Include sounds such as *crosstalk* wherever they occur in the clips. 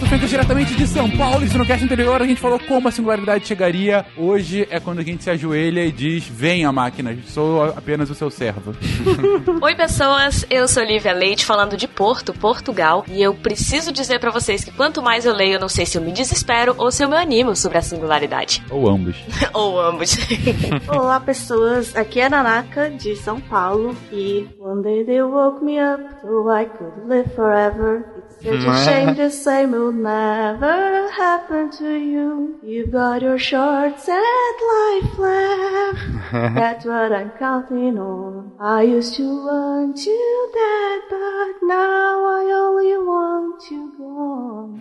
pautas feitas diretamente de São Paulo. E no cast anterior a gente falou como a singularidade chegaria. Hoje é quando a gente se ajoelha e diz: Venha, máquina, sou apenas o seu servo. *laughs* Oi, pessoas, eu sou Lívia Leite, falando de Porto, Portugal. E eu preciso dizer para vocês que quanto mais eu leio, eu não sei se eu me desespero ou se eu me animo sobre a singularidade. Ou ambos. *laughs* ou ambos. *laughs* Olá, pessoas. Aqui é a Nanaka, de São Paulo. E one day they woke me up so I could live forever. It's such a shame the same will never happen to you. You've got your short, sad life left. *laughs* That's what I'm counting on. I used to want you dead, but now I only want you gone.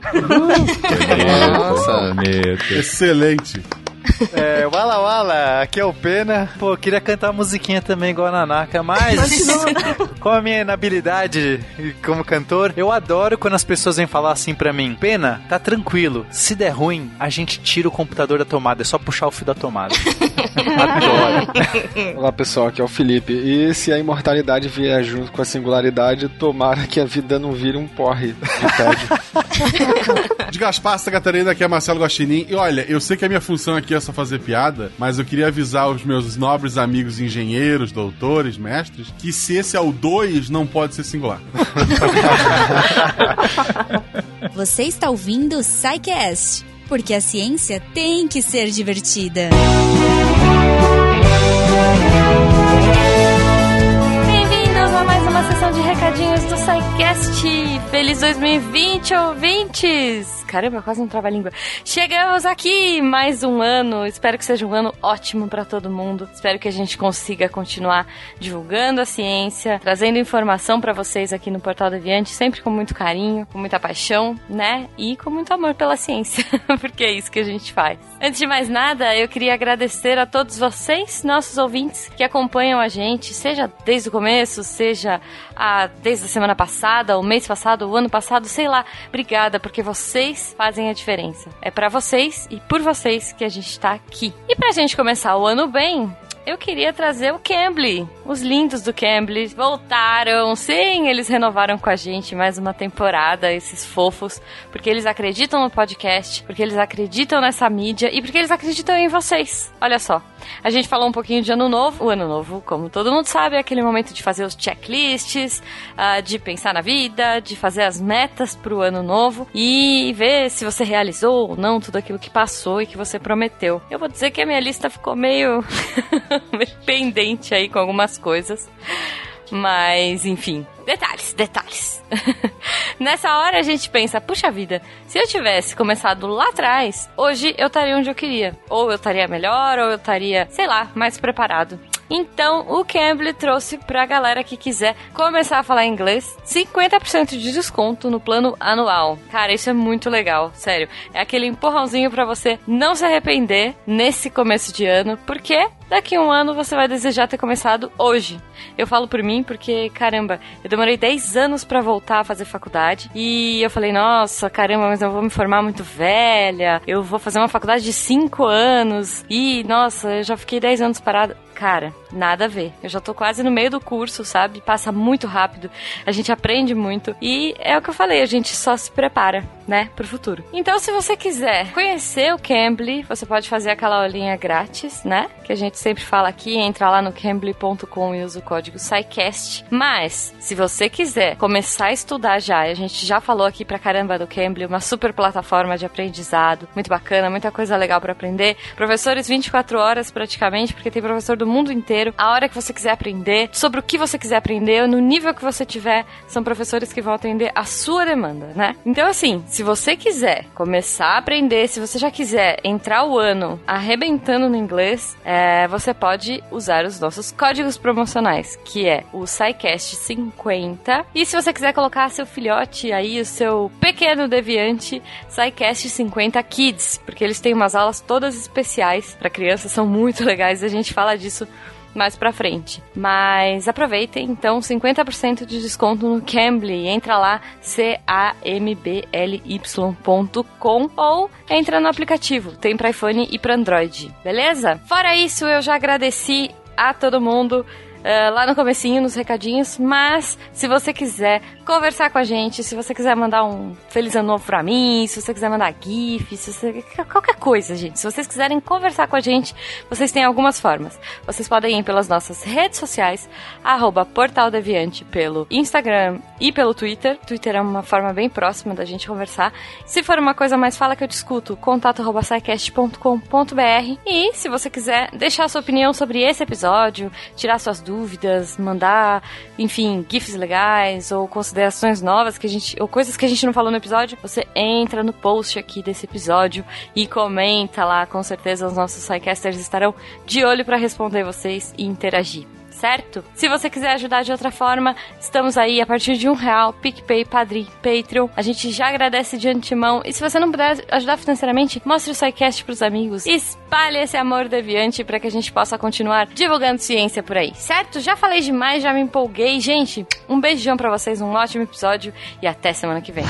Nossa, Excelente. É, Wala Wala, aqui é o Pena. Pô, eu queria cantar musiquinha também igual a Nanaka, mas *laughs* com a minha inabilidade como cantor, eu adoro quando as pessoas vêm falar assim pra mim: Pena, tá tranquilo, se der ruim, a gente tira o computador da tomada, é só puxar o fio da tomada. *laughs* adoro. Olá pessoal, aqui é o Felipe. E se a imortalidade vier junto com a singularidade, tomara que a vida não vire um porre de tédio. *laughs* De Gaspar, Santa Catarina, aqui é Marcelo Guaxinim. E olha, eu sei que a minha função aqui é só fazer piada, mas eu queria avisar os meus nobres amigos engenheiros, doutores, mestres, que se esse é o 2, não pode ser singular. *laughs* Você está ouvindo o Psycast, porque a ciência tem que ser divertida. Bem-vindos a mais uma sessão de recadinhos do SciCast. Feliz 2020, ouvintes! Caramba, quase um trava-língua. Chegamos aqui mais um ano. Espero que seja um ano ótimo para todo mundo. Espero que a gente consiga continuar divulgando a ciência, trazendo informação para vocês aqui no Portal Deviante, sempre com muito carinho, com muita paixão, né? E com muito amor pela ciência, *laughs* porque é isso que a gente faz. Antes de mais nada, eu queria agradecer a todos vocês, nossos ouvintes, que acompanham a gente, seja desde o começo, seja desde a semana passada, o mês passado, o ano passado, sei lá. Obrigada, porque vocês fazem a diferença. É para vocês e por vocês que a gente tá aqui. E pra gente começar o ano bem, eu queria trazer o Cambly. Os lindos do Cambly voltaram. Sim, eles renovaram com a gente mais uma temporada, esses fofos, porque eles acreditam no podcast, porque eles acreditam nessa mídia e porque eles acreditam em vocês. Olha só. A gente falou um pouquinho de ano novo. O ano novo, como todo mundo sabe, é aquele momento de fazer os checklists, uh, de pensar na vida, de fazer as metas pro ano novo e ver se você realizou ou não tudo aquilo que passou e que você prometeu. Eu vou dizer que a minha lista ficou meio *laughs* pendente aí com algumas coisas. Mas, enfim, detalhes, detalhes. *laughs* Nessa hora a gente pensa, puxa vida, se eu tivesse começado lá atrás, hoje eu estaria onde eu queria. Ou eu estaria melhor, ou eu estaria, sei lá, mais preparado. Então, o Cambly trouxe pra galera que quiser começar a falar inglês 50% de desconto no plano anual. Cara, isso é muito legal, sério. É aquele empurrãozinho para você não se arrepender nesse começo de ano, porque daqui a um ano você vai desejar ter começado hoje. Eu falo por mim porque, caramba, eu demorei 10 anos para voltar a fazer faculdade e eu falei, nossa, caramba, mas eu vou me formar muito velha, eu vou fazer uma faculdade de 5 anos e, nossa, eu já fiquei 10 anos parada. Cara, nada a ver. Eu já tô quase no meio do curso, sabe? Passa muito rápido, a gente aprende muito e é o que eu falei, a gente só se prepara, né, pro futuro. Então, se você quiser conhecer o Cambly, você pode fazer aquela aulinha grátis, né? Que a gente sempre fala aqui, entra lá no cambly.com e usa o código SciCast. Mas, se você quiser começar a estudar já, a gente já falou aqui pra caramba do Cambly, uma super plataforma de aprendizado, muito bacana, muita coisa legal para aprender. Professores 24 horas praticamente, porque tem professor do mundo inteiro. A hora que você quiser aprender, sobre o que você quiser aprender, no nível que você tiver, são professores que vão atender a sua demanda, né? Então, assim, se você quiser começar a aprender, se você já quiser entrar o ano arrebentando no inglês, é, você pode usar os nossos códigos promocionais, que é o SciCast 50. E se você quiser colocar seu filhote aí, o seu pequeno deviante, SciCast 50 Kids, porque eles têm umas aulas todas especiais para crianças, são muito *laughs* legais, a gente fala disso mais pra frente. Mas aproveitem, então, 50% de desconto no Cambly. Entra lá, c-a-m-b-l-y.com ou entra no aplicativo. Tem pra iPhone e pra Android, beleza? Fora isso, eu já agradeci a todo mundo uh, lá no comecinho, nos recadinhos, mas se você quiser conversar com a gente, se você quiser mandar um feliz ano novo pra mim, se você quiser mandar GIF, se você... qualquer coisa, gente. Se vocês quiserem conversar com a gente, vocês têm algumas formas. Vocês podem ir pelas nossas redes sociais, arroba pelo Instagram e pelo Twitter. Twitter é uma forma bem próxima da gente conversar. Se for uma coisa mais fala que eu discuto, contato arroba E se você quiser deixar sua opinião sobre esse episódio, tirar suas dúvidas, mandar, enfim, GIFs legais ou considerações novas que a gente, ou coisas que a gente não falou no episódio, você entra no post aqui desse episódio e comenta lá. Com certeza os nossos sidecasters estarão de olho para responder vocês e interagir certo? Se você quiser ajudar de outra forma, estamos aí a partir de um real, PicPay, Padrim, Patreon. A gente já agradece de antemão. E se você não puder ajudar financeiramente, mostre o SciCast pros amigos. Espalhe esse amor deviante para que a gente possa continuar divulgando ciência por aí, certo? Já falei demais, já me empolguei. Gente, um beijão para vocês, um ótimo episódio e até semana que vem.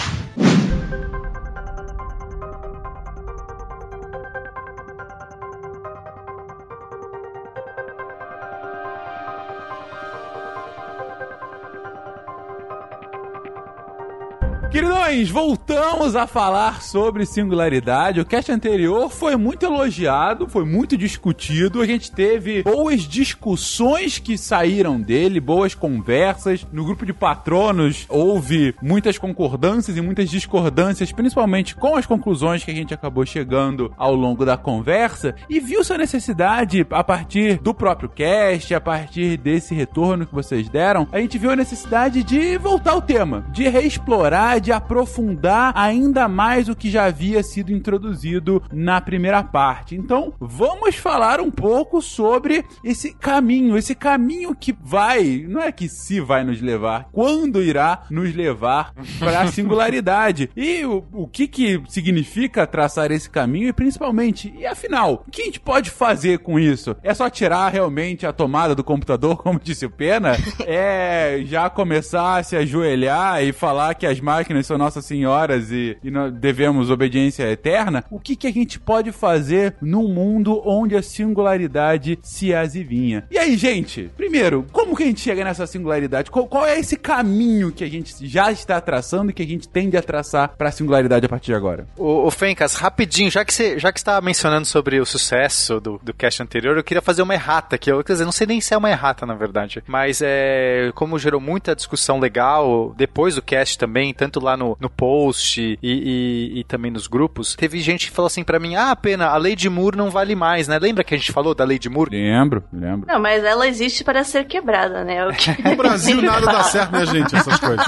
Queridões, voltamos a falar sobre singularidade. O cast anterior foi muito elogiado, foi muito discutido. A gente teve boas discussões que saíram dele, boas conversas. No grupo de patronos houve muitas concordâncias e muitas discordâncias, principalmente com as conclusões que a gente acabou chegando ao longo da conversa. E viu-se a necessidade, a partir do próprio cast, a partir desse retorno que vocês deram, a gente viu a necessidade de voltar ao tema, de reexplorar de aprofundar ainda mais o que já havia sido introduzido na primeira parte. Então, vamos falar um pouco sobre esse caminho, esse caminho que vai, não é que se vai nos levar, quando irá nos levar para a *laughs* singularidade. E o, o que que significa traçar esse caminho e principalmente, e afinal, o que a gente pode fazer com isso? É só tirar realmente a tomada do computador, *laughs* como disse o Pena? É já começar a se ajoelhar e falar que as máquinas máquinas são nossas senhoras e, e devemos obediência eterna, o que, que a gente pode fazer num mundo onde a singularidade se azivinha? E aí, gente, primeiro, como que a gente chega nessa singularidade? Qual, qual é esse caminho que a gente já está traçando e que a gente tende a traçar para a singularidade a partir de agora? O, o Fencas, rapidinho, já que você já que está mencionando sobre o sucesso do, do cast anterior, eu queria fazer uma errata, que eu, quer dizer, não sei nem se é uma errata, na verdade, mas é, como gerou muita discussão legal depois do cast também, tanto lá no, no post e, e, e também nos grupos, teve gente que falou assim para mim: ah, pena, a lei de Moore não vale mais, né? Lembra que a gente falou da lei de Moore? Lembro, lembro. Não, mas ela existe para ser quebrada, né? O que... no Brasil *laughs* nada dá certo, né, gente? Essas coisas.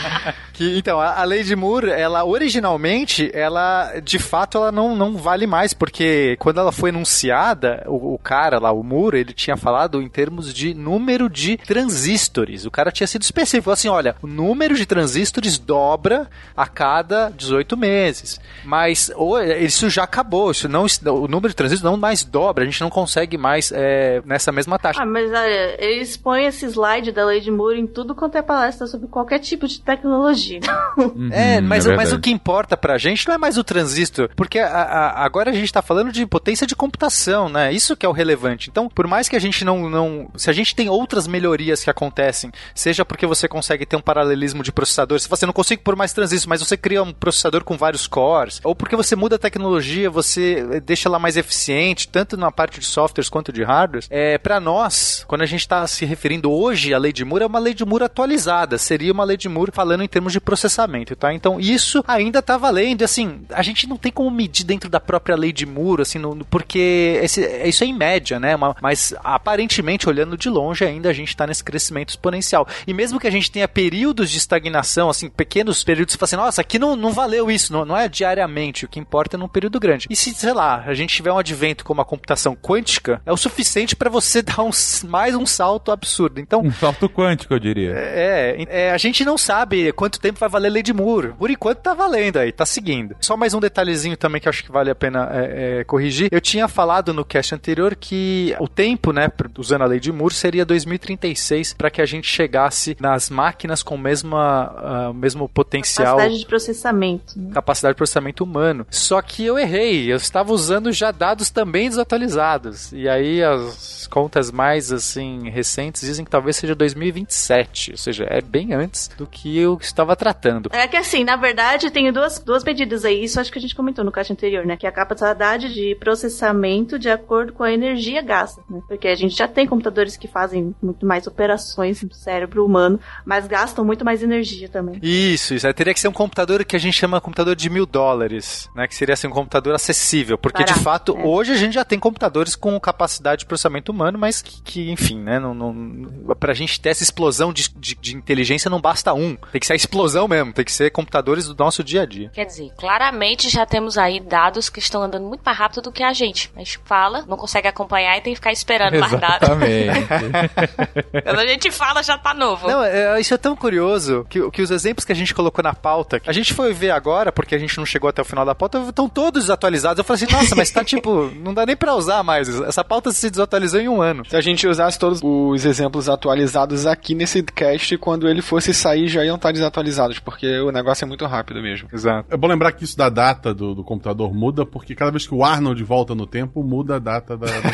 *laughs* que, então, a, a, lei de Moore, ela originalmente, ela de fato, ela não, não vale mais, porque quando ela foi anunciada, o, o cara lá, o Moore, ele tinha falado em termos de número de transistores. O cara tinha sido específico, assim, olha, o número de transistores dobra dobra a cada 18 meses. Mas isso já acabou, isso não, o número de transistores não mais dobra, a gente não consegue mais é, nessa mesma taxa. Ah, mas olha, eles põem esse slide da lei de Moore em tudo quanto é palestra sobre qualquer tipo de tecnologia. Uhum, é, mas, é mas o que importa pra gente não é mais o transistor, porque a, a, agora a gente tá falando de potência de computação, né? Isso que é o relevante. Então, por mais que a gente não, não. Se a gente tem outras melhorias que acontecem, seja porque você consegue ter um paralelismo de processadores, se você não consegue por mais transistores, mas você cria um processador com vários cores, ou porque você muda a tecnologia, você deixa ela mais eficiente, tanto na parte de softwares quanto de hardware. É, para nós, quando a gente está se referindo hoje à lei de Moore, é uma lei de Moore atualizada, seria uma lei de Moore falando em termos de processamento, tá? Então isso ainda está valendo, assim, a gente não tem como medir dentro da própria lei de Moore, assim, no, porque esse, isso é em média, né? Uma, mas aparentemente, olhando de longe, ainda a gente está nesse crescimento exponencial. E mesmo que a gente tenha períodos de estagnação, assim, pequenos períodos, você fala assim, nossa, aqui não, não valeu isso, não, não é diariamente, o que importa é num período grande. E se, sei lá, a gente tiver um advento como a computação quântica, é o suficiente para você *laughs* dar um, mais um salto absurdo. Então, um salto quântico, eu diria. É, é, a gente não sabe quanto tempo vai valer a lei de Moore. Por enquanto tá valendo aí, tá seguindo. Só mais um detalhezinho também que eu acho que vale a pena é, é, corrigir. Eu tinha falado no cast anterior que o tempo, né, usando a lei de Moore, seria 2036 para que a gente chegasse nas máquinas com o mesmo, uh, mesmo potencial. Capacidade de processamento. Né? Capacidade de processamento humano. Só que eu errei. Eu estava usando já dados também desatualizados. E aí as contas mais assim recentes dizem que talvez seja 2027, ou seja, é bem antes do que eu estava tratando. É que assim, na verdade, tem duas, duas medidas aí, isso acho que a gente comentou no caixa anterior, né? Que é a capacidade de processamento de acordo com a energia gasta, né? Porque a gente já tem computadores que fazem muito mais operações no cérebro humano, mas gastam muito mais energia também. Isso, isso. Aí teria que ser um computador que a gente chama computador de mil dólares, né? Que seria assim, um computador acessível. Porque Barato, de fato, é. hoje a gente já tem computadores com capacidade de processamento humano, mas que, que, enfim, né? Não, não, pra gente ter essa explosão de, de, de inteligência não basta um. Tem que ser a explosão mesmo, tem que ser computadores do nosso dia a dia. Quer dizer, claramente já temos aí dados que estão andando muito mais rápido do que a gente. A gente fala, não consegue acompanhar e tem que ficar esperando mais dados. Exatamente. *laughs* Quando a gente fala, já tá novo. Não, é, isso é tão curioso que, que os exemplos que a gente colocou na pauta, a gente foi ver agora, porque a gente não chegou até o final da pauta, estão todos desatualizados. Eu falei assim, nossa, mas tá *laughs* tipo, não dá nem pra usar mais. Essa pauta se desatualizou em um ano. Se a gente usasse todos os exemplos atualizados aqui nesse cast, quando ele fosse sair já iam estar desatualizados, porque o negócio é muito rápido mesmo. Exato. É bom lembrar que isso da data do, do computador muda, porque cada vez que o Arnold volta no tempo, muda a data da. da...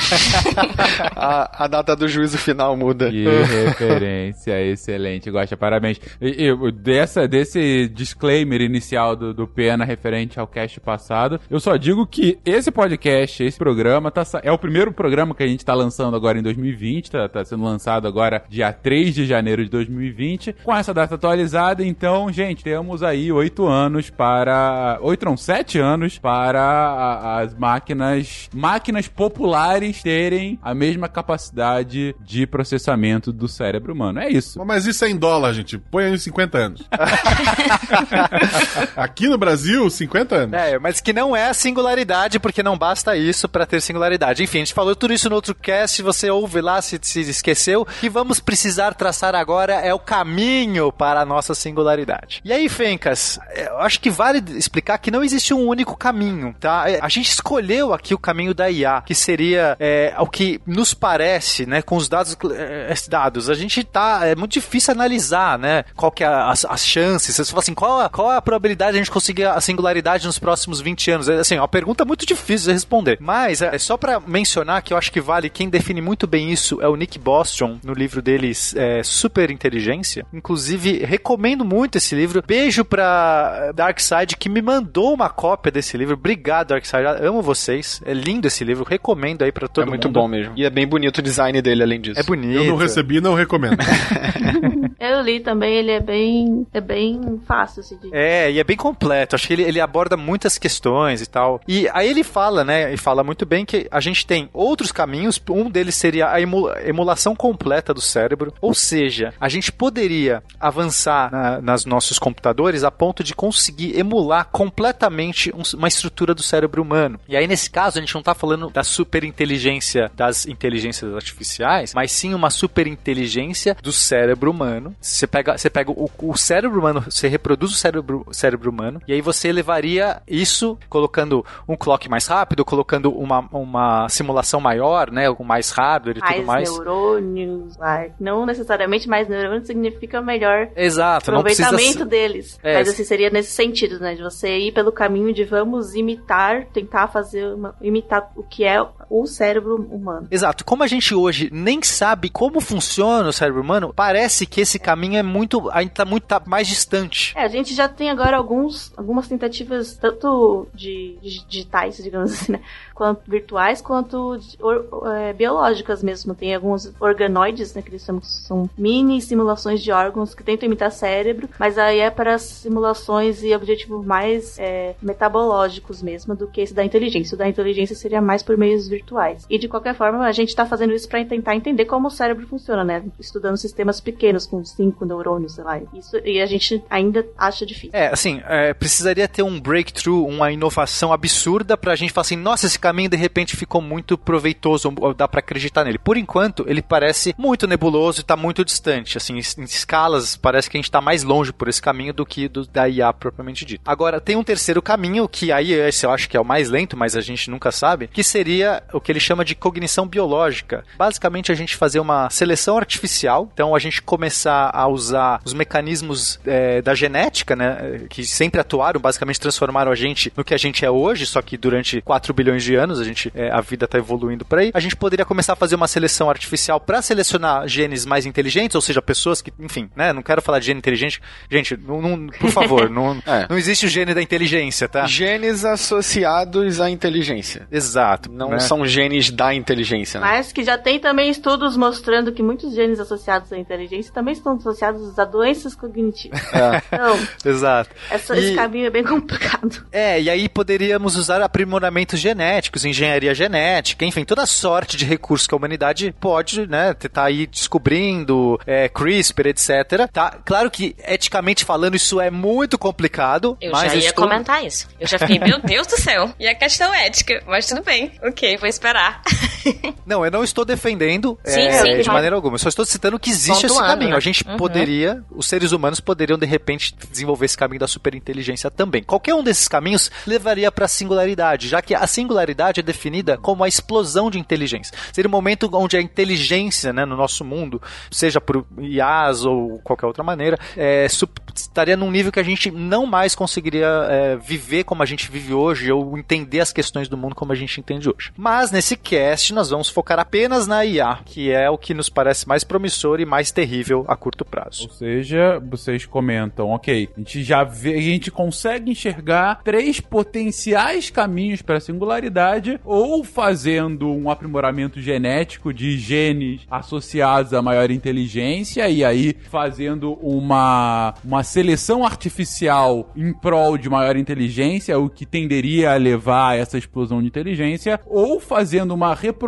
*laughs* a, a data do juízo final muda. Que referência excelente, Gosta, parabéns. E, e, dessa, desse disclaimer inicial do, do Pena referente ao cast passado, eu só digo que esse podcast, esse programa, tá, é o primeiro programa que a gente tá lançando agora em 2020, tá, tá sendo lançado agora dia 3 de janeiro de 2020, com essa data atualizada, então, gente, temos aí oito anos para... Oito não, sete anos para a- as máquinas, máquinas populares terem a mesma capacidade de processamento do cérebro humano. É isso. Mas isso é em dólar, gente. Põe aí uns 50 anos. *laughs* *laughs* Aqui no Brasil, 50 anos. É, mas que não é singularidade, porque não basta isso pra ter singularidade. Enfim, a gente falou tudo isso no outro cast, você ouve lá se, se esqueceu. Que vamos precisar traçar agora é o caminho para a nossa singularidade. E aí, Fencas, eu acho que vale explicar que não existe um único caminho, tá? É, A gente escolheu aqui o caminho da IA, que seria é, o que nos parece, né, com os dados, é, dados. A gente tá, é muito difícil analisar, né, qual que é as, as chances. Você fala assim, qual a, qual a probabilidade de a gente conseguir a singularidade nos próximos 20 anos? É assim, é uma pergunta muito difícil de responder. Mas é só pra mencionar que eu acho que vale, quem define muito bem isso é o Nick Bostrom, no livro deles é, Super Inteligência. Inclusive, recomendo muito esse livro. Beijo pra Darkseid, que me mandou uma cópia desse livro. Obrigado, Darkseid. Amo vocês. É lindo esse livro. Recomendo aí pra todo é mundo. muito bom mesmo. E é bem bonito o design dele, além disso. É bonito. Eu não recebi, não recomendo. *laughs* Eu li também, ele é bem, é bem fácil assim, de É, e é bem completo. Acho que ele, ele aborda muitas questões e tal. E aí ele fala, né? E fala muito bem que a gente tem outros caminhos. Um deles seria a emu- emulação completa do cérebro. Ou seja, a gente poderia avançar na, nas nossos computadores a ponto de conseguir emular completamente um- uma estrutura do cérebro humano. E aí, nesse caso, a gente não tá falando da superinteligência das inteligências artificiais, mas sim uma superinteligência do cérebro humano. Você pega, você pega o, o cérebro humano, você reproduz o cérebro, cérebro humano, e aí você levaria isso colocando um clock mais rápido, colocando uma, uma simulação maior, né, com mais hardware e mais tudo mais. neurônios, like, não necessariamente mais neurônios significa melhor Exato, precisa aproveitamento ser- deles. É, Mas assim, seria nesse sentido, né? De você ir pelo caminho de vamos imitar, tentar fazer uma, imitar o que é o cérebro humano. Exato. Como a gente hoje nem sabe como funciona o cérebro humano, parece que esse caminho é muito, ainda tá muito tá mais distante. É, a gente já tem agora alguns, algumas tentativas, tanto de, de digitais, digamos assim, né? Quanto virtuais, quanto de- or- é, biológicas mesmo. Tem alguns organoides, né? Que eles são mini simulações de órgãos que tentam imitar cérebro, mas aí é para simulações e objetivos mais é, metabológicos mesmo do que esse da inteligência. O da inteligência seria mais por meios virtuais. E de qualquer forma, a gente tá fazendo isso para tentar entender como o cérebro funciona, né? Estudando sistemas pequenos com cinco neurônios, sei lá. Isso, e a gente ainda acha difícil. É, assim, é, precisaria ter um breakthrough, uma inovação absurda pra gente falar assim, nossa, esse caminho de repente ficou muito proveitoso, dá pra acreditar nele. Por enquanto, ele parece muito nebuloso e tá muito distante, assim, em escalas, parece que a gente tá mais longe por esse caminho do que do, da IA propriamente dito. Agora, tem um terceiro caminho, que aí esse eu acho que é o mais lento, mas a gente nunca sabe, que seria o que ele chama de cognição biológica. Basicamente, a gente fazer uma seleção artificial, então a gente começar começar a usar os mecanismos é, da genética, né, que sempre atuaram, basicamente transformaram a gente no que a gente é hoje, só que durante 4 bilhões de anos a gente é, a vida está evoluindo por aí. A gente poderia começar a fazer uma seleção artificial para selecionar genes mais inteligentes, ou seja, pessoas que, enfim, né, não quero falar de gene inteligente. Gente, não, não- por favor, não, *laughs* É. não existe o gene da inteligência, tá? Genes associados à inteligência. Exato. Não né? são genes da inteligência, né? Mas que já tem também estudos mostrando que muitos genes associados à inteligência também estão associados a doenças cognitivas. Então, *laughs* Exato. essa- E- esse caminho é bem complicado. É, e aí poderíamos usar aprimoramentos genéticos, engenharia genética, enfim, toda sorte de recursos que a humanidade pode, né, tá aí descobrindo, é, CRISPR, etc. Tá, claro que, eticamente falando, isso é muito complicado, Eu mas já ia estou... comentar isso. Eu já fiquei, meu *laughs* Deus do céu. E a questão ética? Mas tudo bem. Ok, vou esperar. *laughs* Não, eu não estou defendendo Sim, é, sim, de maneira alguma. Eu só estou citando que existe esse Pontuando, caminho. né? A gente Uhum. poderia, os seres humanos poderiam, de repente, desenvolver esse caminho da superinteligência também. Qualquer um desses caminhos levaria para a singularidade, já que a singularidade é definida como a explosão de inteligência. Seria um momento onde a inteligência né, no nosso mundo, seja por IAs ou qualquer outra maneira, é, estaria num nível que a gente não mais conseguiria é, viver como a gente vive hoje ou entender as questões do mundo como a gente entende hoje. Mas nesse cast nós vamos focar apenas na IA, que é o que nos parece mais promissor e mais terrível a curto prazo. Ou seja, vocês comentam, ok, a gente já vê, a gente consegue enxergar três potenciais caminhos para a singularidade, ou fazendo um aprimoramento genético de genes associados a maior inteligência, e aí fazendo uma, uma seleção artificial em prol de maior inteligência, o que tenderia a levar a essa explosão de inteligência, ou fazendo uma reprodução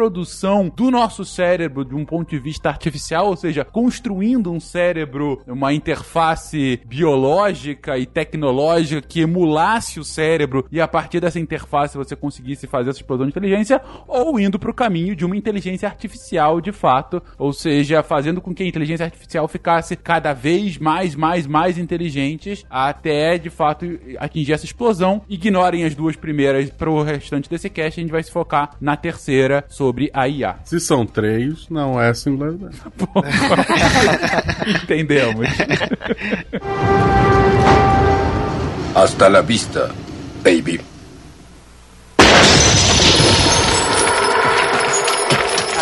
do nosso cérebro de um ponto de vista artificial, ou seja, construindo um cérebro, uma interface biológica e tecnológica que emulasse o cérebro e a partir dessa interface você conseguisse fazer essa explosão de inteligência, ou indo para o caminho de uma inteligência artificial de fato, ou seja, fazendo com que a inteligência artificial ficasse cada vez mais, mais, mais inteligentes até de fato atingir essa explosão. Ignorem as duas primeiras para o restante desse cast, a gente vai se focar na terceira sobre a IA. Se são três, não é singularidade. *laughs* Entendemos. Hasta la vista, baby.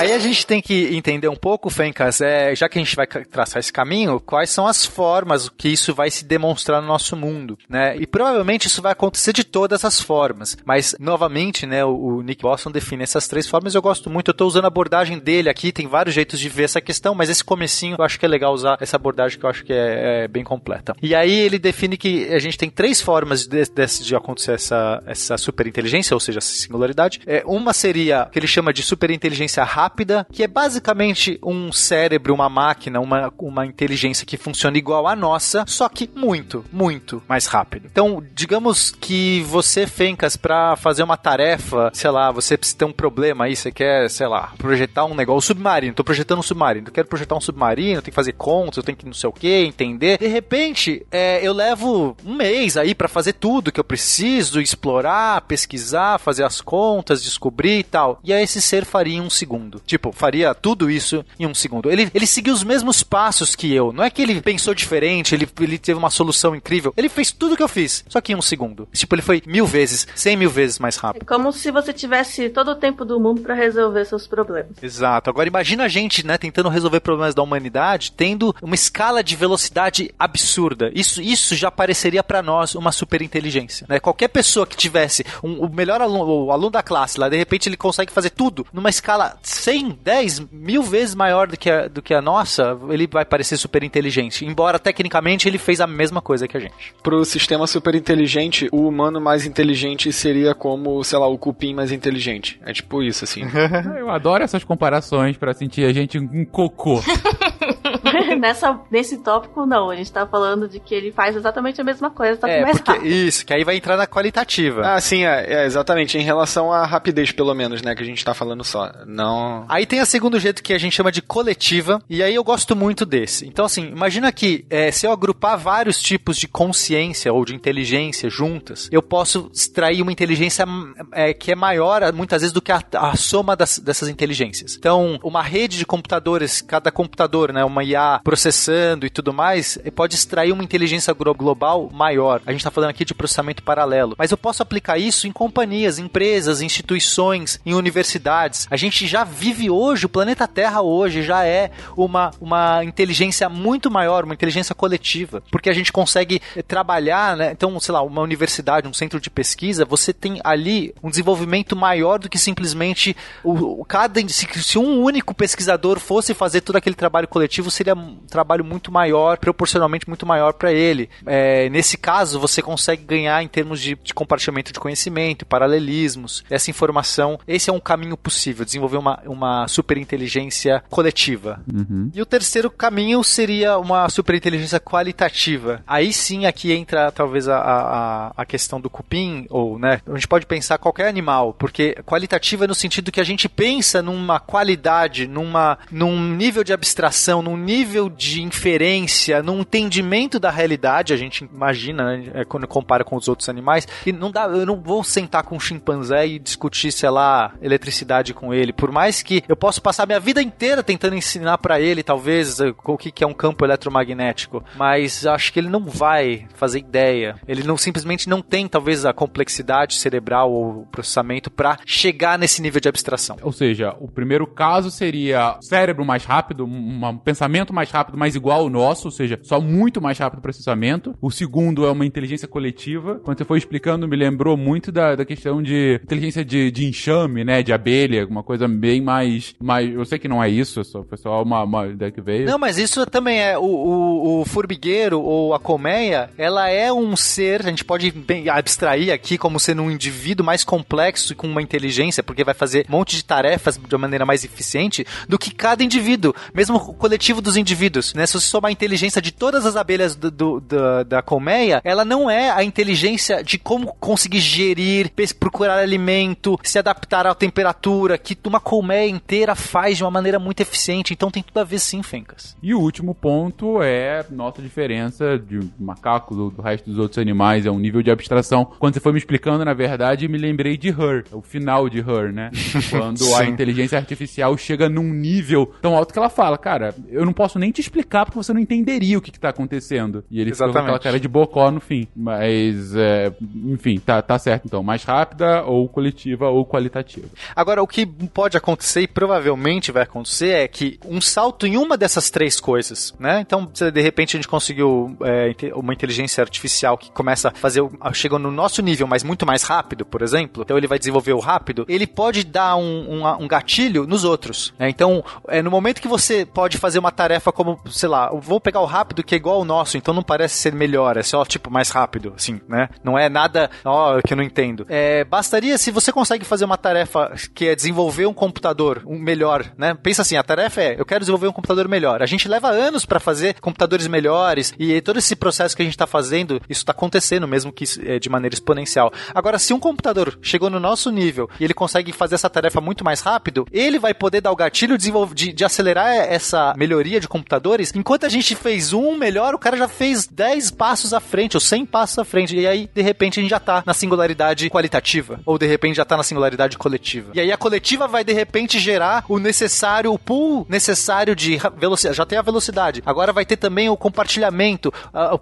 Aí a gente tem que entender um pouco, Fencas, é, já que a gente vai traçar esse caminho, quais são as formas que isso vai se demonstrar no nosso mundo, né? E provavelmente isso vai acontecer de todas as formas. Mas, novamente, né, o, o Nick Boston define essas três formas. Eu gosto muito, eu tô usando a abordagem dele aqui, tem vários jeitos de ver essa questão, mas esse comecinho eu acho que é legal usar essa abordagem que eu acho que é, é bem completa. E aí ele define que a gente tem três formas de, de, de acontecer essa, essa superinteligência, ou seja, essa singularidade. É, uma seria que ele chama de superinteligência rápida, que é basicamente um cérebro, uma máquina, uma, uma inteligência que funciona igual à nossa, só que muito, muito mais rápido. Então, digamos que você, Fencas, para fazer uma tarefa, sei lá, você precisa ter um problema aí, você quer, sei lá, projetar um negócio, submarino, tô projetando um submarino, eu quero projetar um submarino, tem que fazer contas, eu tenho que não sei o que, entender. De repente, é, eu levo um mês aí para fazer tudo que eu preciso, explorar, pesquisar, fazer as contas, descobrir e tal. E aí esse ser faria em um segundo. Tipo, faria tudo isso em um segundo. Ele, ele seguiu os mesmos passos que eu. Não é que ele pensou diferente, ele, ele teve uma solução incrível. Ele fez tudo que eu fiz, só que em um segundo. Tipo, ele foi mil vezes, cem mil vezes mais É rápido. como se você tivesse todo o tempo do mundo pra resolver seus problemas. Exato. Agora imagina a gente, né, tentando resolver problemas da humanidade, tendo uma escala de velocidade absurda. Isso, isso já pareceria pra nós uma superinteligência, né? Qualquer pessoa que tivesse um- o melhor aluno, o aluno da classe lá, de repente ele consegue fazer tudo numa escala 100, 10, mil vezes maior do que a, do que a nossa, ele vai parecer superinteligente. Embora tecnicamente ele fez a mesma coisa que a gente. Pro sistema super inteligente, o humano mais inteligente seria como, sei lá, o cupim mais inteligente. É tipo isso, assim. *laughs* Eu adoro essas comparações pra sentir a gente um cocô. *laughs* *laughs* Nessa, nesse tópico, não. A gente tá falando de que ele faz exatamente a mesma coisa, só que É, mais porque rápido. isso, que aí vai entrar na qualitativa. ah, sim, é, é, exatamente. Em relação à rapidez, pelo menos, né, que a gente tá falando só. Não... Aí tem a segundo jeito que a gente chama de coletiva, e aí eu gosto muito desse. Então, assim, imagina que é, se eu agrupar vários tipos de consciência ou de inteligência juntas, eu posso extrair uma inteligência é, que é maior, muitas vezes, do que a, a soma das- dessas inteligências. Então, uma rede de computadores, cada computador, né, uma IA processando e tudo mais, pode extrair uma inteligência global maior. A gente está falando aqui de processamento paralelo. Mas eu posso aplicar isso em companhias, empresas, instituições, em universidades. A gente já vive hoje, o planeta Terra hoje já é uma, uma inteligência muito maior, uma inteligência coletiva, porque a gente consegue trabalhar, né? Então, sei lá, uma universidade, um centro de pesquisa, você tem ali um desenvolvimento maior do que simplesmente o, o cada se, se um único pesquisador fosse fazer todo aquele trabalho coletivo, seria um trabalho muito maior, proporcionalmente muito maior para ele. É, nesse caso, você consegue ganhar em termos de, de compartilhamento de conhecimento, paralelismos, essa informação. Esse é um caminho possível, desenvolver uma, uma superinteligência coletiva. Uhum. E o terceiro caminho seria uma superinteligência qualitativa. Aí sim aqui entra talvez a, a, a questão do cupim, ou né, a gente pode pensar qualquer animal, porque qualitativa é no sentido que a gente pensa numa qualidade, numa, num nível de abstração, num nível de inferência, num entendimento da realidade, a gente imagina, né, é, quando compara com os outros animais, e não dá, eu não vou sentar com um chimpanzé e discutir, sei lá, eletricidade com ele, por mais que eu possa passar minha vida inteira tentando ensinar para ele, talvez, o que é um campo eletromagnético, mas acho que ele não vai fazer ideia. Ele não simplesmente não tem, talvez, a complexidade cerebral ou processamento para chegar nesse nível de abstração. Ou seja, o primeiro caso seria cérebro mais rápido, um, um pensamento mais rápido, mas igual ao nosso, ou seja, só muito mais rápido processamento. O segundo é uma inteligência coletiva. Quando você foi explicando, me lembrou muito da, da questão de inteligência de, de enxame, né? De abelha, uma coisa bem mais, mais. Eu sei que não é isso, só, foi só uma, uma ideia que veio. Não, mas isso também é. O, o, o formigueiro ou a colmeia, ela é um ser, a gente pode bem, abstrair aqui como sendo um indivíduo mais complexo e com uma inteligência, porque vai fazer um monte de tarefas de uma maneira mais eficiente do que cada indivíduo, mesmo o coletivo dos indivíduos, né? Se você somar a inteligência de todas as abelhas do, do, da, da colmeia, ela não é a inteligência de como conseguir gerir, procurar alimento, se adaptar à temperatura, que uma colmeia inteira faz de uma maneira muito eficiente. Então tem tudo a ver sim, Fencas. E o último ponto é nossa diferença de macaco do, do resto dos outros animais, é um nível de abstração. Quando você foi me explicando, na verdade, me lembrei de Her, o final de Her, né? *laughs* Quando a inteligência artificial chega num nível tão alto que ela fala, cara, eu não posso nem te explicar porque você não entenderia o que, que tá acontecendo. E ele Exatamente. fica com aquela cara de bocó no fim. Mas, é, enfim, tá, tá certo então. Mais rápida, ou coletiva, ou qualitativa. Agora, o que pode acontecer e provavelmente vai acontecer é que um salto em uma dessas três coisas, né? Então, de repente a gente conseguiu é, uma inteligência artificial que começa a fazer, chega no nosso nível, mas muito mais rápido, por exemplo, então ele vai desenvolver o rápido, ele pode dar um, um, um gatilho nos outros. Né? Então, é, no momento que você pode fazer uma tarefa como, sei lá, vou pegar o rápido que é igual ao nosso, então não parece ser melhor, é só tipo mais rápido, assim, né? Não é nada, ó, que eu não entendo. É, bastaria se você consegue fazer uma tarefa que é desenvolver um computador um melhor, né? Pensa assim, a tarefa é, eu quero desenvolver um computador melhor. A gente leva anos para fazer computadores melhores e todo esse processo que a gente está fazendo, isso está acontecendo mesmo que é, de maneira exponencial. Agora, se um computador chegou no nosso nível e ele consegue fazer essa tarefa muito mais rápido, ele vai poder dar o gatilho de, de acelerar essa melhoria de computadores. Enquanto a gente fez um melhor, o cara já fez 10 passos à frente ou 100 passos à frente. E aí, de repente, a gente já está na singularidade qualitativa ou de repente já está na singularidade coletiva. E aí a coletiva vai de repente gerar o necessário, o pool necessário de velocidade. Já tem a velocidade. Agora vai ter também o compartilhamento,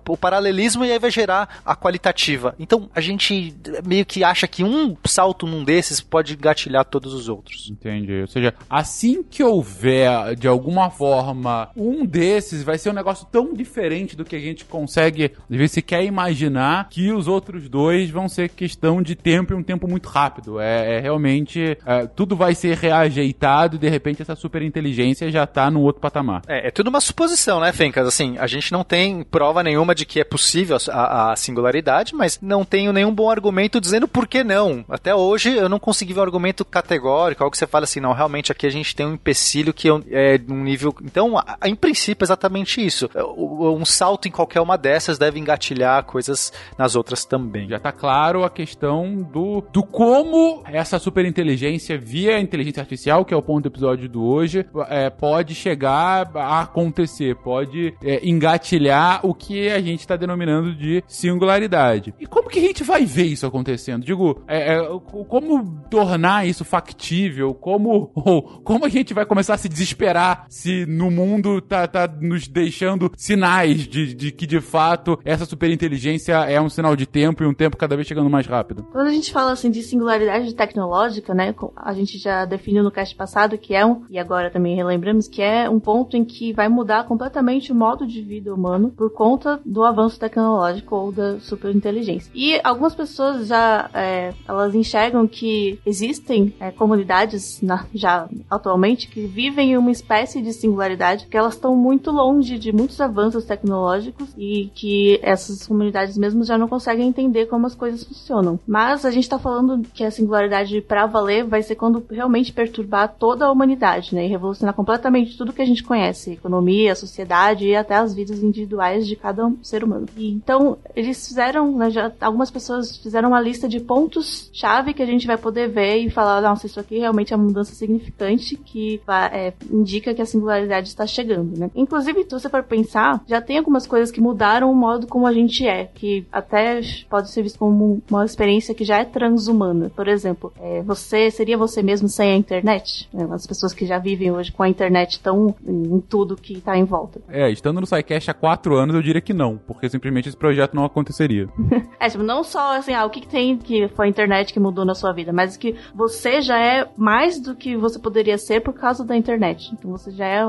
o paralelismo e aí vai gerar a qualitativa. Então a gente meio que acha que um salto num desses pode gatilhar todos os outros. Entendi. Ou seja, assim que houver de alguma forma um desses, vai ser um negócio tão diferente do que a gente consegue, vezes, se quer imaginar que os outros dois vão ser questão de tempo e um tempo muito rápido. É, é realmente. É, tudo vai ser reajeitado e de repente essa super inteligência já tá no outro patamar. É, é tudo uma suposição, né, Fencas? Assim, a gente não tem prova nenhuma de que é possível a, a singularidade, mas não tenho nenhum bom argumento dizendo por que não. Até hoje eu não consegui ver um argumento categórico, algo que você fala assim, não, realmente aqui a gente tem um empecilho que é um nível. Então, em princípio, é exatamente isso. Um salto em qualquer uma dessas deve engatilhar coisas nas outras também. Já tá claro a questão do, do como essa superinteligência via inteligência artificial, que é o ponto do episódio do hoje, é, pode chegar a acontecer, pode é, engatilhar o que a gente está denominando de singularidade. E como que a gente vai ver isso acontecendo? Digo, é, é, como tornar isso factível? Como, *laughs* como a gente vai começar a se desesperar se no mundo tá, tá nos deixando sinais de, de que de fato essa superinteligência é um sinal de tempo e um tempo cada vez chegando mais rápido. Quando a gente fala assim de singularidade tecnológica, né, a gente já definiu no cast passado que é um, e agora também relembramos que é um ponto em que vai mudar completamente o modo de vida humano por conta do avanço tecnológico ou da superinteligência. E algumas pessoas já é, elas enxergam que existem é, comunidades na, já atualmente que vivem uma espécie de singularidade, que elas estão muito longe de muitos avanços tecnológicos e que essas comunidades mesmo já não conseguem entender como as coisas funcionam. Mas a gente está falando que a singularidade para valer vai ser quando realmente perturbar toda a humanidade, né, e revolucionar completamente tudo que a gente conhece, economia, sociedade e até as vidas individuais de cada ser humano. E, então eles fizeram, né, já, algumas pessoas fizeram uma lista de pontos chave que a gente vai poder ver e falar, nossa, isso aqui realmente é uma mudança significante que é, indica que a singularidade está chegando, né? Inclusive, se você for pensar, já tem algumas coisas que mudaram o modo como a gente é, que até pode ser visto como uma experiência que já é transhumana. Por exemplo, é, você seria você mesmo sem a internet? É, as pessoas que já vivem hoje com a internet estão em, em tudo que está em volta. É, estando no SciCast há quatro anos, eu diria que não, porque simplesmente esse projeto não aconteceria. *laughs* é, tipo, não só assim, ah, o que, que tem que foi a internet que mudou na sua vida, mas que você já é mais do que você poderia ser por causa da internet. Então você já é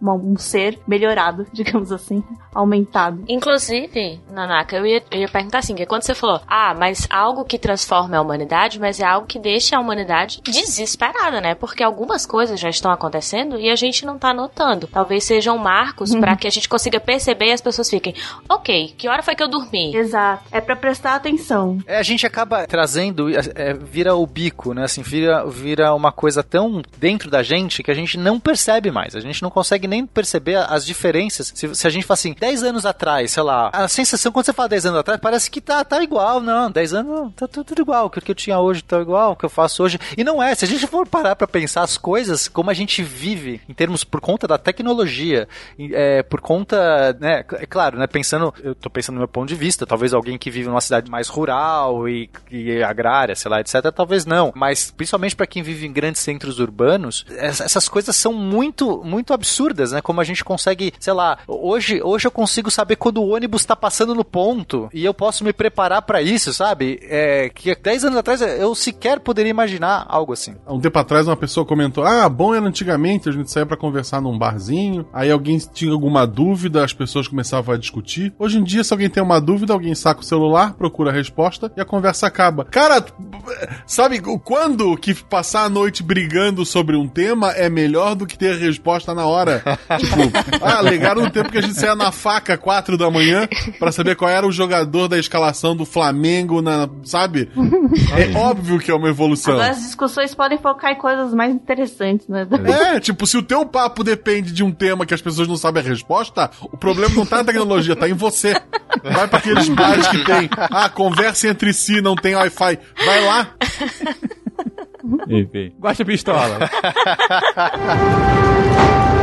um, um ser melhorado, *laughs* digamos assim, aumentado. Inclusive, Nanaka, eu ia, eu ia perguntar assim, que quando você falou, ah, mas algo que transforma a humanidade, mas é algo que deixa a humanidade desesperada, né? Porque algumas coisas já estão acontecendo e a gente não tá notando. Talvez sejam marcos *laughs* para que a gente consiga perceber e as pessoas fiquem, ok, que hora foi que eu dormi? Exato. É para prestar atenção. É, a gente acaba trazendo, é, é, vira o bico, né? Assim, vira, vira uma coisa tão dentro da gente que a gente não percebe mais. A gente não consegue nem perceber as diferenças. Se, se a gente fala assim, 10 anos atrás, sei lá, a sensação quando você fala 10 anos atrás, parece que tá, tá igual. Não, 10 anos tá tudo, igual. O que eu tinha hoje tá igual, o que eu faço hoje. E não é. Se a gente for parar pra pensar as coisas, como a gente vive, em termos por conta da tecnologia, é, por conta, né, é claro, né, pensando, eu tô pensando no meu ponto de vista, talvez alguém que vive numa cidade mais rural e, e agrária, sei lá, etc, talvez não. Mas, principalmente para quem vive em grandes centros urbanos, essas coisas são muito, muito absurdas, né? Como a gente consegue, sei lá, hoje, hoje eu consigo saber quando o ônibus tá passando no ponto e eu posso me preparar para isso, sabe? É, que 10 anos atrás eu sequer poderia imaginar algo assim. Um tempo atrás uma pessoa comentou: Ah, bom era antigamente, a gente saía para conversar num barzinho, aí alguém tinha alguma dúvida, as pessoas começavam a discutir. Hoje em dia, se alguém tem uma dúvida, alguém saca o celular, procura a resposta e a conversa acaba. Cara, sabe quando que passar a noite brigando sobre um tema é melhor do que ter a resposta na hora? *laughs* tipo, ah, legaram no tempo que a gente saia na faca 4 da manhã para saber qual era o jogador da escalação do Flamengo, na, sabe? É óbvio que é uma evolução. Agora as discussões podem focar em coisas mais interessantes, né? É, tipo, se o teu papo depende de um tema que as pessoas não sabem a resposta, o problema não tá na tecnologia, tá em você. Vai para aqueles bares que tem, ah, conversa entre si, não tem Wi-Fi. Vai lá. Enfim. Guacha pistola. *laughs*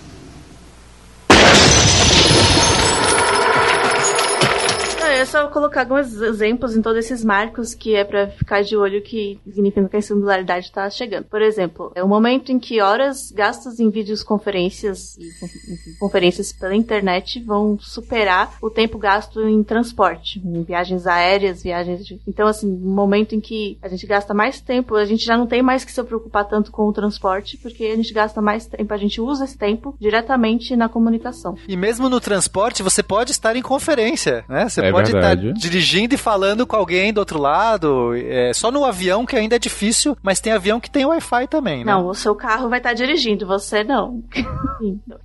É só colocar alguns exemplos em todos esses marcos que é para ficar de olho que significa que a singularidade está chegando. Por exemplo, é o momento em que horas gastas em videoconferências e conferências pela internet vão superar o tempo gasto em transporte, em viagens aéreas, viagens de... Então, assim, no momento em que a gente gasta mais tempo, a gente já não tem mais que se preocupar tanto com o transporte, porque a gente gasta mais tempo, a gente usa esse tempo diretamente na comunicação. E mesmo no transporte, você pode estar em conferência, né? Você é pode tá dirigindo e falando com alguém do outro lado. É, só no avião que ainda é difícil, mas tem avião que tem Wi-Fi também, né? Não, o seu carro vai estar tá dirigindo, você não.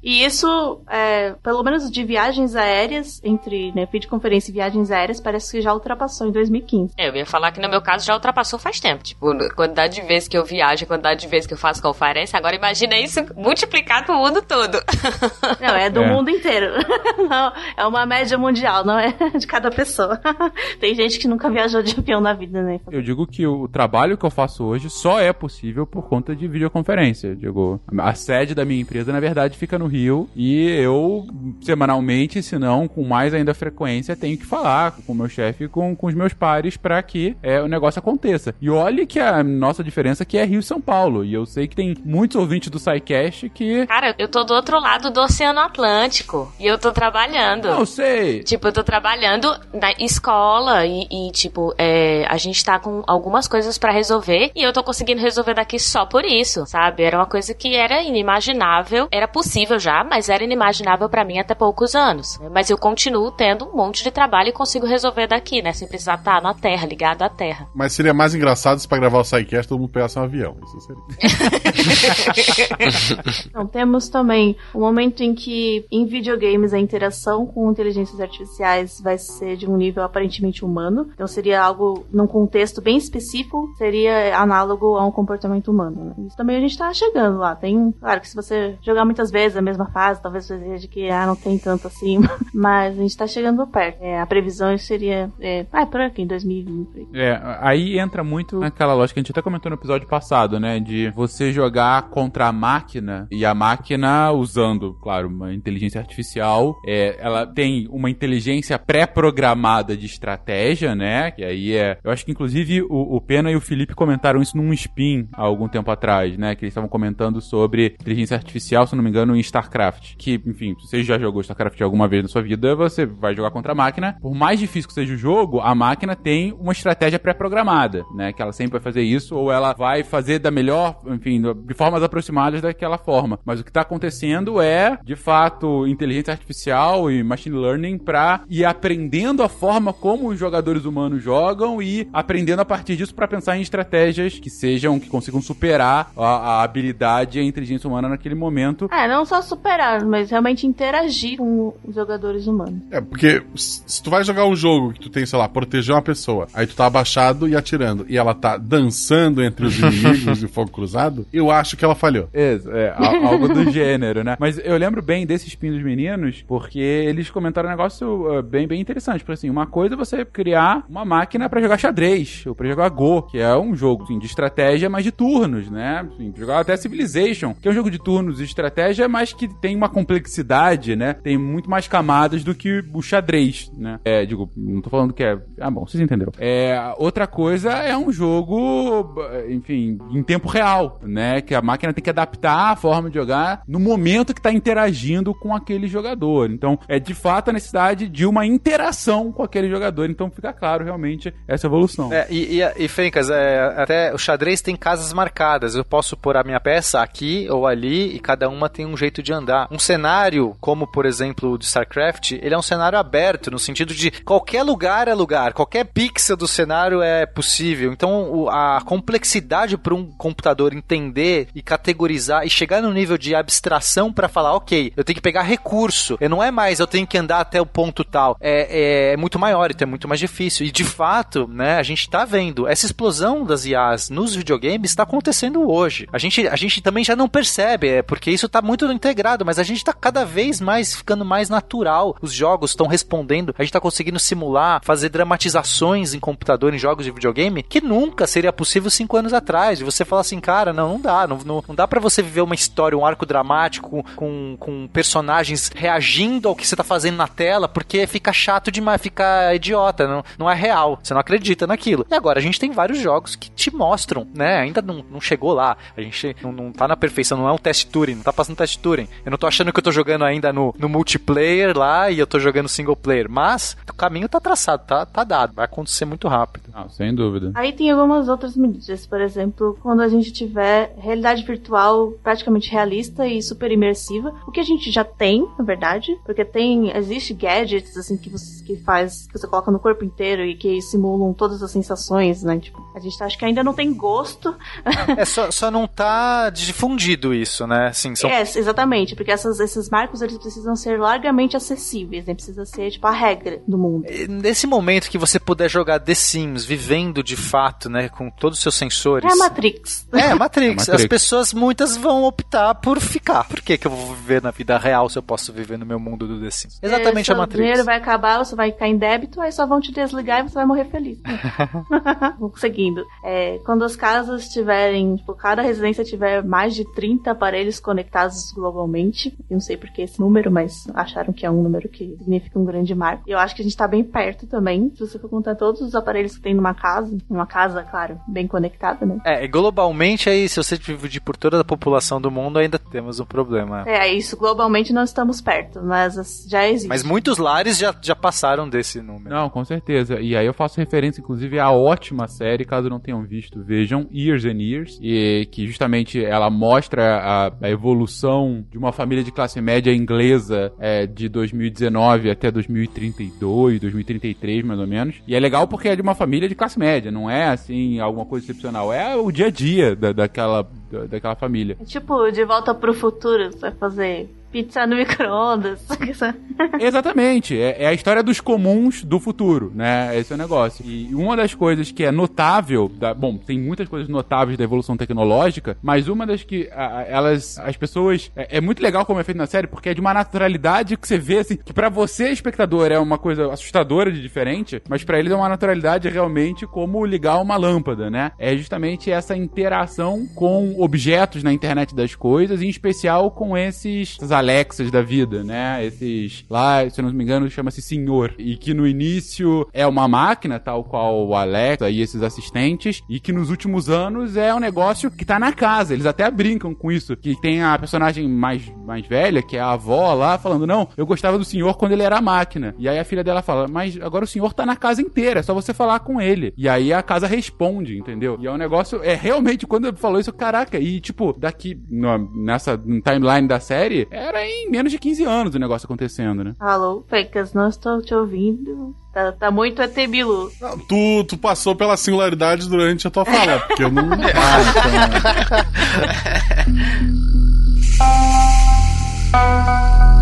e isso, é, pelo menos de viagens aéreas, entre né, videoconferência e viagens aéreas, parece que já ultrapassou em 2015. É, eu ia falar que no meu caso já ultrapassou faz tempo. Tipo, quantidade de vezes que eu viajo, quantidade de vezes que eu faço conferência, agora imagina isso multiplicado pro mundo todo. Não, é do é. mundo inteiro. *laughs* Não, é uma média mundial, não é de cada pessoa. *laughs* Tem gente que nunca viajou de avião na vida, né? Eu digo que o trabalho que eu faço hoje só é possível por conta de videoconferência. Digo, a sede da minha empresa, na verdade, fica no Rio e eu, semanalmente, se não com mais ainda frequência, tenho que falar com o meu chefe e com, com os meus pares para que é, o negócio aconteça. E olhe que a nossa diferença aqui é Rio e São Paulo. E eu sei que tem muitos ouvintes do SciCast que. Cara, eu tô do outro lado do Oceano Atlântico e eu tô trabalhando. Não sei. Tipo, eu tô trabalhando na escola e, e, tipo, é, a gente tá com algumas coisas pra resolver e eu tô conseguindo resolver daqui só por isso, sabe? Era uma coisa que era inimaginável, era possível já, mas era inimaginável pra mim até poucos anos. Mas eu continuo tendo um monte de trabalho e consigo resolver daqui, né? Sem precisar estar na Terra, ligado à Terra. Mas seria mais engraçado se pra gravar o SciCast todo mundo pegasse um avião. Isso seria. *laughs* Então, temos também o momento em que, em videogames, a interação com inteligências artificiais vai ser de um nível aparentemente humano. Então, seria algo num contexto bem específico, seria análogo a um comportamento humano. Né? Isso também a gente tá chegando lá. Tem, claro que se você jogar muitas vezes a mesma fase, talvez você veja que ah, não tem tanto assim, *laughs* mas a gente tá chegando perto. É, a previsão seria, é, ah, por aqui, em 2020. É, aí entra muito naquela lógica que a gente até comentou no episódio passado, né? De você jogar contra a máquina e a máquina usando, claro, uma inteligência artificial, é, ela tem uma inteligência pré-programada de estratégia, né? Que aí é. Eu acho que inclusive o, o, Pena e o Felipe comentaram isso num spin há algum tempo atrás, né? Que eles estavam comentando sobre inteligência artificial, se não me engano, em StarCraft. Que, enfim, se você já jogou StarCraft alguma vez na sua vida, você vai jogar contra a máquina. Por mais difícil que seja o jogo, a máquina tem uma estratégia pré-programada, né? Que ela sempre vai fazer isso, ou ela vai fazer da melhor, enfim, de formas aproximadas daquela forma. Mas o que está acontecendo é, de fato, inteligência artificial e machine learning para ir aprendendo a forma como os jogadores humanos jogam e aprendendo a partir disso para pensar em estratégias que sejam, que consigam superar a, a habilidade e a inteligência humana naquele momento. É, não só superar, mas realmente interagir com os jogadores humanos. É, porque se tu vai jogar um jogo que tu tem, sei lá, proteger uma pessoa, aí tu tá abaixado e atirando, e ela tá dançando entre os inimigos *laughs* de fogo cruzado, eu acho que ela falhou. É, é algo do gênero, né? Mas eu lembro bem desses Spin dos Meninos, porque eles comentaram um negócio uh, bem, bem interessante. Porque assim, uma coisa é você criar uma máquina para jogar xadrez, ou pra jogar Go, que é um jogo assim, de estratégia, mas de turnos, né? Assim, jogar até Civilization, que é um jogo de turnos de estratégia, mas que tem uma complexidade, né? Tem muito mais camadas do que o xadrez, né? É, digo, não tô falando que é. Ah, bom, vocês entenderam. É, outra coisa é um jogo, enfim, em tempo real, né? Que a máquina tem que adaptar a forma de jogar no momento que está interagindo com aquele jogador. Então, é de fato a necessidade de uma interação com aquele jogador. Então, fica claro realmente essa evolução. É, e, e, e Fencas, é, até o xadrez tem casas marcadas. Eu posso pôr a minha peça aqui ou ali e cada uma tem um jeito de andar. Um cenário, como por exemplo o de StarCraft, ele é um cenário aberto, no sentido de qualquer lugar é lugar, qualquer pixel do cenário é possível. Então, a complexidade para um computador entender e categorizar e chegar no nível de abstração para falar, ok, eu tenho que pegar recurso. Eu não é mais eu tenho que andar até o ponto tal. É, é, é muito maior, então é muito mais difícil. E de fato, né, a gente tá vendo essa explosão das IAs nos videogames está acontecendo hoje. A gente, a gente também já não percebe, é porque isso tá muito integrado, mas a gente tá cada vez mais ficando mais natural. Os jogos estão respondendo, a gente tá conseguindo simular, fazer dramatizações em computador, em jogos de videogame, que nunca seria possível cinco anos atrás. E você fala assim, cara, não, não dá, não, não, dá para você viver uma história, um arco dramático com, com personagens reagindo ao que você tá fazendo na tela, porque fica chato demais, fica idiota, não, não é real. Você não acredita naquilo. E agora a gente tem vários jogos que te mostram, né? Ainda não, não chegou lá. A gente não, não tá na perfeição, não é um teste Turing, não tá passando teste Turing. Eu não tô achando que eu tô jogando ainda no, no multiplayer lá e eu tô jogando single player, mas o caminho tá traçado, tá, tá dado. Vai acontecer muito rápido. Ah, sem dúvida. Aí tem algumas outras medidas, por exemplo, quando a gente tiver realidade virtual praticamente realista e super imersiva, o que a gente já tem, na verdade, porque tem, existe gadgets assim que você que faz, que você coloca no corpo inteiro e que simulam todas as sensações, né? Tipo, a gente acha que ainda não tem gosto. é, só, só não tá difundido isso, né? Assim, são... É, exatamente, porque essas, esses marcos eles precisam ser largamente acessíveis, né? Precisa ser, tipo, a regra do mundo. Nesse momento que você puder jogar The Sims, vivendo de fato, né? Com todos os seus sensores. É a Matrix. É, a *laughs* Matrix. É Matrix. As pessoas, muitas vão optar por ficar. Por que, que eu vou viver na vida real se eu posso viver no meu mundo do The Sims? Exatamente é, a Matrix. O dinheiro vai acabar, você vai vai ficar em débito, aí só vão te desligar e você vai morrer feliz. *laughs* Seguindo. É, quando as casas tiverem, tipo, cada residência tiver mais de 30 aparelhos conectados globalmente, eu não sei por que esse número, mas acharam que é um número que significa um grande marco. E eu acho que a gente tá bem perto também, se você for contar todos os aparelhos que tem numa casa, numa casa, claro, bem conectada, né? É, e globalmente aí, se você dividir por toda a população do mundo, ainda temos um problema. É, isso, globalmente não estamos perto, mas as- já existe. Mas muitos lares já, já passaram desse número. Não, com certeza. E aí eu faço referência, inclusive, à ótima série, caso não tenham visto, vejam, Years and Years, e que justamente ela mostra a, a evolução de uma família de classe média inglesa é, de 2019 até 2032, 2033, mais ou menos. E é legal porque é de uma família de classe média, não é assim alguma coisa excepcional, é o dia a dia da, daquela, da- daquela família. É Tipo, de volta pro futuro, você vai fazer pizza no *laughs* micro-ondas. Exatamente, é, é a história dos comuns do futuro, né? Esse é o negócio. E uma das coisas que é notável, da- bom, tem muitas coisas notáveis da evolução tecnológica, mas uma das que a- elas, as pessoas, é, é muito legal como é feito na série, porque é de uma naturalidade que você vê assim, que pra você espectador é uma coisa assustadora de diferente, mas pra eles é uma naturalidade realmente como ligar uma lâmpada, né? É justamente essa interação com objetos na internet das coisas, em especial com esses essas Alexas da vida, né? Esses lá, se eu não me engano, chama-se Senhor. E que no início é uma máquina, tal qual o Alexa e esses assistentes, e que nos últimos anos é um negócio que tá na casa. Eles até brincam com isso. Que tem a personagem mais, mais velha, que é a avó lá, falando: Não, eu gostava do senhor quando ele era máquina. E aí a filha dela fala: Mas agora o senhor tá na casa inteira, é só você falar com ele. E aí a casa responde, entendeu? E é um negócio, é realmente, quando ele falou isso, caraca, e tipo, daqui, no- nessa timeline da série, era em menos de 15 anos o negócio acontecendo, né? Alô, Fecas, não estou te ouvindo. Tá, tá muito ET Bilu. Não, tu, tu passou pela singularidade durante a tua fala, porque eu não. *laughs* *laughs*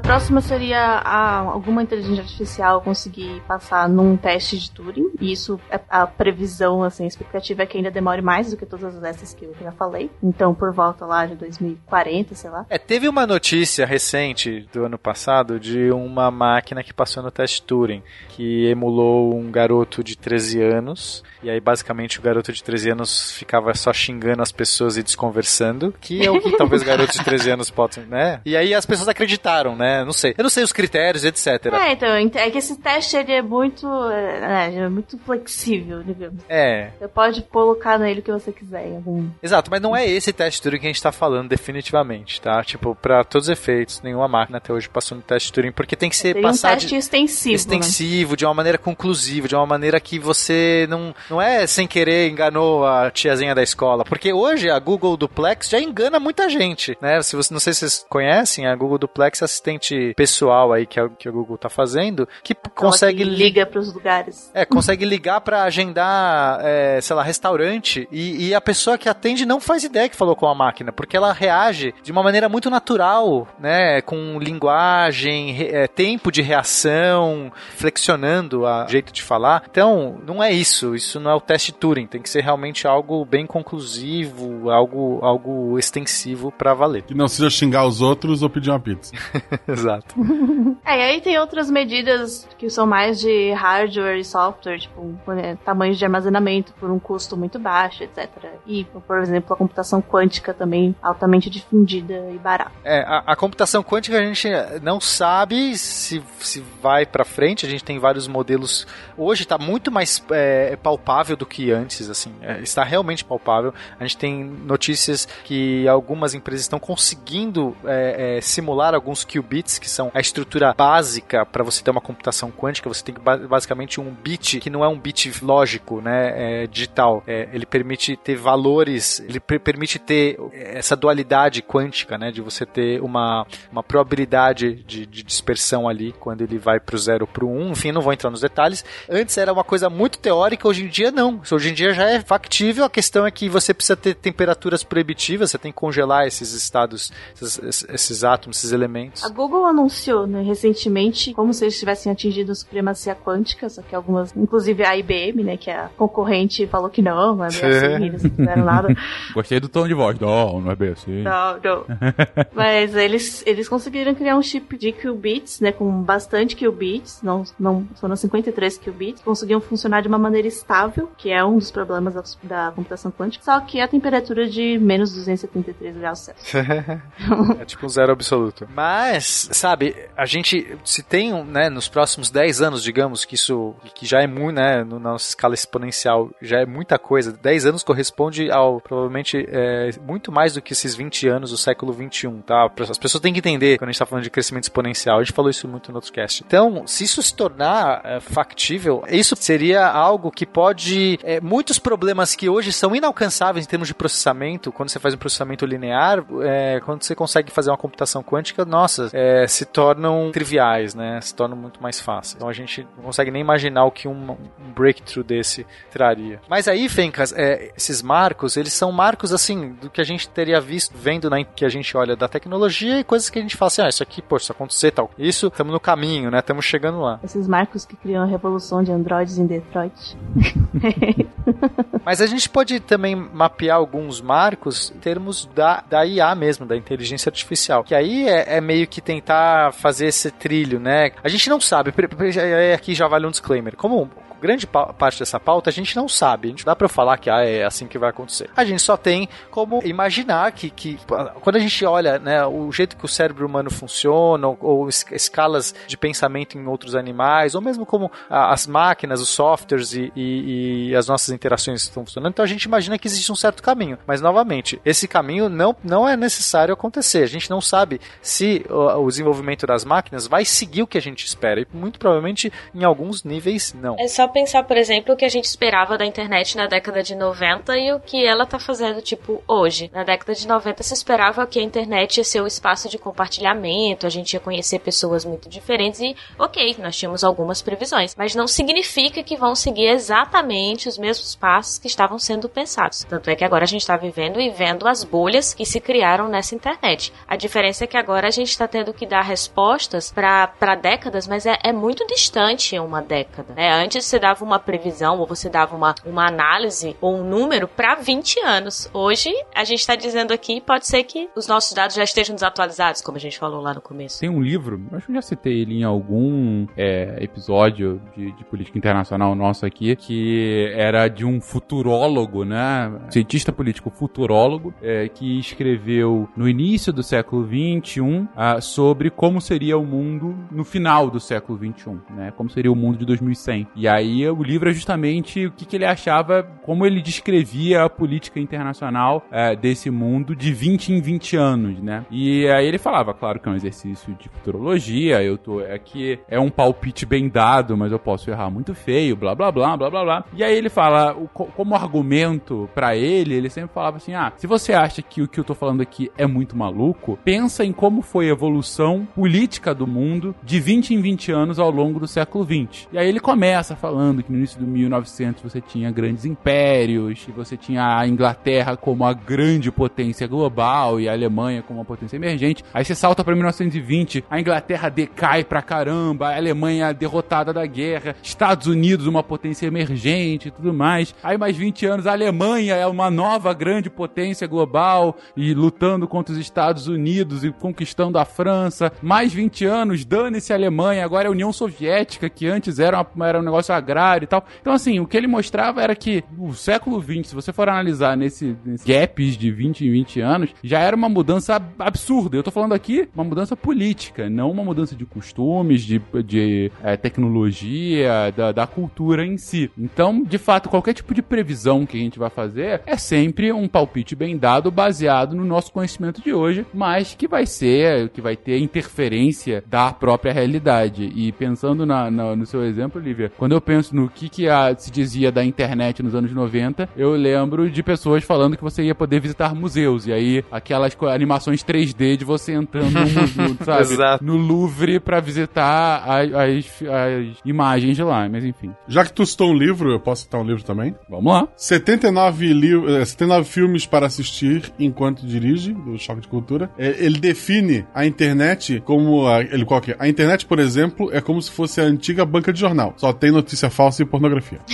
A próxima seria a, alguma inteligência artificial conseguir passar num teste de Turing. E isso é a previsão, assim, a expectativa é que ainda demore mais do que todas essas que eu já falei. Então, por volta lá de 2040, sei lá. É, teve uma notícia recente do ano passado de uma máquina que passou no teste Turing, que emulou um garoto de 13 anos, e aí basicamente o garoto de 13 anos ficava só xingando as pessoas e desconversando, que é o que talvez *laughs* garotos de 13 anos possam, né? E aí as pessoas acreditaram, né? Não sei. Eu não sei os critérios, etc. É, então, ent- é que esse teste ele é muito, é, é muito flexível, digamos. É, Você pode colocar nele o que você quiser. algum... Exato, mas não é esse teste Turing que a gente tá falando definitivamente, tá? Tipo, pra todos os efeitos, nenhuma máquina até hoje passou no teste Turing, porque tem que ser Seria um passado teste extensivo, né? extensivo, de uma maneira conclusiva, de uma maneira que você não não é sem querer enganou a tiazinha da escola, porque hoje a Google Duplex já engana muita gente, né? Se você não sei se vocês conhecem, a Google Duplex é assistente pessoal aí que a, que a Google tá fazendo, que Aquela consegue que liga pros lugares. é, consegue ligar pra agendar, é, sei lá, restaurante e, e a pessoa que atende não faz ideia que falou com a máquina, porque ela reage de uma maneira muito natural, né? Com linguagem, re- é, tempo de reação, flexionando o jeito de falar. Então, não é isso. Isso não é o teste Turing. Tem que ser realmente algo bem conclusivo, algo, algo extensivo pra valer. Que não seja xingar os outros ou pedir uma pizza. *laughs* Exato. *laughs* É, e aí tem outras medidas que são mais de hardware e software, tipo, né, tamanhos de armazenamento por um custo muito baixo, etc. E, por exemplo, a computação quântica também altamente difundida e barata. É, a, a computação quântica a gente não sabe se, se vai pra frente, a gente tem vários modelos. Hoje está muito mais é, palpável do que antes, assim, é, está realmente palpável. A gente tem notícias que algumas empresas estão conseguindo é, é, simular alguns qubits, que são a estrutura básica para você ter uma computação quântica, você tem basicamente um bit que não é um bit lógico, né, é digital. É, ele permite ter valores, ele permite ter essa dualidade quântica, né, de você ter uma, uma probabilidade de, de dispersão ali quando ele vai pro zero pro um. Enfim, não vou entrar nos detalhes. Antes era uma coisa muito teórica, hoje em dia não. Hoje em dia já é factível. A questão é que você precisa ter temperaturas proibitivas, você tem que congelar esses estados, esses, esses átomos, esses elementos. A Google anunciou né, recentemente como se eles tivessem atingido a supremacia quântica, só que algumas, inclusive a IBM, né, que é a concorrente, falou que não, não é bem assim, eles não fizeram nada. *laughs* Gostei do tom de voz. Não, não é bem assim. Não, não. *laughs* Mas eles, eles conseguiram criar um chip de qubits, né, com bastante qubits, não, não foram 53 qubits, conseguiam funcionar de uma maneira estável, que é um dos problemas da, da computação quântica, só que a temperatura de menos 273 graus Celsius. *laughs* é tipo um zero absoluto. Mas, sabe, a gente, se tem, né, nos próximos 10 anos, digamos, que isso, que já é muito, né, na nossa escala exponencial, já é muita coisa, 10 anos corresponde ao, provavelmente, é, muito mais do que esses 20 anos do século 21, tá? As pessoas têm que entender quando a gente tá falando de crescimento exponencial, a gente falou isso muito no outro cast. Então, se isso se tornar é, factível, isso seria algo que pode, é, muitos problemas que hoje são inalcançáveis em termos de processamento, quando você faz um processamento linear, é, quando você consegue fazer uma computação quântica, nossa, é, se tornam triviais, né? Se tornam muito mais fáceis. Então a gente não consegue nem imaginar o que um, um breakthrough desse traria. Mas aí, Fencas, é, esses marcos, eles são marcos assim do que a gente teria visto vendo na que a gente olha da tecnologia e coisas que a gente fala assim, ah, isso aqui, pô, isso acontecer tal. Isso, estamos no caminho, né? Estamos chegando lá. Esses marcos que criam a revolução de androides em Detroit. *laughs* *laughs* Mas a gente pode também mapear alguns marcos em termos da, da IA mesmo, da inteligência artificial. Que aí é, é meio que tentar fazer esse trilho, né? A gente não sabe, aqui já vale um disclaimer. Como grande parte dessa pauta a gente não sabe. A gente dá para falar que ah, é assim que vai acontecer. A gente só tem como imaginar que, que quando a gente olha né, o jeito que o cérebro humano funciona, ou, ou escalas de pensamento em outros animais, ou mesmo como as máquinas, os softwares e, e, e, as nossas interações estão funcionando, então a gente imagina que existe um certo caminho. Mas, novamente, esse caminho não, não é necessário acontecer. A gente não sabe se o, o desenvolvimento das máquinas vai seguir o que a gente espera. E muito provavelmente, em alguns níveis, não. É só pensar, por exemplo, o que a gente esperava da internet na década de 90 e o que ela tá fazendo, tipo, hoje. Na década de 90 se esperava que a internet ia ser o espaço de compartilhamento, a gente ia conhecer pessoas muito diferentes e, ok, nós tínhamos algumas previsões, mas não significa que vão seguir exatamente os mesmos passos que estavam sendo pensados. Tanto é que agora a gente está vivendo e vendo as bolhas que se criaram nessa internet. A diferença é que agora a gente está tendo que dar respostas para décadas, mas é, é muito distante uma década. Né? Antes você dava uma previsão ou você dava uma, uma análise ou um número para 20 anos. Hoje, a gente está dizendo aqui, pode ser que os nossos dados já estejam desatualizados, como a gente falou lá no começo. Tem um livro, acho que eu já citei ele em algum é, episódio de, de, política internacional nosso aqui, que era de um futurólogo, né? Cientista político futurólogo, é, que escreveu no início do século XXI ah, sobre como seria o mundo no final do século XXI, né? Como seria o mundo de 2100. E aí o livro é justamente o que, que ele achava, como ele descrevia a política internacional é, desse mundo de 20 em 20 anos, né? E aí ele falava, claro que é um exercício de futurologia, eu tô aqui, é, é um palpite bem dado, mas eu posso errar muito feio, blá blá blá, blá blá blá. E aí ele fala, o, como argumento para ele, ele sempre falava assim: ah, se você acha que o que eu tô falando aqui é muito maluco, pensa em como foi a evolução política do mundo de 20 em 20 anos ao longo do século 20. E aí ele começa falando falando que no início do 1900 você tinha grandes impérios, e você tinha a Inglaterra como a grande potência global e a Alemanha como uma potência emergente. Aí você salta para 1920, a Inglaterra decai pra caramba, a Alemanha derrotada da guerra, Estados Unidos uma potência emergente e tudo mais. Aí mais 20 anos a Alemanha é uma nova grande potência global e lutando contra os Estados Unidos e conquistando a França. Mais 20 anos, dane-se a Alemanha, agora é a União Soviética, que antes era, uma, era um negócio agrário e tal. Então, assim, o que ele mostrava era que o século XX, se você for analisar nesse, nesse gaps de 20 em 20 anos, já era uma mudança ab- absurda. Eu tô falando aqui uma mudança política, não uma mudança de costumes, de, de eh, tecnologia, da, da cultura em si. Então, de fato, qualquer tipo de previsão que a gente vai fazer é sempre um palpite bem dado, baseado no nosso conhecimento de hoje, mas que vai ser, que vai ter interferência da própria realidade. E pensando na- na- no seu exemplo, Lívia, quando eu penso no que, que a- se dizia da internet nos anos 90, eu lembro de pessoas falando que você ia poder visitar museus. E aí, aquelas animações 3D de você entrando no museu, *laughs* sabe? Exato. No Louvre pra visitar a- as, as imagens de lá. Mas enfim, Já que tu citou um livro, eu posso citar um livro também? vamos lá. 79, li eh, 79 filmes para assistir enquanto dirige, do Choque de Cultura. É, Ele define a internet como. A, ele coloca aqui, A internet, por exemplo, é como se fosse a antiga banca de jornal. Só tem notícia falsa e pornografia. *laughs*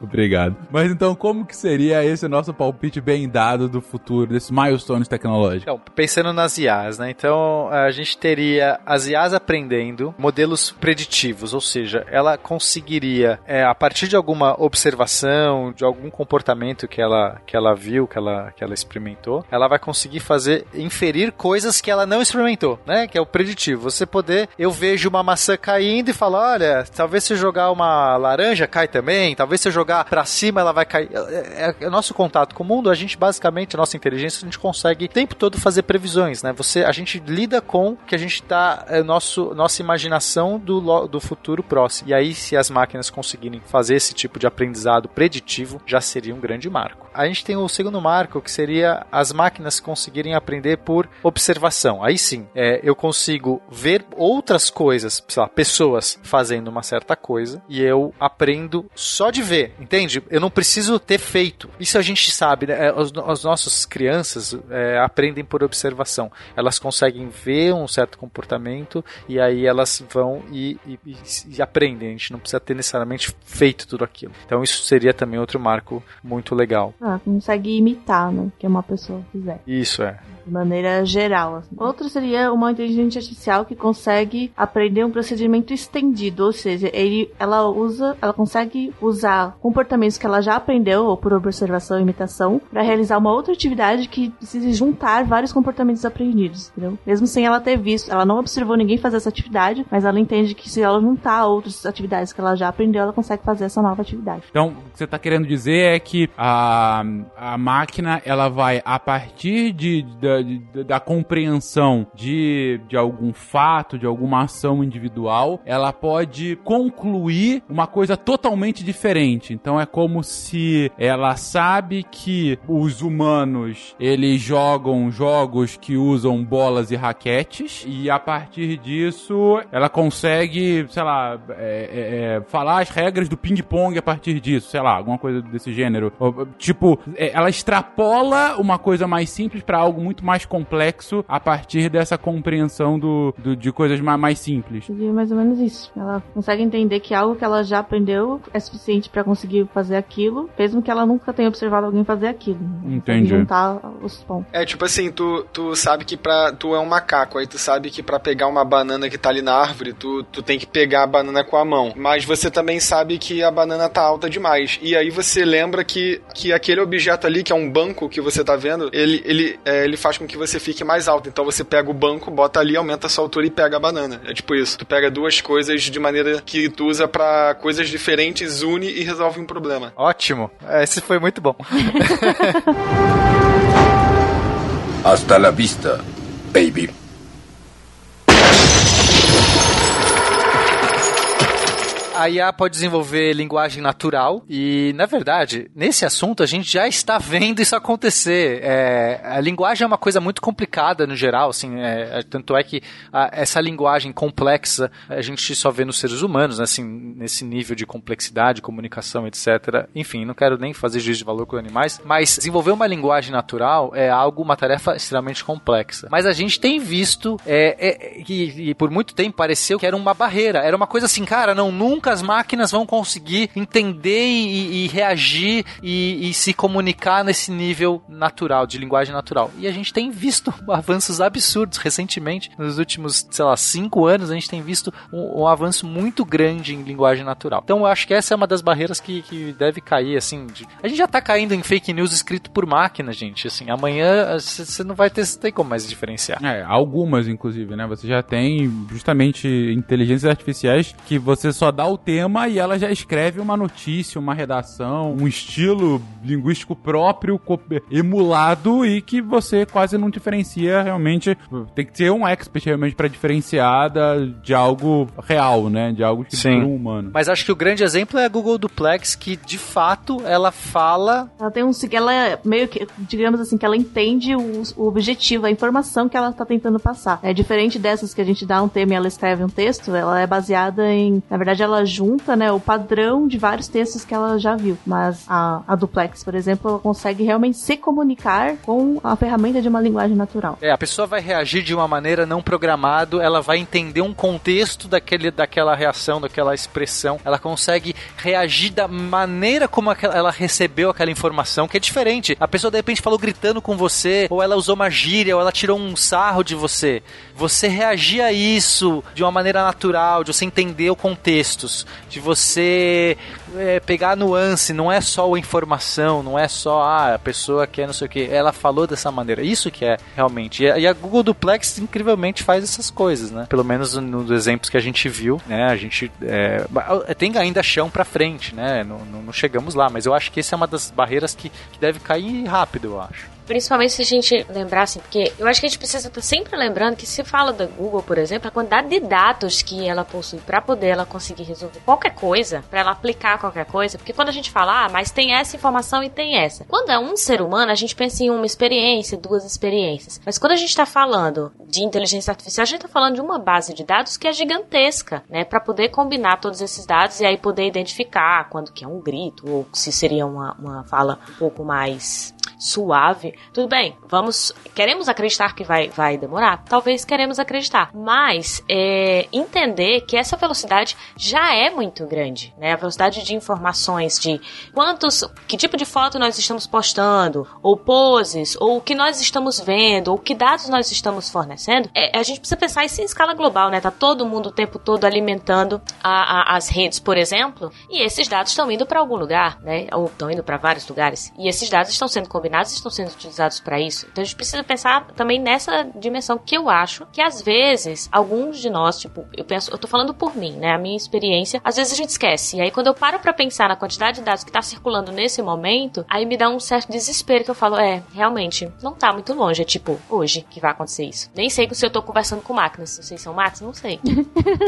Obrigado. Mas então, como que seria esse nosso palpite bem dado do futuro, desses milestones tecnológicos? Então, pensando nas IAs, né? Então, a gente teria as IAs aprendendo modelos preditivos, ou seja, ela conseguiria, é, a partir de alguma observação, de algum comportamento que ela, que ela viu, que ela, que ela experimentou, ela vai conseguir fazer, inferir coisas que ela não experimentou, né? Que é o preditivo. Você poder, eu vejo uma maçã caindo e falo, olha, talvez se jogar uma laranja, cai também, talvez se jogar pra cima, ela vai cair. É, é- é nosso contato com o mundo, a gente basicamente, nossa inteligência, a gente consegue o tempo todo fazer previsões, né? Você, a gente lida com que a gente tá, é, nosso, nossa imaginação do, do futuro próximo. E aí, se as máquinas conseguirem fazer esse tipo de aprendizado preditivo, já seria um grande marco. A gente tem o segundo marco, que seria as máquinas conseguirem aprender por observação. Aí sim, é, eu consigo ver outras coisas, sei lá, pessoas fazendo uma certa coisa, e eu aprendo só de ver, entende? Eu não preciso ter feito. Isso a gente sabe, né? É, Os, as nossas crianças é, aprendem por observação. Elas conseguem ver um certo comportamento e aí elas vão e, e- e- e aprendem. A gente não precisa ter necessariamente feito tudo aquilo. Então isso seria também outro marco muito legal. Ah, consegue imitar, né? Que uma pessoa fizer. Isso é. De maneira geral. Outro seria uma inteligência artificial que consegue aprender um procedimento estendido, ou seja, ele, ela usa, ela consegue usar comportamentos que ela já aprendeu, ou por observação e imitação, para realizar uma outra atividade que precise juntar vários comportamentos aprendidos, entendeu? Mesmo sem ela ter visto, ela não observou ninguém fazer essa atividade, mas ela entende que se ela juntar outras atividades que ela já aprendeu, ela consegue fazer essa nova atividade. Então, o que você está querendo dizer é que a, a máquina ela vai, a partir de, da, compreensão de, de algum fato, de alguma ação individual, ela pode concluir uma coisa totalmente diferente. Então, é como se ela sabe que os humanos eles jogam jogos que usam bolas e raquetes, e a partir disso ela consegue, sei lá, é, é, é, falar as regras do ping-pong a partir disso, sei lá, alguma coisa desse gênero. Tipo, é, ela extrapola uma coisa mais simples para algo muito mais complexo a partir dessa compreensão do, do- de coisas ma- mais simples. Seria mais ou menos isso. Ela consegue entender que algo que ela já aprendeu é suficiente pra conseguir fazer aquilo, mesmo que ela nunca tenha observado alguém fazer aquilo. Entendi. Juntar os pontos. É tipo assim, tu, tu sabe que pra. Tu é um macaco, aí tu sabe que pra pegar uma banana que tá ali na árvore, tu, tu tem que pegar a banana com a mão. Mas você também sabe que a banana tá alta demais. E aí você lembra que, que aquele objeto ali, que é um banco que você tá vendo, ele, ele, é, ele faz com que você fique mais alto. Então você pega o banco, bota ali, aumenta a sua altura e pega a banana. É tipo isso. Tu pega duas coisas de maneira que tu usa pra coisas diferentes, une e resolve um problema. Ótimo. Esse foi muito bom. *laughs* Hasta la vista, baby. A IA pode desenvolver linguagem natural e, na verdade, nesse assunto a gente já está vendo isso acontecer. É, a linguagem é uma coisa muito complicada no geral, assim, é, é, tanto é que a- essa linguagem complexa a gente só vê nos seres humanos, né, assim, nesse nível de complexidade, comunicação, etc. Enfim, não quero nem fazer juízo de valor com animais, mas desenvolver uma linguagem natural é algo, uma tarefa extremamente complexa. Mas a gente tem visto é, é, que, que por muito tempo pareceu que era uma barreira, era uma coisa assim, cara, não, nunca as máquinas vão conseguir entender e, e reagir e, e, se comunicar nesse nível natural, de linguagem natural. E a gente tem visto *laughs* avanços absurdos recentemente, nos últimos, sei lá, cinco anos, a gente tem visto um, um avanço muito grande em linguagem natural. Então eu acho que essa é uma das barreiras que, que deve cair, assim. De... A gente já tá caindo em fake news escrito por máquina, gente. Assim, amanhã você não vai ter, tem como mais diferenciar. É, algumas, inclusive, né? Você já tem justamente inteligências artificiais que você só dá o tema e ela já escreve uma notícia, uma redação, um estilo linguístico próprio, emulado e que você quase não diferencia realmente. Tem que ser um expert realmente para diferenciar de algo real, né? De algo escrito por um humano. Mas acho que o grande exemplo é a Google Duplex, que de fato ela fala. Ela tem um. Ela é meio que, digamos assim, que ela entende o, o objetivo, a informação que ela está tentando passar. É diferente dessas que a gente dá um tema e ela escreve um texto, ela é baseada em. Na verdade, ela junta né, o padrão de vários textos que ela já viu. Mas a, a Duplex, por exemplo, ela consegue realmente se comunicar com a ferramenta de uma linguagem natural. É, a pessoa vai reagir de uma maneira não programada, ela vai entender um contexto daquele, daquela reação, daquela expressão, ela consegue reagir da maneira como ela recebeu aquela informação, que é diferente. A pessoa de repente falou gritando com você, ou ela usou uma gíria, ou ela tirou um sarro de você. Você reagir a isso de uma maneira natural, de você entender o contextos, de você é, pegar a nuance, não é só a informação, não é só ah, a pessoa que é não sei o que, ela falou dessa maneira. Isso que é realmente. E a, Google Duplex incrivelmente faz essas coisas, né? Pelo menos nos exemplos que a gente viu, né? A gente é, tem ainda chão para frente, né? Não, não, não, chegamos lá, mas eu acho que essa é uma das barreiras que, que deve cair rápido, eu acho. Principalmente se a gente lembrar, assim, porque eu acho que a gente precisa estar sempre lembrando que se fala da Google, por exemplo, a quantidade de dados que ela possui para poder ela conseguir resolver qualquer coisa, para ela aplicar qualquer coisa, porque quando a gente fala, ah, mas tem essa informação e tem essa. Quando é um ser humano, a gente pensa em uma experiência, duas experiências. Mas quando a gente está falando de inteligência artificial, a gente está falando de uma base de dados que é gigantesca, né, para poder combinar todos esses dados e aí poder identificar quando que é um grito ou se seria uma, uma fala um pouco mais suave. Tudo bem, vamos. Queremos acreditar que vai, vai demorar? Talvez queremos acreditar. Mas é, entender que essa velocidade já é muito grande, né? A velocidade de informações de quantos. que tipo de foto nós estamos postando, ou poses, ou o que nós estamos vendo, ou que dados nós estamos fornecendo. É, a gente precisa pensar isso em escala global, né? Tá todo mundo o tempo todo alimentando a, a, as redes, por exemplo, e esses dados estão indo para algum lugar, né? Ou estão indo para vários lugares. E esses dados estão sendo combinados estão sendo utilizados para isso. Então a gente precisa pensar também nessa dimensão que eu acho que às vezes alguns de nós, tipo, eu penso, eu tô falando por mim, né? A minha experiência, às vezes a gente esquece. E aí quando eu paro para pensar na quantidade de dados que tá circulando nesse momento, aí me dá um certo desespero que eu falo, é, realmente, não tá muito longe, é tipo, hoje que vai acontecer isso. Nem sei se eu tô conversando com máquinas, se vocês são máquinas, não sei. *laughs*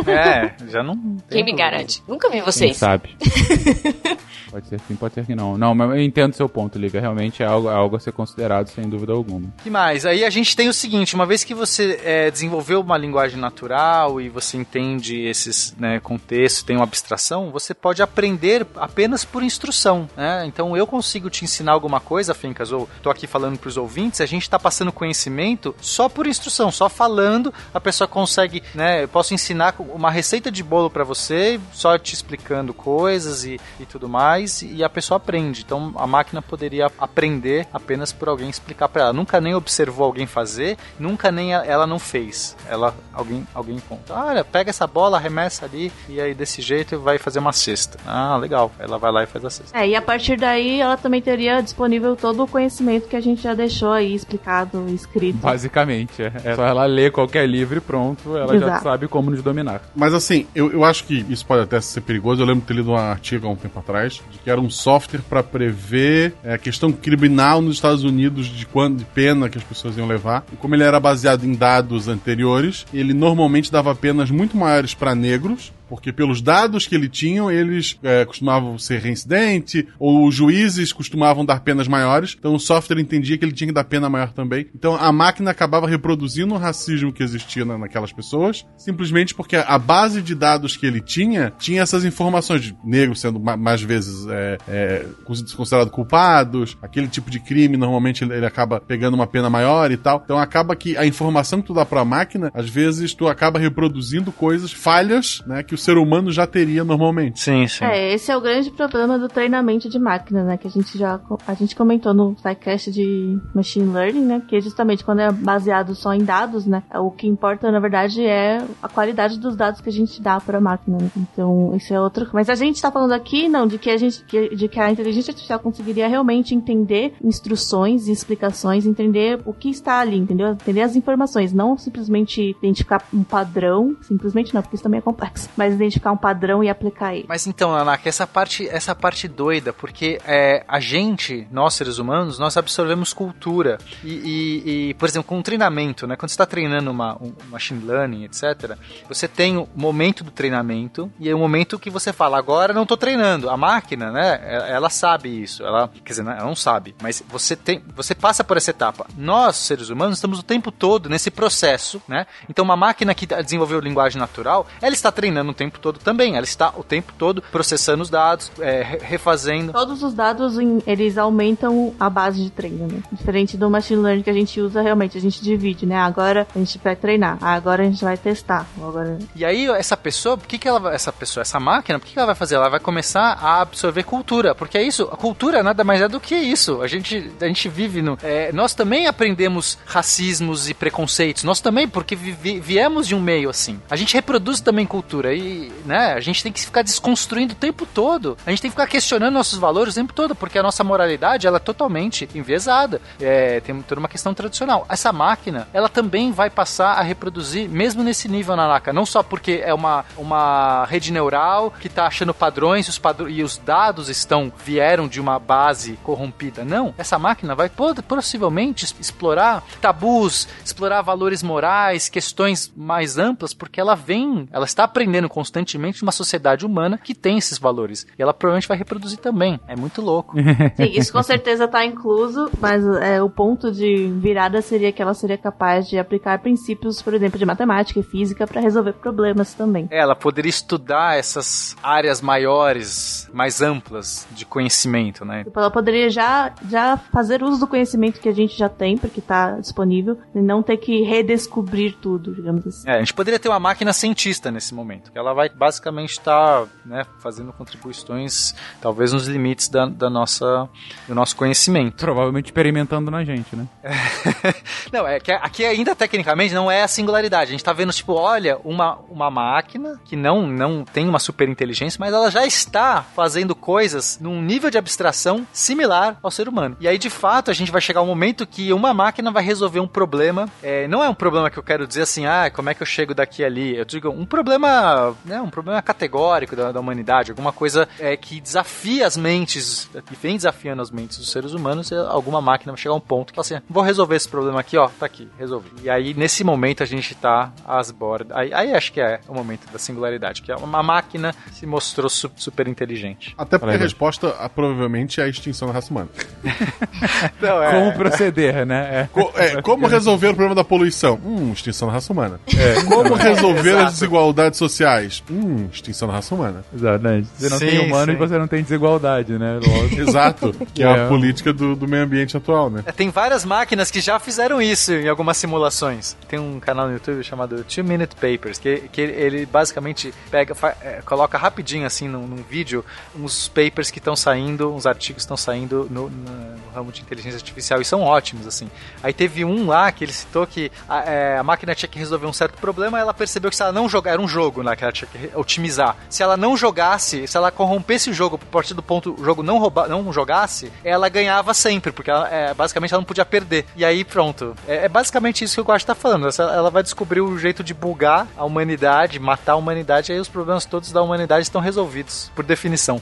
É, já não. Quem me garante? Nunca vi vocês. Quem sabe. *laughs* pode ser sim, pode ser que não. Não, mas eu entendo seu ponto, Liga. Realmente é algo, é algo a ser considerado, sem dúvida alguma. E mais, aí a gente tem o seguinte, uma vez que você é, desenvolveu uma linguagem natural e você entende esses né, contextos, tem uma abstração, você pode aprender apenas por instrução, né? Então eu consigo te ensinar alguma coisa, Fincas, ou tô aqui falando para os ouvintes, a gente está passando conhecimento só por instrução, só falando, a pessoa consegue, né? Eu posso ensinar uma receita de bolo para você, só te explicando coisas e, e tudo mais, e a pessoa aprende. Então a máquina poderia aprender apenas por alguém explicar para ela. Nunca nem observou alguém fazer, nunca nem ela não fez. Ela alguém alguém conta. Olha, pega essa bola, arremessa ali e aí desse jeito vai fazer uma cesta. Ah, legal. Ela vai lá e faz a cesta. É, e a partir daí ela também teria disponível todo o conhecimento que a gente já deixou aí explicado, escrito. Basicamente, é. É só ela ler qualquer livro e pronto, ela Exato. já sabe como nos dominar. Mas assim, eu, eu acho que isso pode até ser perigoso. Eu lembro de ter lido um artigo há um tempo atrás de que era um software para prever é, a questão criminal nos Estados Unidos de quanto de pena que as pessoas iam levar. E como ele era baseado em dados anteriores, ele normalmente dava penas muito maiores para negros porque pelos dados que ele tinham, eles é, costumavam ser reincidente, ou os juízes costumavam dar penas maiores, então o software entendia que ele tinha que dar pena maior também. Então a máquina acabava reproduzindo o racismo que existia na, naquelas pessoas, simplesmente porque a base de dados que ele tinha tinha essas informações de negros sendo mais vezes é, é, considerado culpados, aquele tipo de crime normalmente ele, ele acaba pegando uma pena maior e tal. Então acaba que a informação que tu dá para a máquina, às vezes tu acaba reproduzindo coisas, falhas, né, que o ser humano já teria normalmente. Sim, sim. É, esse é o grande problema do treinamento de máquina, né? Que a gente já a gente comentou no SciCast de Machine Learning, né? Que justamente quando é baseado só em dados, né? O que importa, na verdade, é a qualidade dos dados que a gente dá para a máquina. Né? Então, isso é outro. Mas a gente está falando aqui, não, de que a gente, de que a inteligência artificial conseguiria realmente entender instruções e explicações, entender o que está ali, entendeu? Entender as informações, não simplesmente identificar um padrão, simplesmente não, porque isso também é complexo, mas identificar um padrão e aplicar ele. Mas então, Nanaka, essa parte, essa parte doida, porque é, a gente, nós seres humanos, nós absorvemos cultura. E, e, e por exemplo, com um treinamento, né? Quando você está treinando uma, um machine learning, etc., você tem o momento do treinamento e é o momento que você fala, agora não estou treinando. A máquina, né? Ela sabe isso. Ela, quer dizer, ela não sabe, mas você tem, você passa por essa etapa. Nós, seres humanos, estamos o tempo todo nesse processo, né? Então, uma máquina que desenvolveu linguagem natural, ela está treinando o tempo todo também. Ela está o tempo todo processando os dados, é, refazendo. Todos os dados, eles aumentam a base de treino, né? Diferente do machine learning que a gente usa realmente, a gente divide, né? Agora a gente vai treinar, agora a gente vai testar. Agora... E aí, essa pessoa, por que, que ela essa pessoa, essa máquina, por que, que ela vai fazer? Ela vai começar a absorver cultura, porque é isso, a cultura nada mais é do que isso. A gente, a gente vive no. É, nós também aprendemos racismos e preconceitos, nós também, porque vi, viemos de um meio assim. A gente reproduz também cultura e, né, a gente tem que ficar desconstruindo o tempo todo. A gente tem que ficar questionando nossos valores o tempo todo, porque a nossa moralidade, ela é totalmente enviesada. É, tem toda uma questão tradicional. Essa máquina, ela também vai passar a reproduzir, mesmo nesse nível, Nanaka, não só porque é uma, uma rede neural que está achando padrões os, padr e os dados estão vieram de uma base corrompida. Não, essa máquina vai possivelmente explorar tabus, explorar valores morais, questões mais amplas, porque ela vem, ela está aprendendo constantemente uma sociedade humana que tem esses valores. E ela provavelmente vai reproduzir também. É muito louco. *laughs* Sim, isso com certeza está incluso, mas é, o ponto de virada seria que ela seria capaz de aplicar princípios, por exemplo, de matemática e física para resolver problemas também. É, ela poderia estudar essas áreas maiores, mais amplas de conhecimento, né? Tipo, ela poderia já, já fazer uso do conhecimento que a gente já tem, porque está disponível, e não ter que redescobrir tudo, digamos assim. É, a gente poderia ter uma máquina cientista nesse momento, que ela vai basicamente estar né, fazendo contribuições, talvez nos limites da, da nossa, do nosso conhecimento. Provavelmente experimentando na gente, né? *laughs* não, é que aqui ainda tecnicamente não é a singularidade. A gente está vendo, tipo, olha, uma, uma máquina que não, não tem uma super inteligência, mas ela já está fazendo coisas num nível de abstração similar ao ser humano. E aí, de fato, a gente vai chegar um momento que uma máquina vai resolver um problema. É, não é um problema que eu quero dizer assim, ah, como é que eu chego daqui ali? Eu digo, um problema, né, um problema categórico da, da humanidade, alguma coisa é, que desafia as mentes, que vem desafiando as mentes dos seres humanos, alguma máquina vai chegar a um ponto que fala assim, vou resolver esse problema aqui, ó, tá aqui, resolvi. E aí, nesse momento, a gente tá às bordas. Aí, aí acho que é o momento da singularidade, que é uma máquina se mostrou su super inteligente. Até porque a resposta a, provavelmente é a extinção da raça humana. *laughs* Não, é... Como proceder, né? É. Co é, como resolver o problema da poluição? Hum, extinção da raça humana. É. Como resolver as desigualdades sociais? Hum, extinção da raça humana. Exato, né? Você não sim, tem humano sim. e você não tem desigualdade, né? *laughs* *laughs* Exato, que é, é a política do, do, meio ambiente atual, né? Tem várias máquinas que já fizeram isso em algumas simulações. Tem um canal no YouTube chamado Two Minute Papers, que, que ele basicamente pega, é, coloca rapidinho assim num, num, vídeo uns papers que estão saindo, uns artigos que estão saindo no, no, no, ramo de inteligência artificial e são ótimos assim. Aí teve um lá que ele citou que a, é, a máquina tinha que resolver um certo problema, ela percebeu que se ela não jogar, era um jogo né, que otimizar. Se ela não jogasse, se ela corrompesse o jogo a partir do ponto o jogo não rouba, não jogasse, ela ganhava sempre, porque ela, é, basicamente ela não podia perder. E aí pronto. É, é basicamente isso que o Guache tá falando. Ela vai descobrir o jeito de bugar a humanidade, matar a humanidade, e aí os problemas todos da humanidade estão resolvidos, por definição.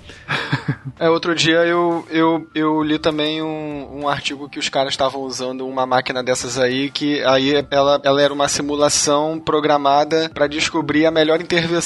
É, outro dia eu, eu, eu li também um, um artigo que os caras estavam usando uma máquina dessas aí, que aí ela, ela era uma simulação programada para descobrir a melhor intervenção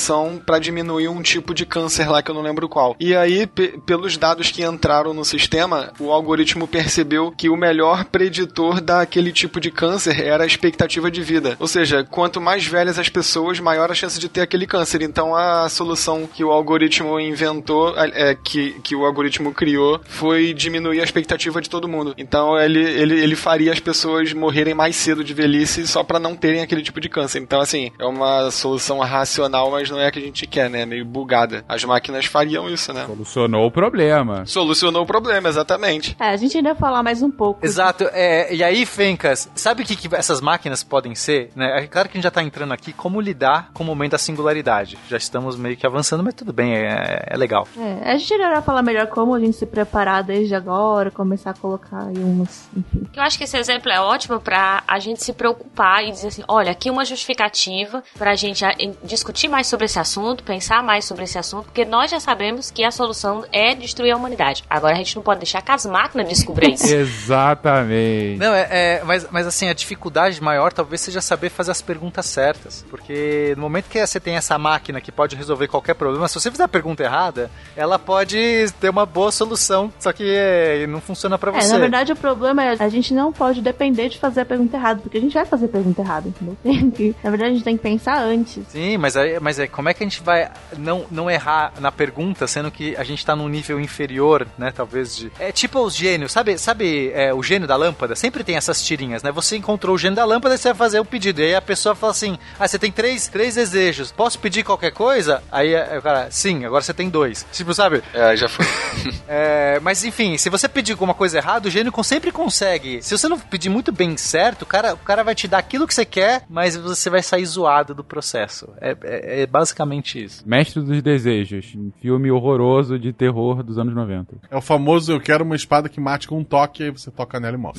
para diminuir um tipo de câncer lá que eu não lembro qual. E aí, pelos dados que entraram no sistema, o algoritmo percebeu que o melhor preditor daquele tipo de câncer era a expectativa de vida. Ou seja, quanto mais velhas as pessoas, maior a chance de ter aquele câncer. Então a solução que o algoritmo inventou, é, que, que o algoritmo criou, foi diminuir a expectativa de todo mundo. Então ele, ele, ele faria as pessoas morrerem mais cedo de velhice só para não terem aquele tipo de câncer. Então, assim, é uma solução racional, mas mas não é a que a gente quer, né? É meio bugada. As máquinas fariam isso, né? Solucionou o problema. Solucionou o problema, exatamente. É, a gente ainda vai falar mais um pouco. Exato, é, e aí, Fencas, sabe o que, que essas máquinas podem ser? Né? É claro que a gente já tá entrando aqui como lidar com o momento da singularidade. Já estamos meio que avançando, mas tudo bem, é, é legal. É, a gente irá falar melhor como a gente se preparar desde agora, começar a colocar aí umas, enfim. Eu acho que esse exemplo é ótimo pra a gente se preocupar e dizer assim, olha, aqui uma justificativa pra gente a- em- discutir mais sobre esse assunto, pensar mais sobre esse assunto, porque nós já sabemos que a solução é destruir a humanidade. Agora a gente não pode deixar que as máquinas descubram isso. *laughs* Exatamente. Não, é, é- mas, mas assim, a dificuldade maior talvez seja saber fazer as perguntas certas. Porque no momento que você tem essa máquina que pode resolver qualquer problema, se você fizer a pergunta errada, ela pode ter uma boa solução, só que é, não funciona pra É, você. na verdade o problema é a gente não pode depender de fazer a pergunta errada, porque a gente vai fazer a pergunta errada, entendeu? *laughs* Na verdade a gente tem que pensar antes. Sim, mas, aí, mas é, como é que a gente vai não, não errar na pergunta, sendo que a gente tá num nível inferior, né, talvez de... É tipo os gênios, sabe, sabe é, o gênio da lâmpada? Sempre tem essas tirinhas, né? Você encontrou o gênio da lâmpada e você vai fazer um pedido, e aí a pessoa fala assim, ah, você tem três, três desejos, posso pedir qualquer coisa? Aí é, o cara, sim, agora você tem dois. Tipo, sabe? É, já foi. *laughs* É, mas enfim, se você pedir alguma coisa errada, o gênio sempre consegue. Se você não pedir muito bem certo, o cara, o cara vai te dar aquilo que você quer, mas você vai sair zoado do processo. É, é- é basicamente isso. Mestre dos Desejos, um filme horroroso de terror dos anos 90. É o famoso eu quero uma espada que mate com um toque, aí você toca nela e morre.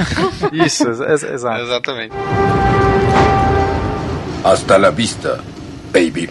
*laughs* Isso, ex- ex- exato. Exatamente. Hasta la vista, baby.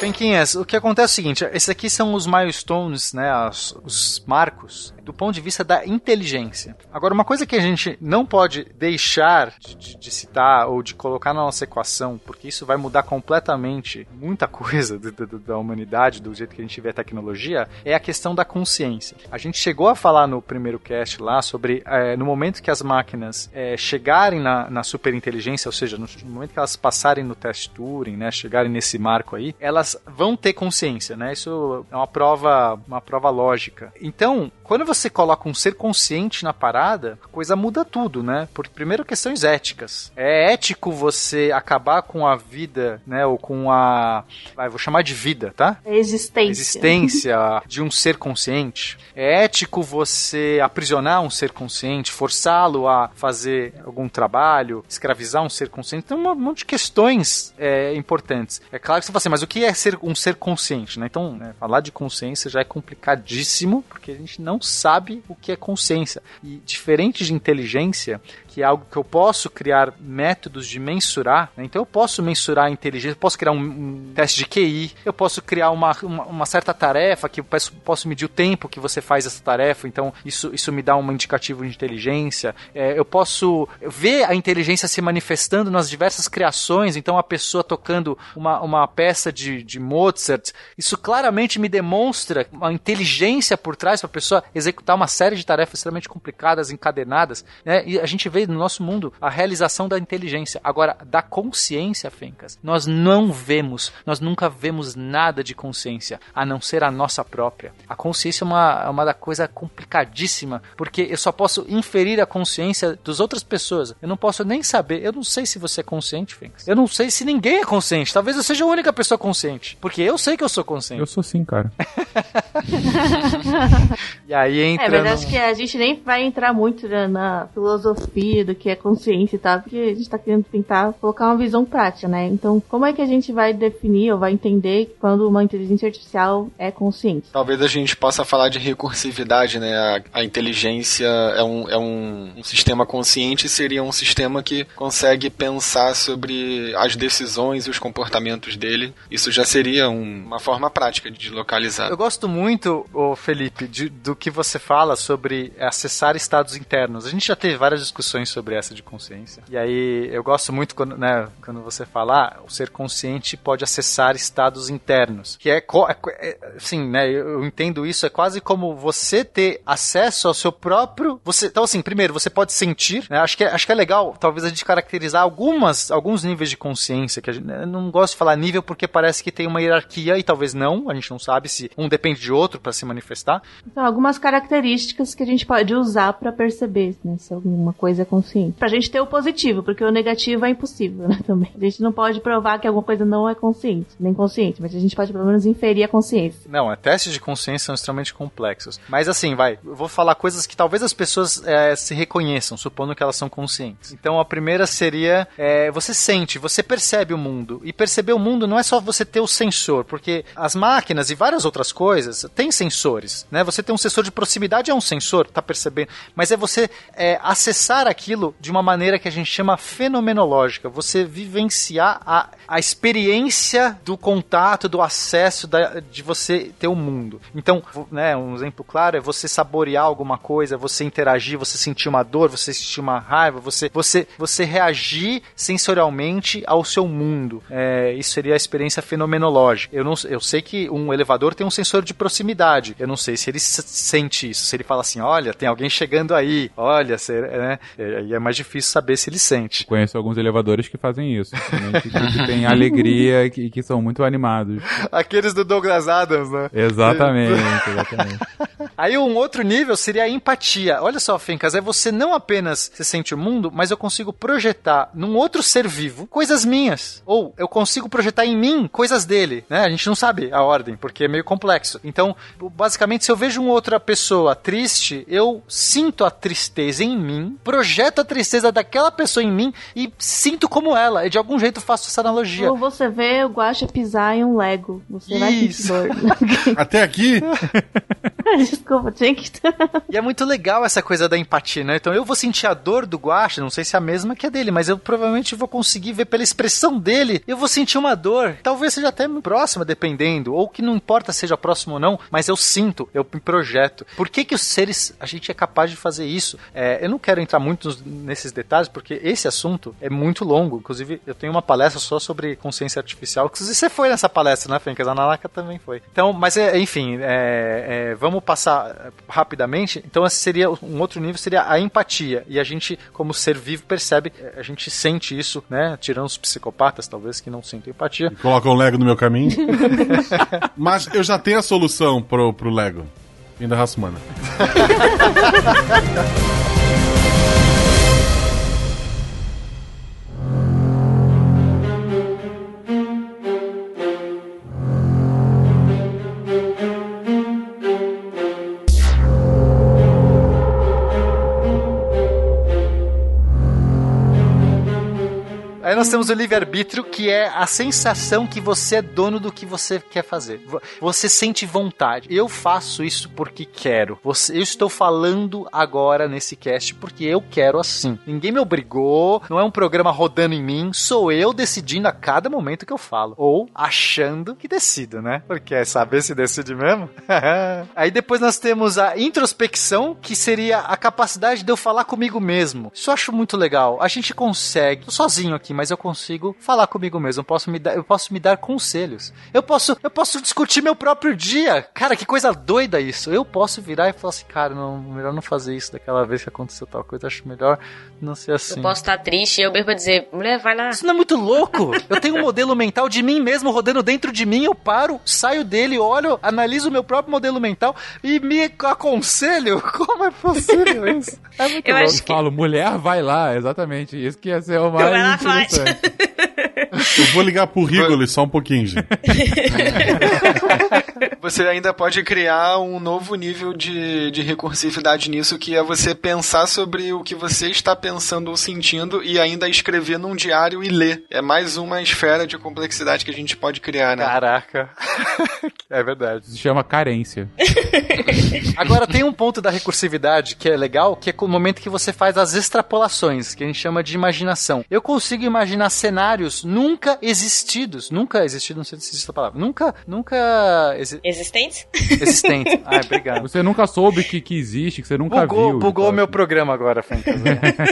Penquinhas, o que acontece é o seguinte: esses aqui são os milestones, né? as- os marcos do ponto de vista da inteligência. Agora, uma coisa que a gente não pode deixar de, de- de citar ou de colocar na nossa equação, porque isso vai mudar completamente muita coisa do- do- da humanidade, do jeito que a gente vê a tecnologia, é a questão da consciência. A gente chegou a falar no primeiro cast lá sobre eh, no momento que as máquinas eh, chegarem na, na superinteligência, ou seja, no, no momento que elas passarem no teste Turing, né, chegarem nesse marco aí, elas vão ter consciência, né? Isso é uma prova, uma prova lógica. Então, quando você coloca um ser consciente na parada, a coisa muda tudo, né? Porque primeiro questões éticas. É ético você acabar com a vida, né, ou com a, vai, vou chamar de vida, tá? Existência. existência de um ser consciente? É ético você aprisionar um ser consciente, forçá-lo a fazer algum trabalho, escravizar um ser consciente? Tem um monte de questões é, importantes. É claro que você fala assim, mas o que é ser um ser consciente? Né? Então, né, falar de consciência já é complicadíssimo, porque a gente não sabe o que é consciência. E diferente de inteligência, que é algo que eu posso criar métodos de mensurar, né? então eu posso mensurar a inteligência, posso criar um, um teste de QI, eu posso criar uma, uma, uma certa tarefa que eu peço- posso medir o tempo que você faz essa tarefa, então isso, isso me dá um indicativo de inteligência. É, eu posso ver a inteligência se manifestando nas diversas criações, então a pessoa tocando uma, uma peça de, de Mozart, isso claramente me demonstra uma inteligência por trás para a pessoa executar uma série de tarefas extremamente complicadas, encadenadas, né? E a gente vê no nosso mundo a realização da inteligência. Agora, da consciência, Fencas, nós não vemos, nós nunca vemos nada de consciência, a não ser a nossa própria. A consciência é uma, é uma da coisa complicadíssima, porque eu só posso inferir a consciência das outras pessoas. Eu não posso nem saber, eu não sei se você é consciente, Fencas. Eu não sei se ninguém é consciente. Talvez eu seja a única pessoa consciente, porque eu sei que eu sou consciente. Eu sou sim, cara. *laughs* E aí entra É, mas no- acho que a gente nem vai entrar muito na filosofia do que é consciência e tal, porque a gente tá querendo tentar colocar uma visão prática, né? Então, como é que a gente vai definir ou vai entender quando uma inteligência artificial é consciente? Talvez a gente possa falar de recursividade, né? A, a inteligência é, um, é um, um sistema consciente, seria um sistema que consegue pensar sobre as decisões e os comportamentos dele. Isso já seria um- uma forma prática de localizar. Eu gosto muito, ô Felipe, de- do que você fala sobre acessar estados internos. A gente já teve várias discussões sobre essa de consciência. E aí eu gosto muito quando, né, quando você fala, ah, o ser consciente pode acessar estados internos. Que é, é, é, assim, né, eu entendo isso, é quase como você ter acesso ao seu próprio. Você, então, assim, primeiro, você pode sentir, né? Acho que, é- acho que é legal, talvez, a gente caracterizar algumas, alguns níveis de consciência. Que a gente, eu não gosto de falar nível porque parece que tem uma hierarquia e talvez não. A gente não sabe se um depende de outro para se manifestar. Então, algumas características que a gente pode usar pra perceber né, se alguma coisa é consciente. Pra gente ter o positivo, porque o negativo é impossível, *laughs* né, também. A gente não pode provar que alguma coisa não é consciente, nem consciente, mas a gente pode pelo menos inferir a consciência. Não, é, testes de consciência são extremamente complexos. Mas assim, vai, eu vou falar coisas que talvez as pessoas é, se reconheçam, supondo que elas são conscientes. Então a primeira seria, é, você sente, você percebe o mundo. E perceber o mundo não é só você ter o sensor, porque as máquinas e várias outras coisas têm sensores, né? Você tem um sensor de proximidade, é um sensor, tá percebendo? Mas é você é, acessar aquilo de uma maneira que a gente chama fenomenológica. Você vivenciar a, a experiência do contato, do acesso, da, de você ter o mundo. Então, né, um exemplo claro é você saborear alguma coisa, você interagir, você sentir uma dor, você sentir uma raiva, você, você, você reagir sensorialmente ao seu mundo. É, isso seria a experiência fenomenológica. Eu, não, eu sei que um elevador tem um sensor de proximidade. Eu não sei se ele sente isso, se ele fala assim, olha, tem alguém chegando aí, olha, né? E é mais difícil saber se ele sente. Conheço alguns elevadores que fazem isso, que, que tem alegria e que, que são muito animados. Aqueles do Douglas Adams, né? Exatamente, exatamente. Aí um outro nível seria a empatia. Olha só, Fencas, é você não apenas se sente o mundo, mas eu consigo projetar num outro ser vivo coisas minhas. Ou eu consigo projetar em mim coisas dele, né? A gente não sabe a ordem, porque é meio complexo. Então, basicamente, se eu vejo uma outra pessoa triste, eu sinto a tristeza em mim, projeto a tristeza daquela pessoa em mim e sinto como ela. E de algum jeito faço essa analogia. Ou você vê o Guaxa pisar em um Lego. Você vai sentir dor. *laughs* Até aqui? *laughs* Desculpa, tinha que. *laughs* e é muito legal essa coisa da empatia, né? Então eu vou sentir a dor do Guacha, não sei se é a mesma que a dele, mas eu provavelmente vou conseguir ver pela expressão dele, eu vou sentir uma dor. Talvez seja até próxima, dependendo, ou que não importa seja próximo ou não, mas eu sinto, eu me projeto. Por que que os seres, a gente é capaz de fazer isso? É, eu não quero entrar muito nesses detalhes, porque esse assunto é muito longo. Inclusive, eu tenho uma palestra só sobre consciência artificial. Inclusive, você foi nessa palestra, né, Fencas? A Nanaka também foi. Então, mas é, enfim, é, é, vamos passar rapidamente. Então, esse seria um outro nível, seria a empatia. E a gente, como ser vivo, percebe, é, a gente sente isso, né? Tirando os psicopatas, talvez, que não sentem empatia. Coloca um Lego no meu caminho. *laughs* mas eu já tenho a solução pro, pro Lego. Ainda raça humana. *laughs* nós temos o livre-arbítrio, que é a sensação que você é dono do que você quer fazer. Você sente vontade. Eu faço isso porque quero. Eu estou falando agora nesse cast porque eu quero assim. Ninguém me obrigou, não é um programa rodando em mim, sou eu decidindo a cada momento que eu falo. Ou achando que decido, né? Porque é saber se decide mesmo. *laughs* Aí depois nós temos a introspecção, que seria a capacidade de eu falar comigo mesmo. Isso eu acho muito legal. A gente consegue, sozinho aqui, mas eu consigo falar comigo mesmo. Eu posso me dar, eu posso me dar conselhos. Eu posso, eu posso discutir meu próprio dia. Cara, que coisa doida isso. Eu posso virar e falar assim, cara, não, melhor não fazer isso daquela vez que aconteceu tal coisa. Acho melhor não ser assim. Eu posso estar triste e eu mesmo dizer, mulher, vai lá. Isso não é muito louco? eu tenho um modelo mental de mim mesmo rodando dentro de mim. Eu paro, saio dele, olho, analiso o meu próprio modelo mental e me aconselho. *laughs* Como é possível isso? É muito eu louco. Acho que... falo, mulher, vai lá, exatamente. Isso que ia ser o mais Eu vou ligar pro Rigoli só um pouquinho, gente. *laughs* Você ainda pode criar um novo nível de, de recursividade nisso, que é você pensar sobre o que você está pensando ou sentindo e ainda escrever num diário e ler. É mais uma esfera de complexidade que a gente pode criar, né? Caraca. *laughs* é verdade. Se chama carência. *laughs* Agora, tem um ponto da recursividade que é legal, que é o momento que você faz as extrapolações, que a gente chama de imaginação. Eu consigo imaginar cenários nunca existidos. Nunca existido, não sei se existe essa palavra. Nunca, nunca... Exi Existentes? Existentes. *laughs* Ah, obrigado. Você nunca soube que, que existe, que você nunca bugou, viu. Bugou o meu programa agora, Fencas.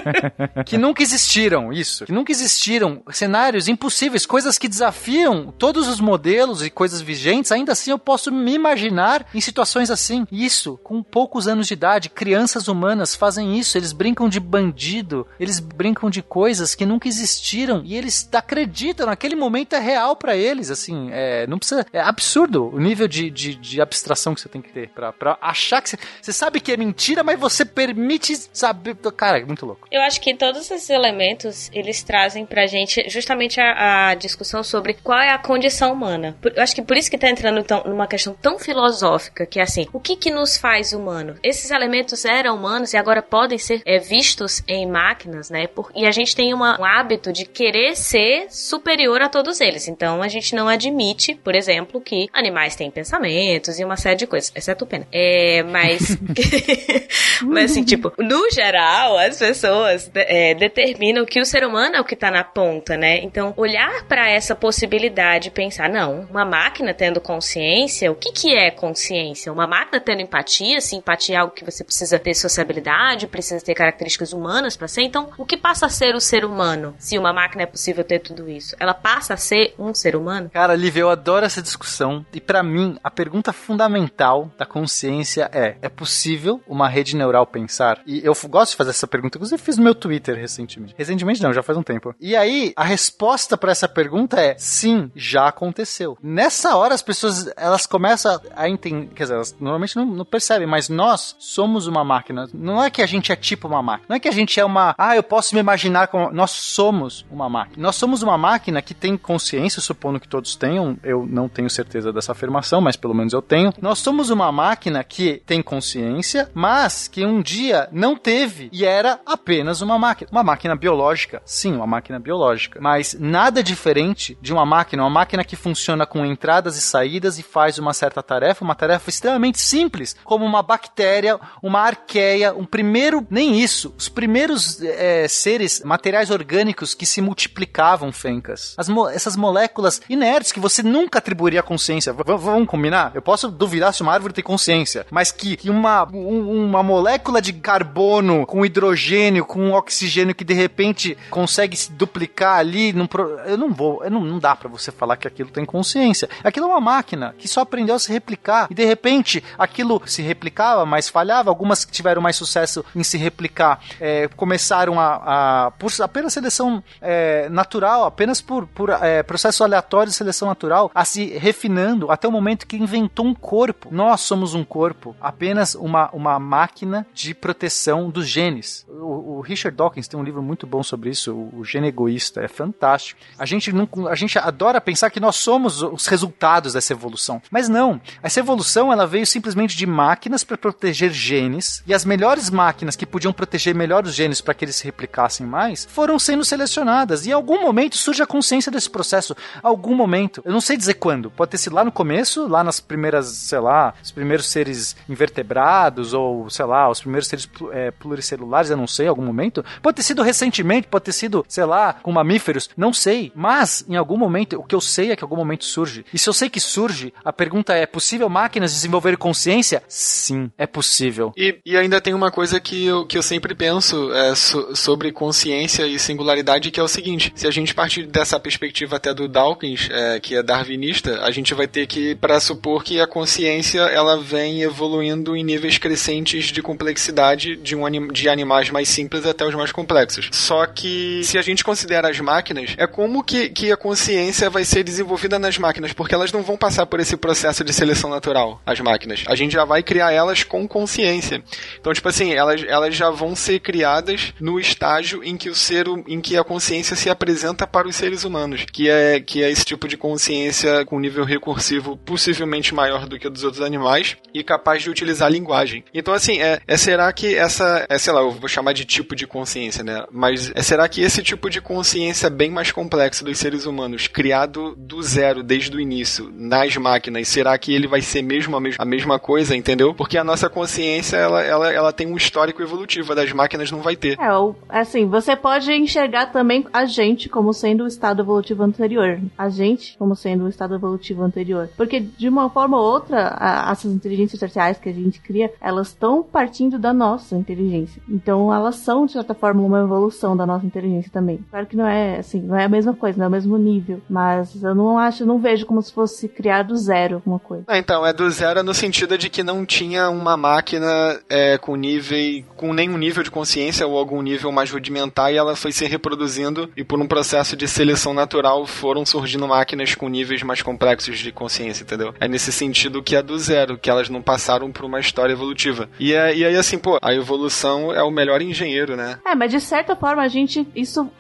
*laughs* que nunca existiram, isso. Que nunca existiram cenários impossíveis, coisas que desafiam todos os modelos e coisas vigentes. Ainda assim, eu posso me imaginar em situações assim. Isso, com poucos anos de idade, crianças humanas fazem isso. Eles brincam de bandido, eles brincam de coisas que nunca existiram e eles acreditam. Naquele momento é real para eles, assim. É, não precisa. É absurdo o nível de, de, de abstração que você tem que ter pra, achar que você, você sabe que é mentira, mas você permite saber. Cara, é muito louco. Eu acho que todos esses elementos eles trazem pra gente justamente a, a discussão sobre qual é a condição humana. Por- Eu acho que por isso que tá entrando tão, numa questão tão filosófica, que é assim, o que que nos faz humano? Esses elementos eram humanos e agora podem ser é, vistos em máquinas, né? Por- e a gente tem uma- um hábito de querer ser superior a todos eles. Então a gente não admite, por exemplo, que animais têm pensamentos e uma série de coisas, exceto o pena. É, mas *laughs* *laughs* mas assim, tipo, no geral, as pessoas é, determinam que o ser humano é o que tá na ponta, né? Então, olhar pra essa possibilidade e pensar, não, uma máquina tendo consciência, o que que é consciência? Uma máquina tendo empatia, se empatia é algo que você precisa ter sociabilidade, precisa ter características humanas pra ser. Então, o que passa a ser o ser humano? Se uma máquina é possível ter tudo isso, ela passa a ser um ser humano? Cara, Lívia, eu adoro essa discussão. E pra mim, a pergunta fundamental da consciência é: é possível uma rede neural pensar? E eu gosto de fazer essa pergunta, inclusive fiz no meu Twitter recentemente. Recentemente não, já faz um tempo. E aí, a resposta pra essa pergunta é: sim, já aconteceu. Nessa hora as pessoas elas começam a entender, quer dizer, elas normalmente não, não percebem, mas nós somos uma máquina. Não é que a gente é tipo uma máquina. Não é que a gente é uma, ah, eu posso me imaginar como nós somos uma máquina. Nós somos uma máquina que tem consciência, supondo que todos tenham. Eu não tenho certeza dessa afirmação, mas pelo menos eu tenho. Nós somos uma máquina que tem consciência, mas que um dia não teve e era apenas uma máquina. Uma máquina biológica. Sim, uma máquina biológica. Mas nada diferente de uma máquina, uma máquina que funciona com entradas e saídas e faz uma certa tarefa, uma tarefa extremamente simples, como uma bactéria, uma arqueia, um primeiro, nem isso, os primeiros eh, seres, materiais orgânicos que se multiplicavam, Fencas. As mo- essas moléculas inertes que você nunca atribuiria consciência. V- vamos combinar? Eu posso duvidar se uma árvore tem consciência, mas que, que uma, um- uma molécula de carbono com hidrogênio, com oxigênio que de repente consegue se duplicar ali, num pro- eu não vou, eu não, não dá pra você falar que aquilo tem consciência. Aquilo é uma máquina que só aprendeu a se replicar e de repente aquilo se replicava, mas falhava. Algumas que tiveram mais sucesso em se replicar é, começaram a, a por apenas seleção é, natural, apenas por, por é, processo aleatório de seleção natural, a se refinando até o momento que inventou um corpo. Nós somos um corpo, apenas uma, uma máquina de proteção dos genes. O, o Richard Dawkins tem um livro muito bom sobre isso, o, o Gene Egoísta, é fantástico. A gente, não, a gente adora pensar que nós somos os resultados dessa evolução, mas não. Essa evolução ela veio simplesmente de máquinas para proteger genes e as melhores máquinas que podiam proteger melhor os genes para que eles se replicassem mais foram sendo selecionadas e em algum momento surge a consciência desse processo. Algum momento, eu não sei dizer quando, pode ter sido lá no começo, lá nas primeiras, sei lá, os primeiros seres invertebrados ou sei lá, os primeiros seres é, pluricelulares, eu não sei, algum momento. Pode ter sido recentemente, pode ter sido, sei lá, com mamíferos, não sei. Mas em algum momento, o que eu sei é que em algum momento surge. E se eu sei que surge, a pergunta é: possível máquinas desenvolver consciência? Sim, é possível. E, e ainda tem uma coisa que eu, que eu sempre penso é, so- sobre consciência e singularidade, que é o seguinte: se a gente partir dessa perspectiva até do Dawkins, é, que é darwinista, a gente vai ter que pressupor que a consciência ela vem evoluindo em níveis crescentes de complexidade de, um anim, de animais mais simples até os mais complexos. Só que se a gente considera as máquinas, é como que, que a consciência vai ser desenvolvida nas máquinas, porque elas não vão passar por esse processo de seleção natural, as máquinas. A gente já vai criar elas com consciência. Então, tipo assim, elas, elas já vão ser criadas no estágio em que o ser, em que a consciência se apresenta para os seres humanos, que é, que é esse tipo de consciência com nível recursivo possivelmente maior do que o dos outros animais e capaz de utilizar a linguagem. Então, assim, é, é será que essa, é, sei lá, eu vou chamar de tipo de consciência, né? Mas é será que esse tipo de consciência bem mais complexo dos seres humanos, criado do zero desde o início nas máquinas, será que ele vai ser mesmo a, a mesma coisa, entendeu? Porque a nossa consciência, ela, ela, ela tem um histórico evolutivo, a das máquinas não vai ter. É, assim, você pode enxergar também a gente como sendo o estado evolutivo anterior. A gente como sendo o estado evolutivo anterior. Porque, de uma forma ou outra, a- essas inteligências artificiais que a gente cria, elas estão partindo da nossa inteligência. Então, elas são, de certa forma, uma evolução da nossa inteligência também. Claro que não é, assim, não é a mesma coisa, não é o mesmo nível. Mas eu não acho, não vejo como se fosse criar do zero alguma coisa. Ah, então, é do zero no sentido de que não tinha uma máquina é, com nível, com nenhum nível de consciência ou algum nível mais rudimentar e ela foi se reproduzindo e por um processo de seleção natural foram surgindo máquinas com níveis mais complexos de consciência, entendeu? entendeu? É nesse sentido que é do zero, que elas não passaram por uma história evolutiva. E, é, e aí, assim, pô, a evolução é o melhor engenheiro, né? É, mas de certa forma a gente. Isso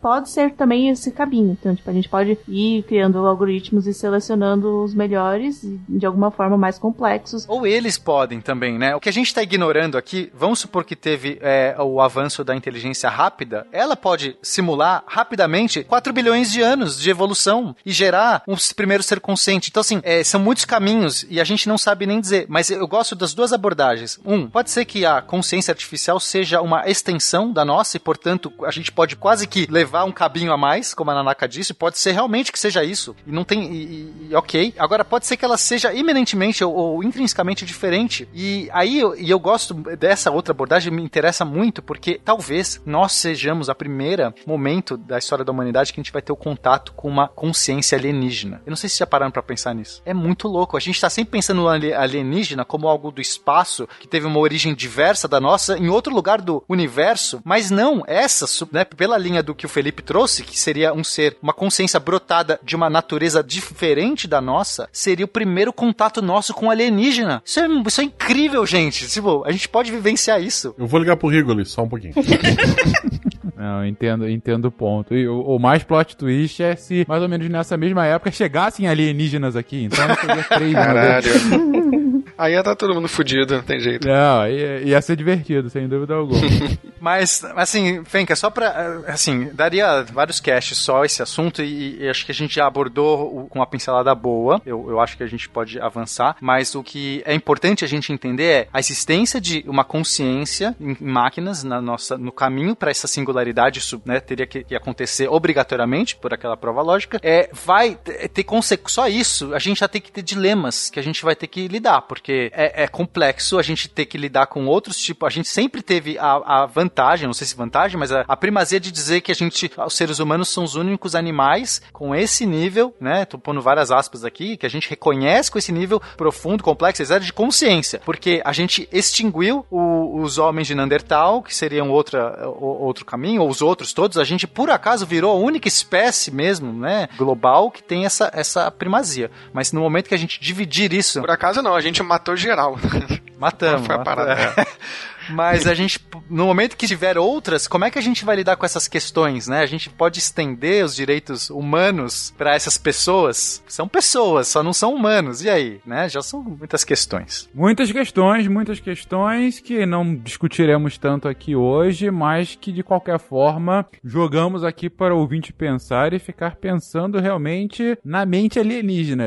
pode ser também esse caminho. Então, tipo, a gente pode ir criando algoritmos e selecionando os melhores e de alguma forma mais complexos. Ou eles podem também, né? O que a gente está ignorando aqui, vamos supor que teve é, o avanço da inteligência rápida, ela pode simular rapidamente 4 bilhões de anos de evolução e gerar um primeiro ser consciente. Então, assim, é, são muitos caminhos e a gente não sabe nem dizer, mas eu gosto das duas abordagens. Um, pode ser que a consciência artificial seja uma extensão da nossa e, portanto, a gente pode quase que levar um cabinho a mais, como a Nanaka disse, pode ser realmente que seja isso. E não tem. E, e, ok. Agora, pode ser que ela seja iminentemente ou, ou intrinsecamente diferente. E aí, e eu gosto dessa outra abordagem, me interessa muito, porque talvez nós sejamos a primeira momento da história da humanidade que a gente vai ter o contato com uma consciência alienígena. Eu não sei se já pararam para pensar nisso. É muito louco. A gente tá sempre pensando no alienígena como algo do espaço, que teve uma origem diversa da nossa, em outro lugar do universo, mas não, essa, né, pela linha do que o Felipe trouxe, que seria um ser, uma consciência brotada de uma natureza diferente da nossa, seria o primeiro contato nosso com alienígena. Isso é, isso é incrível, gente. Tipo, a gente pode vivenciar isso. Eu vou ligar pro Rigoli, só um pouquinho. *laughs* Não, entendo, entendo o ponto. E o, o, mais plot twist é se, mais ou menos nessa mesma época, chegassem alienígenas aqui. Então não seria três, Caralho. *laughs* Aí ia estar tá todo mundo fudido, não tem jeito. Não, ia, ia ser divertido, sem dúvida alguma. *laughs* Mas, assim, Fenka, só pra. Assim, daria vários casts só esse assunto e, e, acho que a gente já abordou com uma pincelada boa. Eu, eu acho que a gente pode avançar. Mas o que é importante a gente entender é a existência de uma consciência em máquinas na nossa, no caminho para essa singularidade. Isso né, teria que, que, acontecer obrigatoriamente por aquela prova lógica. É, vai ter consequências. Só isso, a gente já tem que ter dilemas que a gente vai ter que lidar, porque é, é complexo a gente ter que lidar com outros tipos. A gente sempre teve a, a vantagem não sei se vantagem, mas a, a, primazia de dizer que a gente, os seres humanos são os únicos animais com esse nível, né? Tô pondo várias aspas aqui, que a gente reconhece com esse nível profundo, complexo, etc, de consciência. Porque a gente extinguiu o, os homens de Neandertal, que seriam outra, outro caminho, ou os outros todos, a gente por acaso virou a única espécie mesmo, né? Global que tem essa, essa primazia. Mas no momento que a gente dividir isso. Por acaso não, a gente geral. *laughs* Matamos. Foi a parada. É. *laughs* Mas a gente, no momento que tiver outras, como é que a gente vai lidar com essas questões, né? A gente pode estender os direitos humanos para essas pessoas? São pessoas, só não são humanos. E aí, né? Já são muitas questões. Muitas questões, muitas questões que não discutiremos tanto aqui hoje, mas que de qualquer forma jogamos aqui para o ouvinte pensar e ficar pensando realmente na mente alienígena.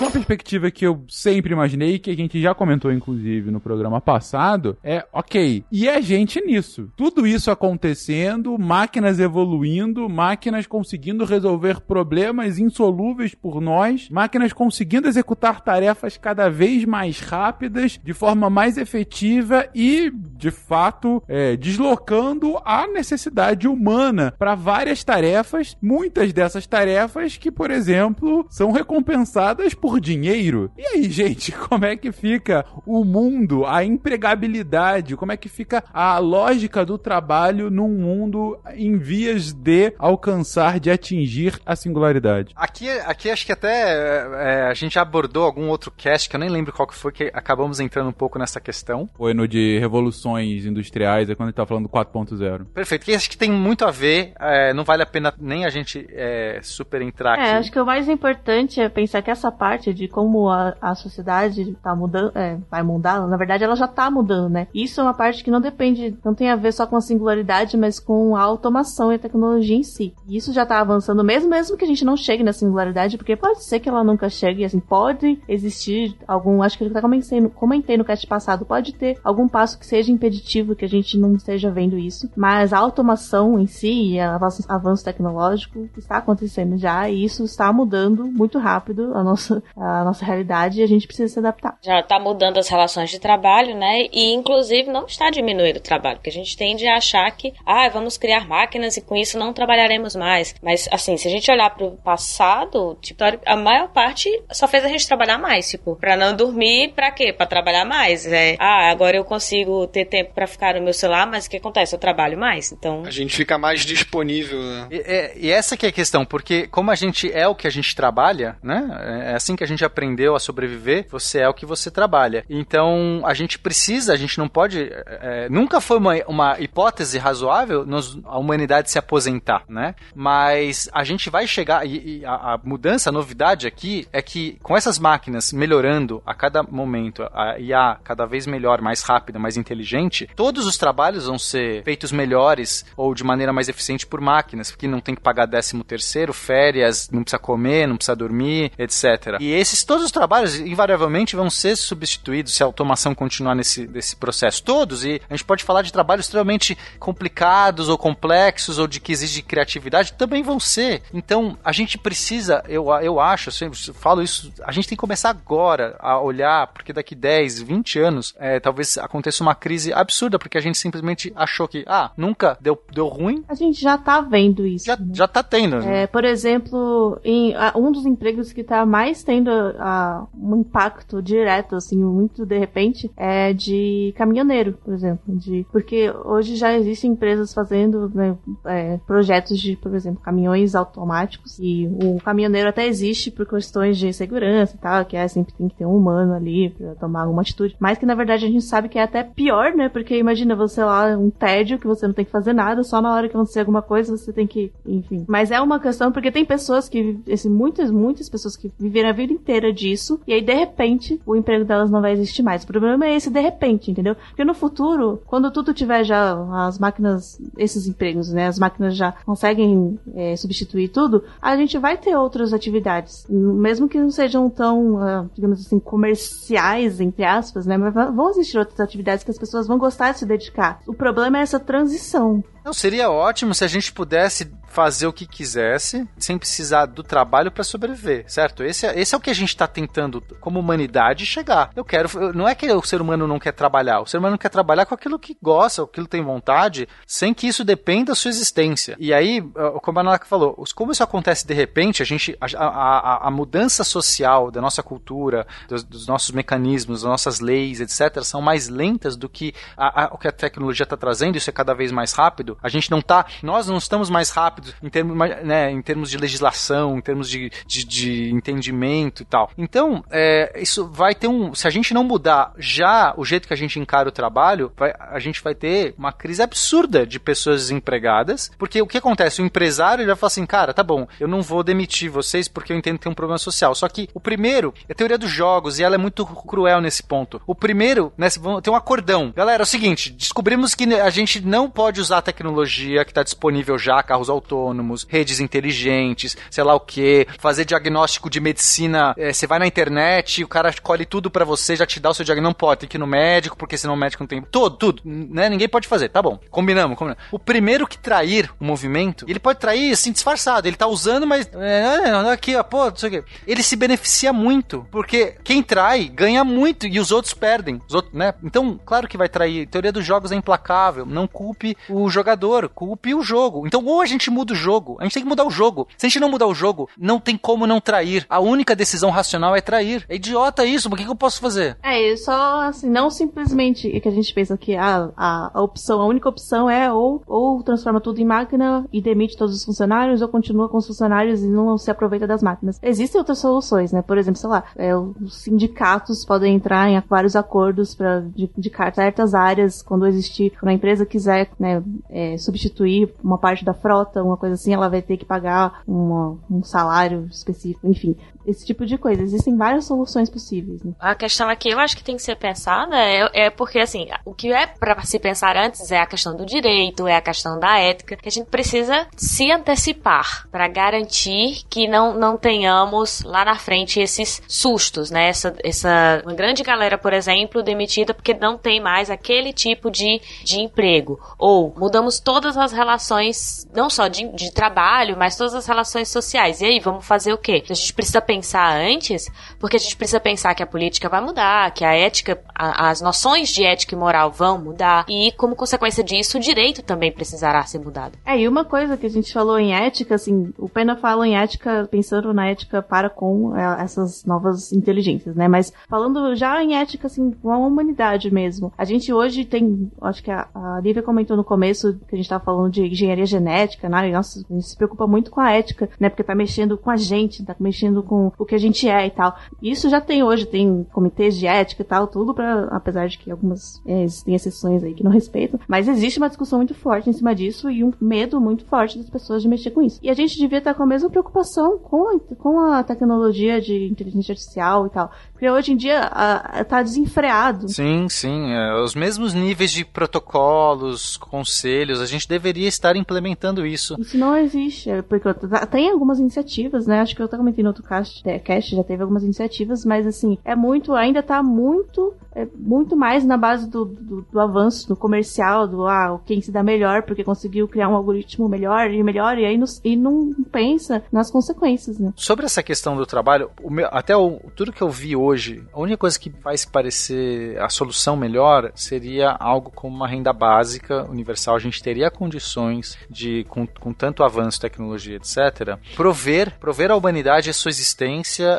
Uma perspectiva que eu sempre imaginei, que a gente já comentou inclusive no programa passado, é ok, e a gente nisso? Tudo isso acontecendo, máquinas evoluindo, máquinas conseguindo resolver problemas insolúveis por nós, máquinas conseguindo executar tarefas cada vez mais rápidas, de forma mais efetiva e, de fato, é, deslocando a necessidade humana para várias tarefas, muitas dessas tarefas que, por exemplo, são recompensadas por por dinheiro. E aí, *laughs* gente, como é que fica o mundo, a empregabilidade, como é que fica a lógica do trabalho num mundo em vias de alcançar, de atingir a singularidade? Aqui, aqui acho que até é, a gente abordou algum outro cast que eu nem lembro qual que foi, que acabamos entrando um pouco nessa questão. Foi no de revoluções industriais, é quando a gente tá falando do 4.0. Perfeito, que acho que tem muito a ver, é, não vale a pena nem a gente é, super entrar é, aqui. acho que o mais importante é pensar que essa parte parte de como a, a sociedade tá mudando, é, vai mudar, na verdade ela já tá mudando, né? Isso é uma parte que não depende, não tem a ver só com a singularidade, mas com a automação e a tecnologia em si. E isso já tá avançando mesmo, mesmo que a gente não chegue na singularidade, porque pode ser que ela nunca chegue, assim, pode existir algum, acho que eu até comentei no, comentei no cast passado, pode ter algum passo que seja impeditivo, que a gente não esteja vendo isso, mas a automação em si, e avanço, avanço tecnológico está acontecendo já, e isso está mudando muito rápido a nossa a nossa realidade e a gente precisa se adaptar. Já está mudando as relações de trabalho, né? E inclusive não está diminuindo o trabalho, porque a gente tende a achar que, ah, vamos criar máquinas e com isso não trabalharemos mais. Mas assim, se a gente olhar para o passado, tipo, a maior parte só fez a gente trabalhar mais, tipo, para não dormir, para quê? Para trabalhar mais. É, ah, agora eu consigo ter tempo para ficar no meu celular, mas o que acontece? Eu trabalho mais, então. A gente fica mais disponível. Né? E, é, e, essa que é a questão, porque como a gente é o que a gente trabalha, né? É assim que a gente aprendeu a sobreviver, você é o que você trabalha. Então a gente precisa, a gente não pode. É, nunca foi uma, uma hipótese razoável nos, a humanidade se aposentar, né? Mas a gente vai chegar, e, e a, a, mudança, a novidade aqui é que com essas máquinas melhorando a cada momento, a IA cada vez melhor, mais rápida, mais inteligente, todos os trabalhos vão ser feitos melhores ou de maneira mais eficiente por máquinas, que não tem que pagar décimo terceiro, férias, não precisa comer, não precisa dormir, etc. E esses todos os trabalhos invariavelmente vão ser substituídos se a automação continuar nesse, nesse processo. Todos, e a gente pode falar de trabalhos extremamente complicados ou complexos ou de que exige criatividade, também vão ser. Então, a gente precisa, eu, eu acho, eu sempre falo isso, a gente tem que começar agora a olhar, porque daqui 10, 20 anos, é, talvez aconteça uma crise absurda, porque a gente simplesmente achou que, ah, nunca deu, deu ruim. A gente já tá vendo isso. Já, né? já tá tendo. Né? É, por exemplo, em, um dos empregos que tá mais tendo a, um impacto direto, assim, muito de repente, é de caminhoneiro, por exemplo. De, porque hoje já existem empresas fazendo né, é, projetos de, por exemplo, caminhões automáticos. E o caminhoneiro até existe por questões de segurança e tal, que é sempre tem que ter um humano ali pra tomar alguma atitude. Mas que na verdade a gente sabe que é até pior, né? Porque imagina você lá, um tédio que você não tem que fazer nada, só na hora que acontecer alguma coisa você tem que. Enfim. Mas é uma questão porque tem pessoas que. Assim, muitas, muitas pessoas que viveram a vida inteira disso. E aí, de repente, o emprego delas não vai existir mais. O problema é esse de repente, entendeu? Porque no futuro, quando tudo tiver já as máquinas, esses empregos, né? As máquinas já conseguem é, substituir tudo, a gente vai ter outras atividades. Mesmo que não sejam tão, uh, digamos assim, comerciais, entre aspas, né? Mas vão existir outras atividades que as pessoas vão gostar de se dedicar. O problema é essa transição. Não, seria ótimo se a gente pudesse fazer o que quisesse, sem precisar do trabalho para sobreviver, certo? Esse é, esse é o que a gente está tentando, como humanidade, chegar. Eu quero. Não é que o ser humano não quer trabalhar, o ser humano quer trabalhar com aquilo que gosta, aquilo que tem vontade, sem que isso dependa da sua existência. E aí, como a Nanaka falou, como isso acontece de repente, a gente. A, a, a mudança social da nossa cultura, dos, dos, nossos mecanismos, das nossas leis, etc., são mais lentas do que a, o que a tecnologia está trazendo, isso é cada vez mais rápido. A gente não tá. Nós não estamos mais rápidos rápido em termos, né, em termos de legislação, em termos de, de, de entendimento e tal. Então, é, isso vai ter um. Se a gente não mudar já o jeito que a gente encara o trabalho, vai, a gente vai ter uma crise absurda de pessoas desempregadas, porque o que acontece? O empresário vai falar assim, cara, tá bom, eu não vou demitir vocês porque eu entendo que tem um problema social. Só que o primeiro é a teoria dos jogos e ela é muito cruel nesse ponto. O primeiro, né, tem um acordão. Galera, é o seguinte, descobrimos que a gente não pode usar a tecnologia que está disponível já, carros autônomos autônomos, redes inteligentes, sei lá o que, fazer diagnóstico de medicina. É, você vai na internet, o cara colhe tudo para você, já te dá o seu diagnóstico. Não pode, tem que ir no médico, porque senão o médico não tem. Tudo, tudo, né? Ninguém pode fazer, tá bom. Combinamos, combinamos. O primeiro que trair o movimento, ele pode trair assim, disfarçado. Ele tá usando, mas. É, aqui, ó, pô, não sei o quê. Ele se beneficia muito, porque quem trai ganha muito e os outros perdem. Os outros, né? Então, claro que vai trair. A teoria dos jogos é implacável. Não culpe o jogador, culpe o jogo. Então, ou a gente muda o jogo. A gente tem que mudar o jogo. Se a gente não mudar o jogo, não tem como não trair. A única decisão racional é trair. É idiota isso, o que, que eu posso fazer? É, só assim, não simplesmente que a gente pensa que a, a, a, opção, a única opção é ou, ou transforma tudo em máquina e demite todos os funcionários, ou continua com os funcionários e não se aproveita das máquinas. Existem outras soluções, né? Por exemplo, sei lá, é, os sindicatos podem entrar em vários acordos para indicar certas áreas quando existir, quando a empresa quiser né, é, substituir uma parte da frota, alguma coisa assim, ela vai ter que pagar uma, um salário específico, enfim esse tipo de coisa. Existem várias soluções possíveis. Né? A questão aqui, eu acho que tem que ser pensada é, é porque, assim, o que é para se pensar antes é a questão do direito, é a questão da ética, que a gente precisa se antecipar para garantir que não, não tenhamos lá na frente esses sustos, né? Essa, essa uma grande galera, por exemplo, demitida porque não tem mais aquele tipo de, de emprego. Ou mudamos todas as relações, não só de de, trabalho, mas todas as relações sociais. E aí, vamos fazer o quê? A gente precisa pensar antes, porque a gente precisa pensar que a política vai mudar, que a ética, a, as noções de ética e moral vão mudar, e como consequência disso, o direito também precisará ser mudado. É, e uma coisa que a gente falou em ética, assim, o Pena fala em ética pensando na ética para com é, essas novas inteligências, né? Mas falando já em ética, assim, com a humanidade mesmo. A gente hoje tem, acho que a, a Lívia comentou no começo que a gente tava falando de engenharia genética, né? E, nossa, a gente se preocupa muito com a ética, né? Porque tá mexendo com a gente, tá mexendo com o que a gente é e tal. Isso já tem hoje, tem comitês de ética e tal, tudo para apesar de que algumas é, existem exceções aí que não respeitam, mas existe uma discussão muito forte em cima disso e um medo muito forte das pessoas de mexer com isso. E a gente devia estar com a mesma preocupação com a, com a tecnologia de inteligência artificial e tal. Porque hoje em dia a, tá desenfreado. Sim, sim. É, os mesmos níveis de protocolos, conselhos, a gente deveria estar implementando isso. Isso não existe. é, Porque tem algumas iniciativas, né? Acho que eu até comentei no outro cast, é, cast já teve algumas iniciativas, mas assim, é muito, ainda tá muito é muito mais na base do, do, do avanço do comercial, do ah, quem se dá melhor porque conseguiu criar um algoritmo melhor e melhor, e aí nos, e não pensa nas consequências, né? Sobre essa questão do trabalho, o meu- até o- tudo que eu vi hoje, a única coisa que faz parecer a solução melhor seria algo como uma renda básica universal. A gente teria condições de, com, com tanto avanço, tecnologia, etc., prover, prover à humanidade a sua existência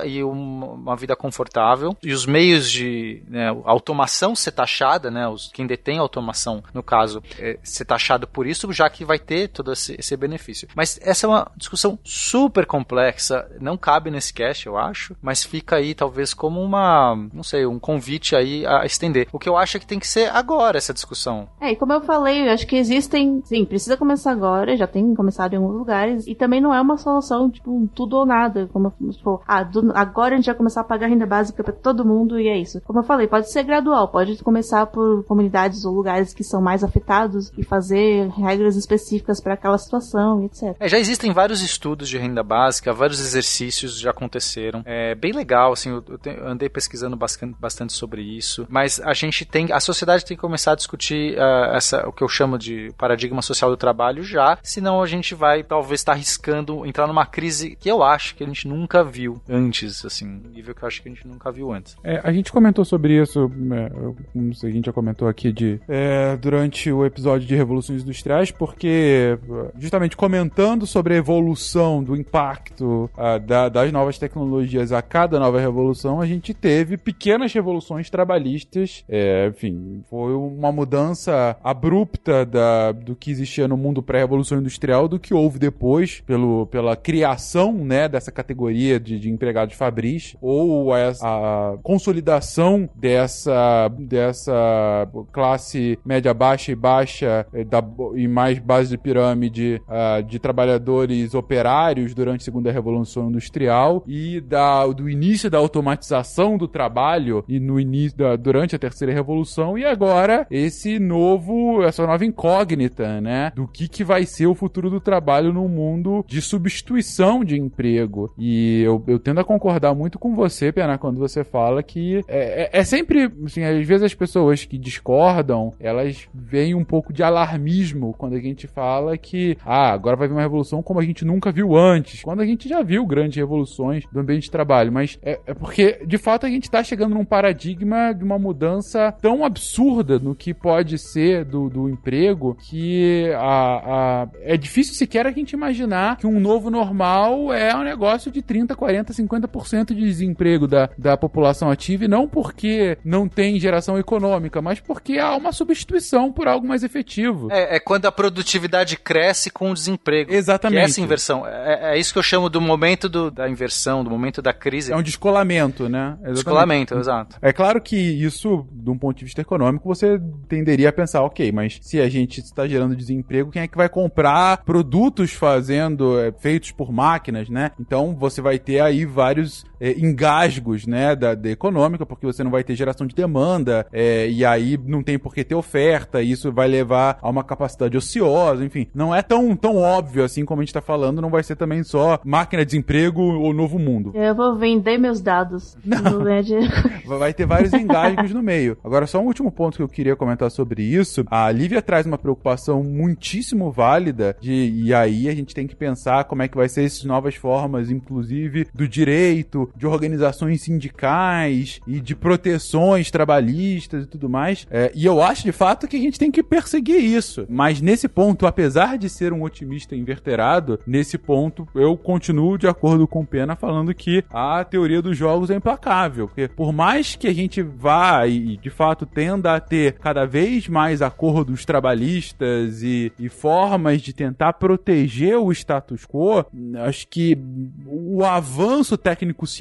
e uma, uma vida confortável. E os meios de né, automação ser taxada, né, os, quem detém a automação, no caso, é, ser taxado por isso, já que vai ter todo esse, esse benefício. Mas essa é uma discussão super complexa, não cabe nesse cast, eu acho, mas fica aí talvez como uma, não sei, um convite aí a estender. O que eu acho é que tem que ser agora essa discussão. É, e como eu falei, eu acho que existem. Sim, precisa começar agora, já tem começado em alguns lugares. E também não é uma solução, tipo, um tudo ou nada. Como tipo, ah, do- agora a gente vai começar a pagar renda básica pra todo mundo e é isso. Como eu falei, pode ser gradual, pode começar por comunidades ou lugares que são mais afetados e fazer regras específicas pra aquela situação etc. É, já existem vários estudos de renda básica, vários exercícios já aconteceram. É bem legal, assim, eu, eu andei pesquisando bastante, bastante sobre isso. Mas a gente tem, a sociedade tem que começar a discutir ah, essa, o que eu chamo de paradigma social do trabalho já, senão a gente vai talvez estar arriscando entrar numa crise que eu acho que a gente nunca viu antes, assim, um nível que eu acho que a gente nunca viu antes. É, a gente comentou sobre isso, é, como a gente já comentou aqui de é, durante o episódio de Revoluções Industriais, porque é, justamente comentando sobre a evolução do impacto ah, da- das novas tecnologias a cada nova revolução, a gente teve pequenas revoluções trabalhistas. é, enfim, foi uma mudança abrupta da, do que existia no mundo pré-revolução industrial do que houve depois pelo, pela criação né, dessa categoria de, de empregados fabris ou a, a consolidação dessa, dessa classe média baixa e baixa eh, da, e mais base de pirâmide ah, de trabalhadores operários durante a segunda revolução industrial e da, do início da automatização do trabalho e no início da, durante a terceira revolução e agora esse novo essa nova incógnita né do que que vai ser o futuro do trabalho num mundo de substituição de emprego. E eu, eu tendo a concordar muito com você Pena quando você fala que é, é- é sempre assim, às vezes as pessoas que discordam elas veem um pouco de alarmismo quando a gente fala que ah agora vai vir uma revolução como a gente nunca viu antes quando a gente já viu grandes revoluções do ambiente de trabalho. Mas é, é porque de fato a gente está chegando num paradigma de uma mudança tão absurda no que pode ser do, do emprego que a, a- é difícil sequer a gente imaginar que um novo normal é um negócio de 30, 40, 50% de desemprego da, da população ativa e não porque não tem geração econômica, mas porque há uma substituição por algo mais efetivo. É, é quando a produtividade cresce com o desemprego. Exatamente. Que é essa inversão. É, é isso que eu chamo do momento do- da inversão, do momento da crise. É um descolamento, né? Exatamente. descolamento, exato. É claro que isso, de um ponto de vista econômico, você tenderia a pensar, ok, mas se a gente está gerando desemprego, quem é que vai comprar produtos fazendo, é, feitos por máquinas, né? Então você vai ter aí vários é, engasgos, né, da, da, econômica, porque você não vai ter geração de demanda, é, e aí não tem por que ter oferta, e isso vai levar a uma capacidade ociosa, enfim. Não é tão, tão óbvio assim como a gente tá falando, não vai ser também só máquina de desemprego ou novo mundo. Eu vou vender meus dados. *laughs* Não. vai ter vários engasgos no meio. Agora, só um último ponto que eu queria comentar sobre isso. A Lívia traz uma preocupação muitíssimo válida de, e aí a gente tem que pensar como é que vai ser essas novas formas, inclusive do direito, de organizações sindicais e de proteções trabalhistas e tudo mais. É, e eu acho de fato que a gente tem que perseguir isso. Mas nesse ponto, apesar de ser um otimista inverterado, nesse ponto eu continuo de acordo com o Pena falando que a teoria dos jogos é implacável. Porque por mais que a gente vá e de fato tenda a ter cada vez mais acordos trabalhistas e, e formas de tentar proteger o status quo, acho que o avanço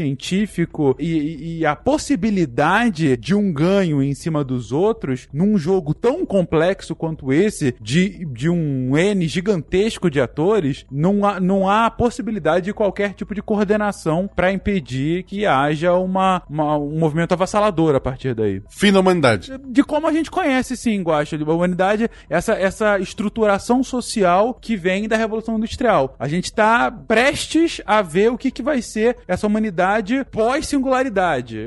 técnico-científico e, e, a possibilidade de um ganho em cima dos outros num jogo tão complexo quanto esse, de, de um N gigantesco de atores, não há, não há possibilidade de qualquer tipo de coordenação para impedir que haja uma, uma, um movimento avassalador a partir daí. Fim da humanidade. De como a gente conhece, sim, Guacha. A humanidade, essa, essa estruturação social que vem da Revolução Industrial. A gente está prestes a ver o que, que vai ser essa humanidade pós-singularidade.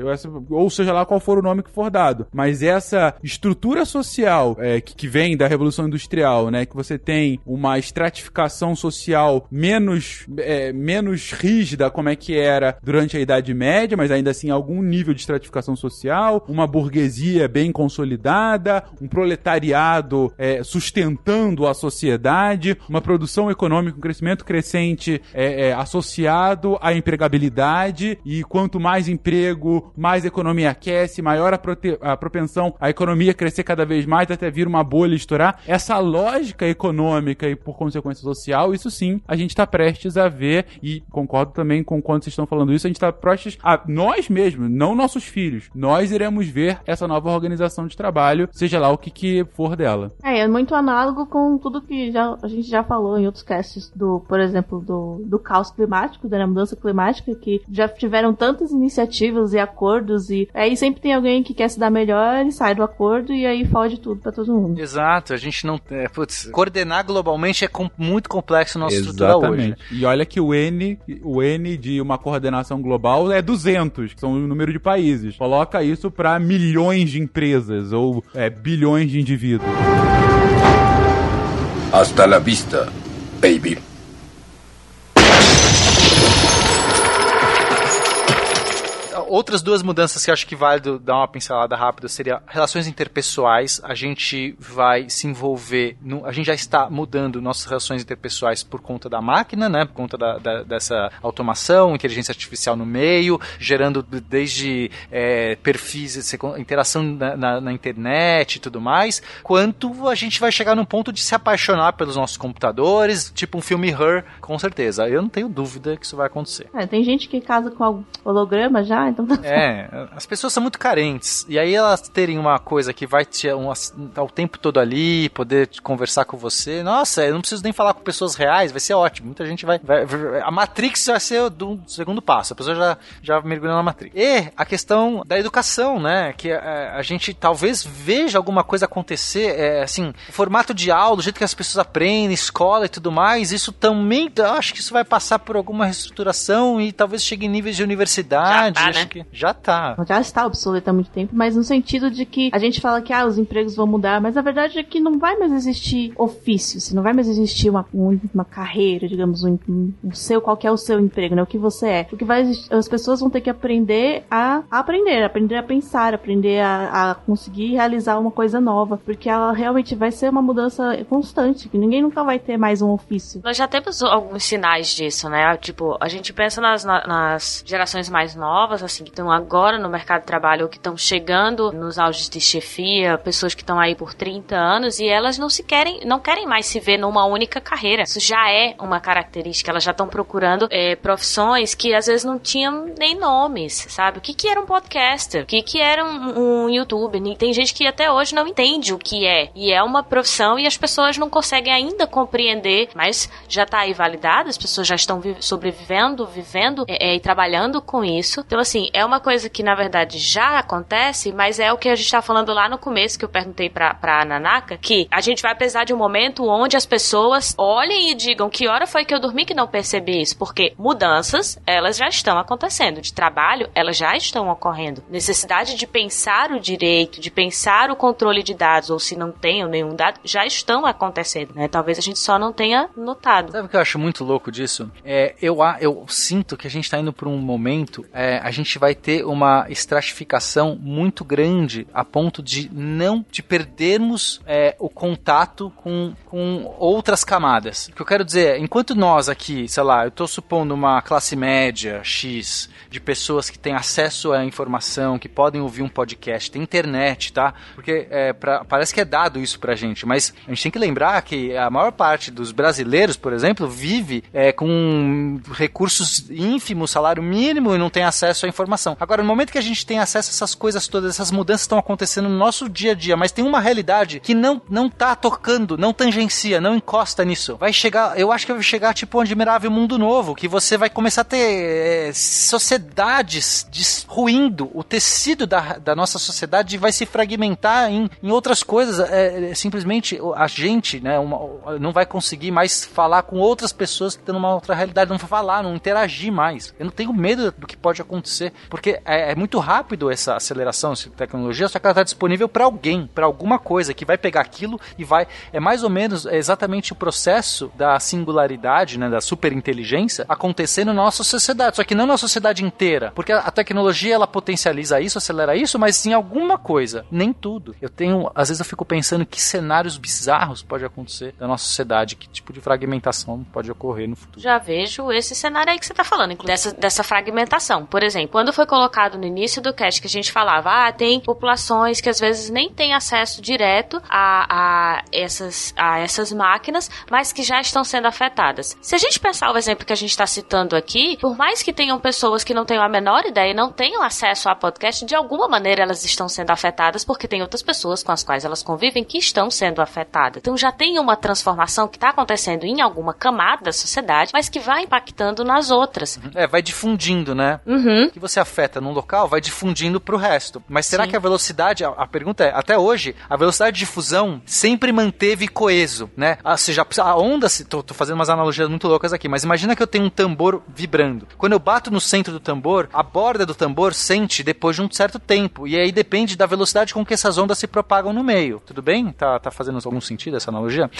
Ou seja lá qual for o nome que for dado. Mas essa estrutura social é, que, que vem da Revolução Industrial, né? Que você tem uma estratificação social menos, é, menos rígida, como é que era durante a Idade Média, mas ainda assim algum nível de estratificação social, uma burguesia bem consolidada, um proletariado é, sustentando a sociedade, uma produção econômica, um crescimento crescente é, é, associado à empregabilidade e quanto mais emprego, mais economia aquece, maior a, a propensão a economia crescer cada vez mais até vir uma bolha estourar. Essa lógica econômica e por consequência social, isso sim, a gente está prestes a ver e concordo também com quando vocês estão falando isso, a gente está prestes a nós mesmos, não nossos filhos, nós iremos ver essa nova organização de trabalho, seja lá o que, que for dela. É, é muito análogo com tudo que já, a gente já falou em outros casts do, por exemplo, do, do caos climático, da mudança climática, que já tiveram tantas iniciativas e acordos e aí sempre tem alguém que quer se dar melhor e sai do acordo e aí fode tudo para todo mundo. Exato, a gente não, é, putz, coordenar globalmente é com, muito complexo na nossa estrutura hoje. E olha que o N, o N de uma coordenação global é 200, que são o número de países. Coloca isso para milhões de empresas ou é, bilhões de indivíduos. Hasta la vista, baby. Outras duas mudanças que acho que vale dar uma pincelada rápida seria relações interpessoais. A gente vai se envolver, no, a gente já está mudando nossas relações interpessoais por conta da máquina, né? Por conta da, da, dessa automação, inteligência artificial no meio, gerando desde é, perfis, interação na, na, na, internet e tudo mais, quanto a gente vai chegar num ponto de se apaixonar pelos nossos computadores, tipo um filme Her, com certeza. Eu não tenho dúvida que isso vai acontecer. É, tem gente que casa com holograma já, então *laughs* é, as pessoas são muito carentes. E aí elas terem uma coisa que vai te um, tá o tempo todo ali, poder conversar com você. Nossa, eu não preciso nem falar com pessoas reais, vai ser ótimo. Muita gente vai. vai a Matrix vai ser do segundo passo. A pessoa já, já mergulhou na Matrix. E a questão da educação, né? Que a, é, a gente talvez veja alguma coisa acontecer, é, assim, o formato de aula, o jeito que as pessoas aprendem, escola e tudo mais, isso também, acho que isso vai passar por alguma reestruturação e talvez chegue em níveis de universidade. Já tá, né? Que já tá. Já está obsoleta há muito tempo, mas no sentido de que a gente fala que ah, os empregos vão mudar, mas a verdade é que não vai mais existir ofício, se não vai mais existir uma, uma carreira, digamos, um, um seu, qual é o seu emprego, né? O que você é. O que vai as pessoas vão ter que aprender a, a aprender, aprender a pensar, aprender a, a conseguir realizar uma coisa nova, porque ela realmente vai ser uma mudança constante, que ninguém nunca vai ter mais um ofício. Nós já temos alguns sinais disso, né? Tipo, a gente pensa nas, nas gerações mais novas, assim, que estão agora no mercado de trabalho ou que estão chegando nos auges de chefia, pessoas que estão aí por 30 anos e elas não se querem, não querem mais se ver numa única carreira. Isso já é uma característica, elas já estão procurando é, profissões que às vezes não tinham nem nomes, sabe? O que que era um podcaster? O que que era um, um youtuber? Tem gente que até hoje não entende o que é. E é uma profissão e as pessoas não conseguem ainda compreender, mas já está aí validado, as pessoas já estão sobrevivendo, vivendo é, é, e trabalhando com isso. Então, assim, é uma coisa que na verdade já acontece, mas é o que a gente está falando lá no começo, que eu perguntei pra, pra Nanaka, que a gente vai precisar de um momento onde as pessoas olhem e digam que hora foi que eu dormi que não percebi isso, porque mudanças, elas já estão acontecendo, de trabalho, elas já estão ocorrendo. Necessidade de pensar o direito, de pensar o controle de dados, ou se não tenham nenhum dado, já estão acontecendo, né? Talvez a gente só não tenha notado. Sabe o que eu acho muito louco disso? É, eu, eu sinto que a gente está indo por um momento, é, a gente vai ter uma estratificação muito grande a ponto de não de perdermos é, o contato com, com outras camadas. O que eu quero dizer é, enquanto nós aqui, sei lá, eu estou supondo uma classe média X de pessoas que têm acesso à informação, que podem ouvir um podcast, tem internet, tá? Porque é, pra, parece que é dado isso pra gente, mas a gente tem que lembrar que a maior parte dos brasileiros, por exemplo, vive é, com recursos ínfimos, salário mínimo e não tem acesso à informação. Agora, no momento que a gente tem acesso a essas coisas todas, essas mudanças estão acontecendo no nosso dia a dia, mas tem uma realidade que não, não tá tocando, não tangencia, não encosta nisso. Vai chegar, eu acho que vai chegar tipo um admirável mundo novo, que você vai começar a ter é, sociedades ruindo, o tecido da, da nossa sociedade vai se fragmentar em, em outras coisas. É, é simplesmente a gente né, uma, não vai conseguir mais falar com outras pessoas que estão numa outra realidade, não falar, não interagir mais. Eu não tenho medo do que pode acontecer, porque é, é muito rápido essa aceleração, essa tecnologia, só que ela está disponível para alguém, para alguma coisa que vai pegar aquilo e vai. É mais ou menos é exatamente o processo da singularidade, né, da superinteligência acontecendo na nossa sociedade, só que não na sociedade inteira, porque a tecnologia ela potencializa isso, acelera isso, mas em alguma coisa, nem tudo. Eu tenho, às vezes eu fico pensando que cenários bizarros pode acontecer da nossa sociedade, que tipo de fragmentação pode ocorrer no futuro. Já vejo esse cenário aí que você está falando, dessa, dessa fragmentação. Por exemplo, quando foi colocado no início do cast que a gente falava, ah, tem populações que às vezes nem têm acesso direto a, a, essas, a essas máquinas, mas que já estão sendo afetadas. Se a gente pensar o exemplo que a gente está citando aqui, por mais que tenham pessoas que não tenham a menor ideia e não tenham acesso a podcast, de alguma maneira elas estão sendo afetadas porque tem outras pessoas com as quais elas convivem que estão sendo afetadas. Então já tem uma transformação que está acontecendo em alguma camada da sociedade, mas que vai impactando nas outras. É, vai difundindo, né? Uhum. Que você afeta num local vai difundindo pro resto. Mas será Sim. que a velocidade, a, a, pergunta é, até hoje, a velocidade de difusão sempre manteve coeso, né? Ou seja, a onda, tô, tô fazendo umas analogias muito loucas aqui, mas imagina que eu tenho um tambor vibrando. Quando eu bato no centro do tambor, a borda do tambor sente depois de um certo tempo. E aí depende da velocidade com que essas ondas se propagam no meio. Tudo bem? Tá, tá fazendo algum sentido essa analogia?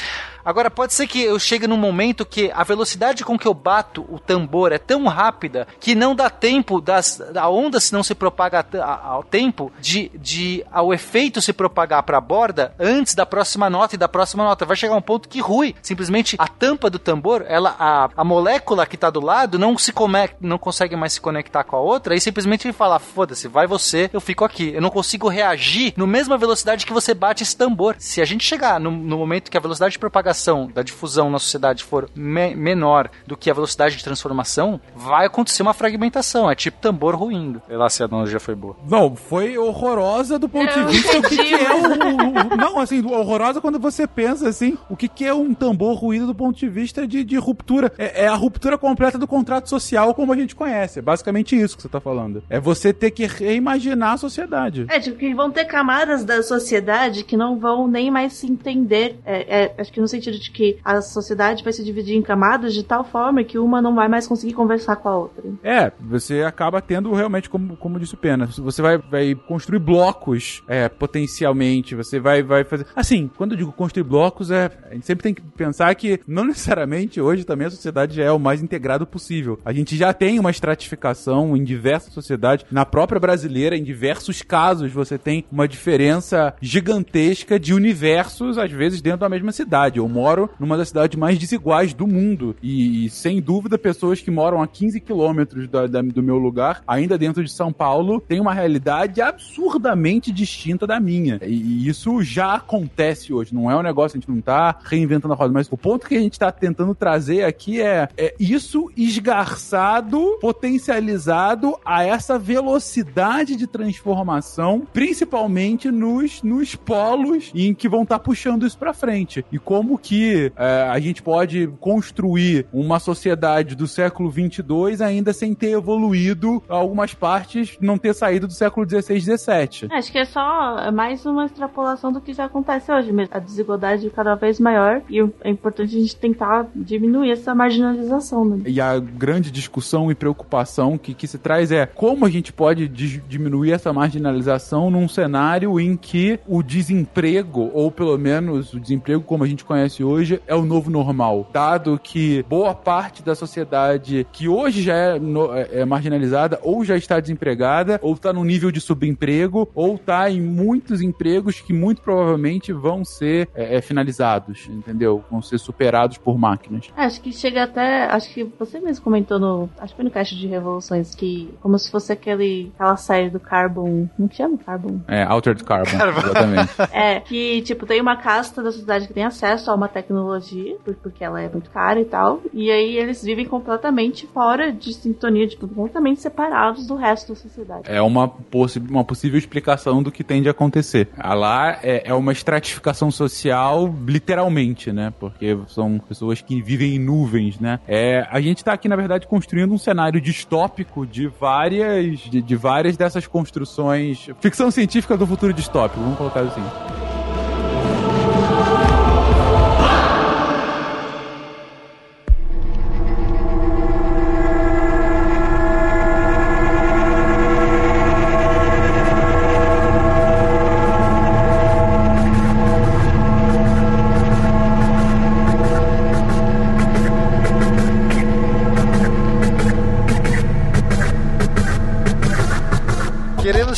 Agora, pode ser que eu chegue num momento que a velocidade com que eu bato o tambor é tão rápida que não dá tempo das, da onda se não se propaga ao tempo de, de ao efeito se propagar para a borda antes da próxima nota e da próxima nota. Vai chegar um ponto que rui. Simplesmente a tampa do tambor, ela a, a molécula que está do lado não se come, não consegue mais se conectar com a outra e simplesmente fala: "Foda-se, vai você, eu fico aqui". Eu não consigo reagir no mesma velocidade que você bate esse tambor. Se a gente chegar no, no momento que a velocidade de propagação da difusão na sociedade for me menor do que a velocidade de transformação, vai acontecer uma fragmentação. É tipo tambor ruindo. Sei lá se a analogia foi boa. Não, foi horrorosa do ponto de vista do que, que é o, o, Não, assim, horrorosa quando você pensa assim, o que, que é um tambor ruído do ponto de vista de, de ruptura. É, é, a ruptura completa do contrato social como a gente conhece. É basicamente isso que você tá falando. É você ter que reimaginar a sociedade. É, tipo, que vão ter camadas da sociedade que não vão nem mais se entender. É, é, acho que no sentido de que a sociedade vai se dividir em camadas de tal forma que uma não vai mais conseguir conversar com a outra. É, você acaba tendo realmente, como, como disse o Pena, você vai, vai construir blocos é, potencialmente, você vai, vai fazer. Assim, quando eu digo construir blocos, é, a gente sempre tem que pensar que não *laughs* necessariamente hoje também a sociedade já é o mais integrado possível. A gente já tem uma estratificação em diversas sociedades, na própria brasileira, em diversos casos, você tem uma diferença gigantesca de universos, às vezes, dentro da mesma cidade. Eu moro numa das cidades mais desiguais do mundo. E, e sem dúvida, pessoas que moram a 15 quilômetros do meu lugar ainda dentro de São Paulo, tem uma realidade absurdamente distinta da minha. E, isso já acontece hoje, não é um negócio, a gente não tá reinventando a roda, mas o ponto que a gente tá tentando trazer aqui é, é isso esgarçado, potencializado a essa velocidade de transformação, principalmente nos, nos polos em que vão estar tá puxando isso para frente. E como que é, a gente pode construir uma sociedade do século 22 ainda sem ter evoluído algumas partes, não ter saído do século 16, 17. Acho que é só mais uma extrapolação do que já acontece hoje mesmo. A desigualdade cada vez maior e é importante a gente tentar diminuir essa marginalização. Né? E a grande discussão e preocupação que, que se traz é como a gente pode diminuir essa marginalização num cenário em que o desemprego, ou pelo menos o desemprego como a gente conhece hoje, é o novo normal. Dado que boa parte da sociedade que hoje já é, no, é, é marginalizada ou já está desempregada, ou está no nível de subemprego, ou está em muitos empregos que muito provavelmente vão ser é, é, finalizados, entendeu? Vão ser superados por máquinas. É, acho que chega até. Acho que você mesmo comentou no. Acho que foi no caixa de revoluções que. Como se fosse aquele, aquela série do Carbon. Não chama Carbon? É, Altered Carbon. exatamente. *laughs* É, que, tipo, tem uma casta da sociedade que tem acesso a uma tecnologia, porque ela é muito cara e tal. E aí eles vivem completamente fora de sintonia, tipo, completamente separados do resto da sociedade. É uma, possi uma possível explicação do que tem de acontecer. Lá é, é uma estratificação social, literalmente, né? Porque são pessoas que vivem em nuvens, né? É, a gente tá aqui, na verdade, construindo um cenário distópico de várias, de, de várias dessas construções. Ficção científica do futuro distópico, vamos colocar assim.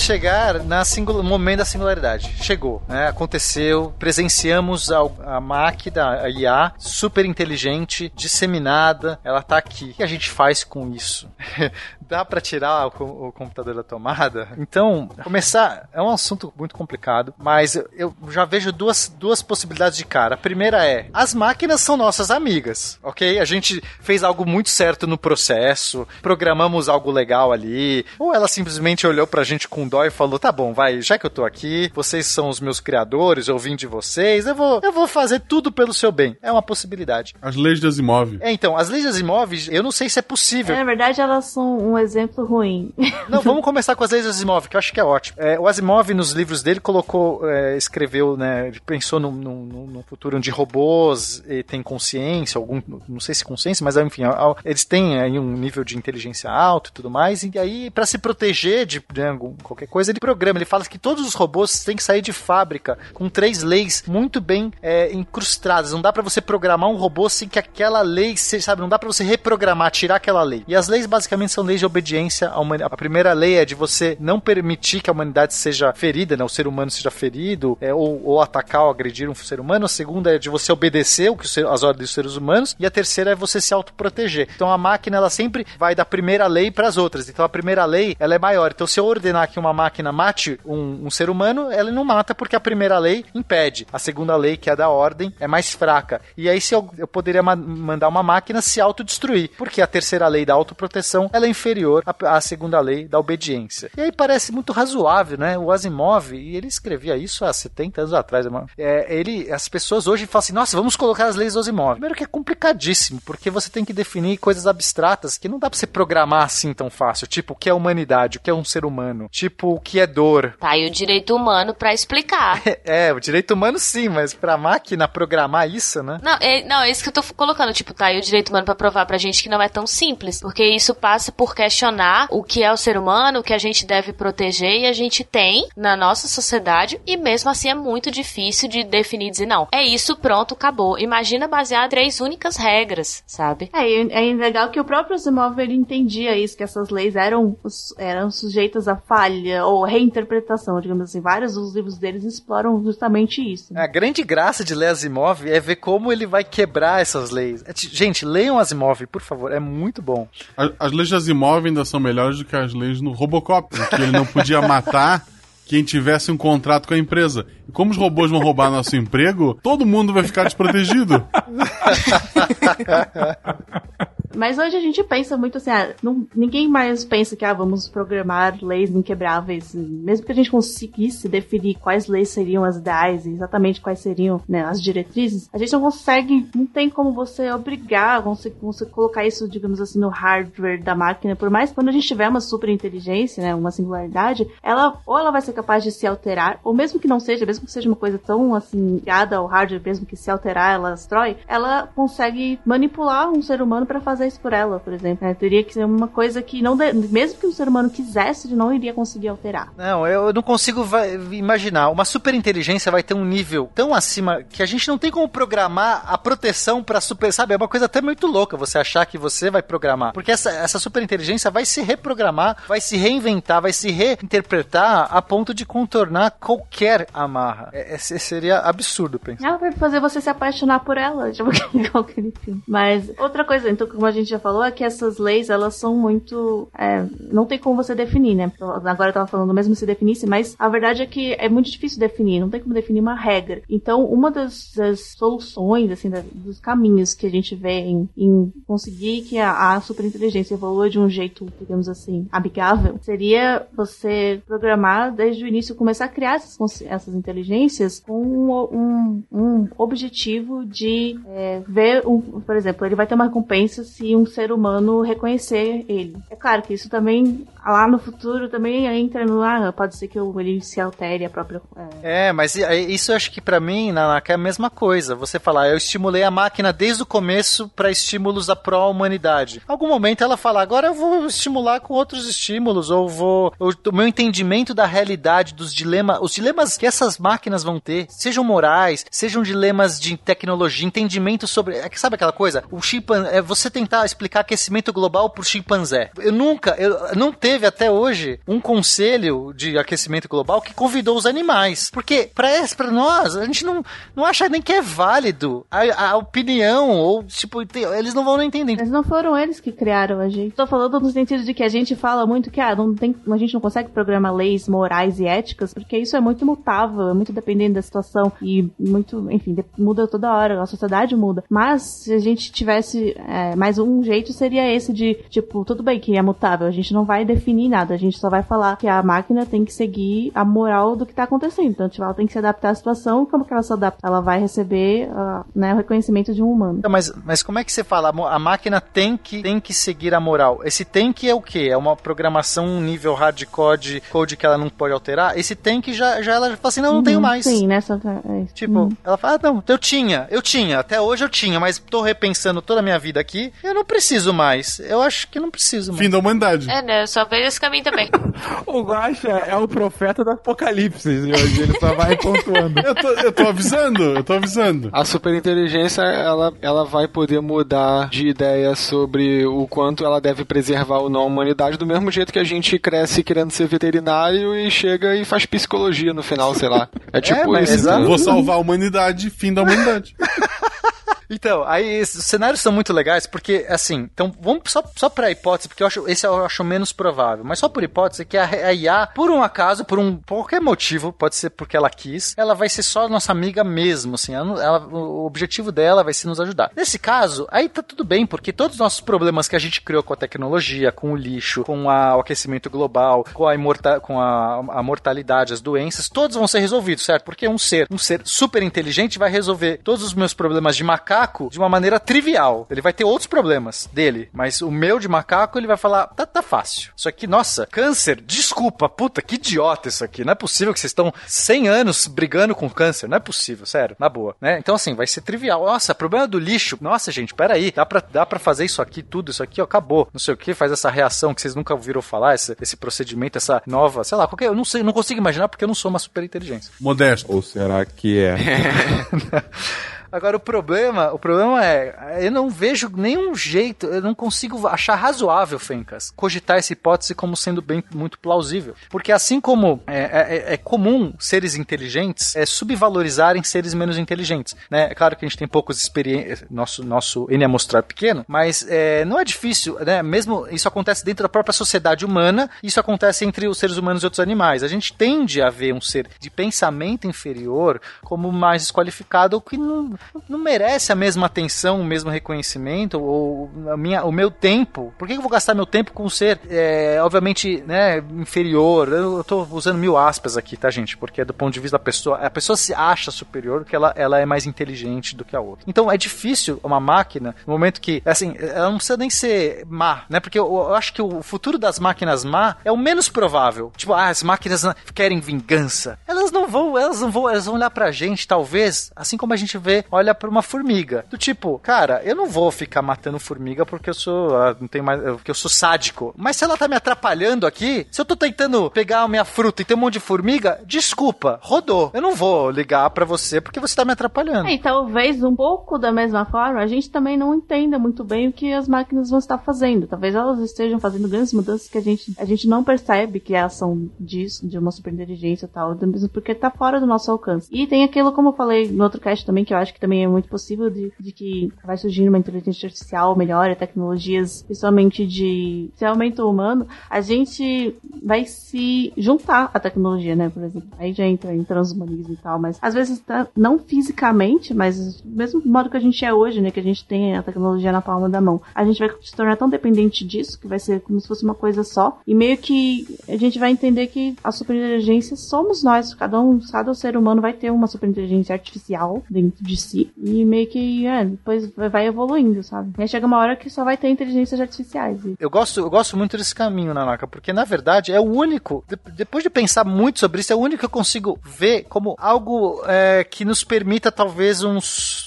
Chegar no momento da singularidade. Chegou, né? Aconteceu, presenciamos a, a máquina, a IA, super inteligente, disseminada, ela tá aqui. O que a gente faz com isso? *laughs* Dá para tirar o, o, computador da tomada? Então, começar é um assunto muito complicado, mas eu já vejo duas, duas possibilidades de cara. A primeira é: as máquinas são nossas amigas, ok? A gente fez algo muito certo no processo, programamos algo legal ali, ou ela simplesmente olhou pra gente com dó e falou: tá bom, vai, já que eu tô aqui, vocês são os meus criadores, eu vim de vocês, eu vou, eu vou fazer tudo pelo seu bem. É uma possibilidade. As leis das imóveis. É, então, as leis das imóveis, eu não sei se é possível. É, na verdade, elas são um exemplo ruim. *laughs* Não, vamos começar com as leis das imóveis, que eu acho que é ótimo. É, o Asimov, nos livros dele, colocou, é, escreveu, né, ele pensou num, num, num, futuro onde robôs têm consciência, algum, não sei se consciência, mas enfim, eles têm aí um nível de inteligência alto e tudo mais, e aí, para se proteger de né, qualquer coisa, ele programa. Ele fala que todos os robôs têm que sair de fábrica com três leis muito bem é, incrustadas. Não dá para você programar um robô sem que aquela lei, sabe, não dá para você reprogramar, tirar aquela lei. E as leis basicamente são leis de obediência à humanidade. A primeira lei é de você não permitir que a humanidade seja ferida, né, o ser humano seja ferido, é, ou, ou, atacar ou agredir um ser humano. A segunda é de você obedecer o que as ordens dos seres humanos. E a terceira é você se autoproteger. Então a máquina ela sempre vai da primeira lei para as outras. Então a primeira lei ela é maior. Então se eu ordenar que uma máquina mate um, um, ser humano, ela não mata porque a primeira lei impede. A segunda lei, que é da ordem, é mais fraca. E aí se eu, eu poderia ma mandar uma máquina se autodestruir, porque a terceira lei da autoproteção ela é inferior à, à, segunda lei da obediência. E aí parece muito razoável, né? O Asimov, e ele escrevia isso há 70 anos atrás, é, ele, as pessoas hoje falam assim, nossa, vamos colocar as leis do Asimov. Primeiro que é complicadíssimo, porque você tem que definir coisas abstratas que não dá pra você programar assim tão fácil, tipo o que é humanidade, o que é um ser humano, tipo o que é dor. Tá aí o direito humano para explicar. *laughs* é, o direito humano sim, mas pra máquina programar isso, né? Não, é, não, é isso que eu tô colocando. Tipo, tá aí o direito humano para provar pra gente que não é tão simples. Porque isso passa por questionar o que é o ser humano, o que a gente deve proteger e a gente tem na nossa sociedade. E mesmo assim é muito difícil de definir e dizer, não, é isso, pronto, acabou. Imagina basear três únicas regras, sabe? É, é legal que o próprio Asimov ele entendia isso, que essas leis eram, eram sujeitas a falha família, ou reinterpretação, digamos assim. Vários dos livros deles exploram justamente isso. A grande graça de ler Asimov é ver como ele vai quebrar essas leis. É, Gente, leiam Asimov, por favor, é muito bom. As, as leis de Asimov ainda são melhores do que as leis no Robocop, que ele não podia matar quem tivesse um contrato com a empresa. E como os robôs vão roubar nosso emprego, todo mundo vai ficar desprotegido. *laughs* Mas hoje a gente pensa muito assim, ah, não- ninguém mais pensa que ah, vamos programar leis inquebráveis. Mesmo que a gente conseguisse definir quais leis seriam as ideais exatamente quais seriam né, as diretrizes, a gente não consegue, não tem como você obrigar, você, você colocar isso, digamos assim, no hardware da máquina. Por mais que quando a gente tiver uma super inteligência, né, uma singularidade, ela ou ela vai ser capaz de se alterar, ou mesmo que não seja, mesmo que seja uma coisa tão assim, ligada ao hardware, mesmo que se alterar ela destrói, ela consegue manipular um ser humano para fazer por ela, por exemplo. né? Teria que ser uma coisa que não, de- mesmo que o ser humano quisesse, ele não iria conseguir alterar. Não, eu não consigo imaginar. Uma super inteligência vai ter um nível tão acima que a gente não tem como programar a proteção pra super. Sabe, é uma coisa até muito louca você achar que você vai programar. Porque essa, essa super inteligência vai se reprogramar, vai se reinventar, vai se reinterpretar a ponto de contornar qualquer amarra. É- é- seria absurdo pensar. Ela vai fazer você se apaixonar por ela, *laughs* tipo igual aquele filme. Mas outra coisa, então, como a gente já falou, é que essas leis, elas são muito. é, não tem como você definir, né? Agora eu tava falando mesmo se definisse, mas a verdade é que é muito difícil definir, não tem como definir uma regra. Então, uma das, das soluções, assim, da- dos caminhos que a gente vê em, em conseguir que a, a superinteligência evolua de um jeito, digamos assim, amigável, seria você programar desde o início, começar a criar essas, essas inteligências com um, um, um objetivo de é, ver, um, por exemplo, ele vai ter uma recompensa se um ser humano reconhecer ele. É claro que isso também, lá no futuro, também entra no, ah, pode ser que ele se altere a própria... é, É, mas aí isso eu acho que pra mim, Nanaka, é a mesma coisa. Você falar, eu estimulei a máquina desde o começo pra estímulos da pró-humanidade. Algum momento ela fala, agora eu vou estimular com outros estímulos, ou vou. ou o meu entendimento da realidade, dos dilemas, os dilemas que essas máquinas vão ter, sejam morais, sejam dilemas de tecnologia, entendimento sobre. É sabe aquela coisa? O chimpan, é você tentar explicar aquecimento global pro chimpanzé. Eu nunca, eu não teve até hoje um conselho de aquecimento global que convidou os animais. Porque pra nós, a gente não, não acha nem que é válido a, a opinião, ou tipo, tem- eles não vão entender. Mas não foram eles que criaram a gente. Tô falando no sentido de que a gente fala muito que ah, não tem, a gente não consegue programar leis morais e éticas, porque isso é muito mutável, é muito dependente da situação e muito, enfim, muda toda hora, a sociedade muda. Mas se a gente tivesse é, mais um jeito, seria esse de, tipo, tudo bem que é mutável, a gente não vai definir nada, a gente só vai falar que a máquina tem que seguir a moral do que tá acontecendo. Então, tipo, ela tem que se adaptar à situação, como que ela se adapta? Ela vai receber ah, né, o reconhecimento de um humano. Então, Mas, mas como é que você fala? A máquina tem que, tem que seguir a moral. Esse tem que é o quê? É uma programação um nível hardcode, code que ela não pode alterar? Esse tem que já, já ela fala assim, não, não tenho Uhum, mais. Sim, nessa. É, isso. Tipo, Uhum. ela fala, ah, não, eu tinha, eu tinha, até hoje eu tinha, mas tô repensando toda a minha vida aqui, eu não preciso mais. Eu acho que não preciso mais. Fim da humanidade. É, né? Eu só vejo esse caminho também. *laughs* O Guaxa é o profeta do apocalipse hoje, ele só vai pontuando. Eu tô, eu tô avisando, eu tô avisando. A superinteligência, ela, ela vai poder mudar de ideia sobre o quanto ela deve preservar ou não a humanidade, do mesmo jeito que a gente cresce querendo ser veterinário e chega e faz psicologia no final, sei lá. É tipo mas isso. Vou salvar a humanidade, fim da humanidade. *laughs* Então, aí os cenários são muito legais porque, assim, então vamos só, só pra hipótese, porque eu acho, esse eu acho menos provável, mas só por hipótese que a, a IA, por um acaso, por um por qualquer motivo, pode ser porque ela quis, ela vai ser só nossa amiga mesmo, assim, ela, ela- o objetivo dela vai ser nos ajudar. Nesse caso, aí tá tudo bem, porque todos os nossos problemas que a gente criou com a tecnologia, com o lixo, com a- o aquecimento global, com a, com a, a mortalidade, as doenças, todos vão ser resolvidos, certo? Porque um ser, um ser super inteligente vai resolver todos os meus problemas de macaco de uma maneira trivial. Ele vai ter outros problemas dele, mas o meu de macaco ele vai falar, tá, tá fácil. Isso aqui, nossa, câncer, desculpa, puta, que idiota isso aqui. Não é possível que vocês estão 100 anos brigando com câncer. Não é possível, sério, na boa, né? Então assim, vai ser trivial. Nossa, problema do lixo. Nossa, gente, peraí, dá pra, dá pra fazer isso aqui, tudo, isso aqui, ó, acabou. Não sei o que, faz essa reação que vocês nunca ouviram falar, esse, esse procedimento, essa nova, sei lá, qualquer, eu não sei, não consigo imaginar porque eu não sou uma super inteligência. Modesto. Ou será que é? *laughs* *laughs* Agora o problema, o problema é, eu não vejo nenhum jeito, eu não consigo achar razoável, Fencas, cogitar essa hipótese como sendo bem muito plausível. Porque assim como é, é, é comum seres inteligentes é, subvalorizarem seres menos inteligentes, né? É claro que a gente tem poucos experiências, nosso, nosso N amostral é pequeno, mas é, não é difícil, né? Mesmo isso acontece dentro da própria sociedade humana, isso acontece entre os seres humanos e outros animais. A gente tende a ver um ser de pensamento inferior como mais desqualificado, que não, não merece a mesma atenção, o mesmo reconhecimento, ou a minha, o meu tempo. Por que eu vou gastar meu tempo com um ser, é, obviamente, né, inferior? Eu tô usando mil aspas aqui, tá, gente? Porque é do ponto de vista da pessoa, a pessoa se acha superior porque ela, ela é mais inteligente do que a outra. Então é difícil uma máquina, no momento que, assim, ela não precisa nem ser má, né? Porque eu, eu acho que o futuro das máquinas má é o menos provável. Tipo, ah, as máquinas querem vingança. Elas não vão, elas não vão, elas vão olhar pra gente, talvez, assim como a gente vê, olha pra uma formiga. Do tipo, cara, eu não vou ficar matando formiga porque eu sou, ah, não tem mais, porque eu sou sádico. Mas se ela tá me atrapalhando aqui, se eu tô tentando pegar a minha fruta e tem um monte de formiga, desculpa, rodou. Eu não vou ligar para você porque você tá me atrapalhando. É, e talvez um pouco da mesma forma, a gente também não entenda muito bem o que as máquinas vão estar fazendo. Talvez elas estejam fazendo grandes mudanças que a gente, a gente não percebe que elas são disso, de uma superinteligência e tal, mesmo porque tá fora do nosso alcance. E tem aquilo, como eu falei no outro cast também, que eu acho que também é muito possível de, de que vai surgir uma inteligência artificial melhor, tecnologias, principalmente de desenvolvimento humano, a gente vai se juntar à tecnologia, né, por exemplo. Aí já entra em transhumanismo e tal, mas às vezes tá, não fisicamente, mas mesmo modo que a gente é hoje, né, que a gente tem a tecnologia na palma da mão, a gente vai se tornar tão dependente disso que vai ser como se fosse uma coisa só, e meio que a gente vai entender que a superinteligência somos nós, cada um, cada ser humano vai ter uma superinteligência artificial dentro de e meio que, é, depois vai evoluindo, sabe? E aí chega uma hora que só vai ter inteligências artificiais. Eu gosto, eu gosto muito desse caminho, Nanaka, porque na verdade é o único, depois de pensar muito sobre isso, é o único que eu consigo ver como algo é, que nos permita talvez um,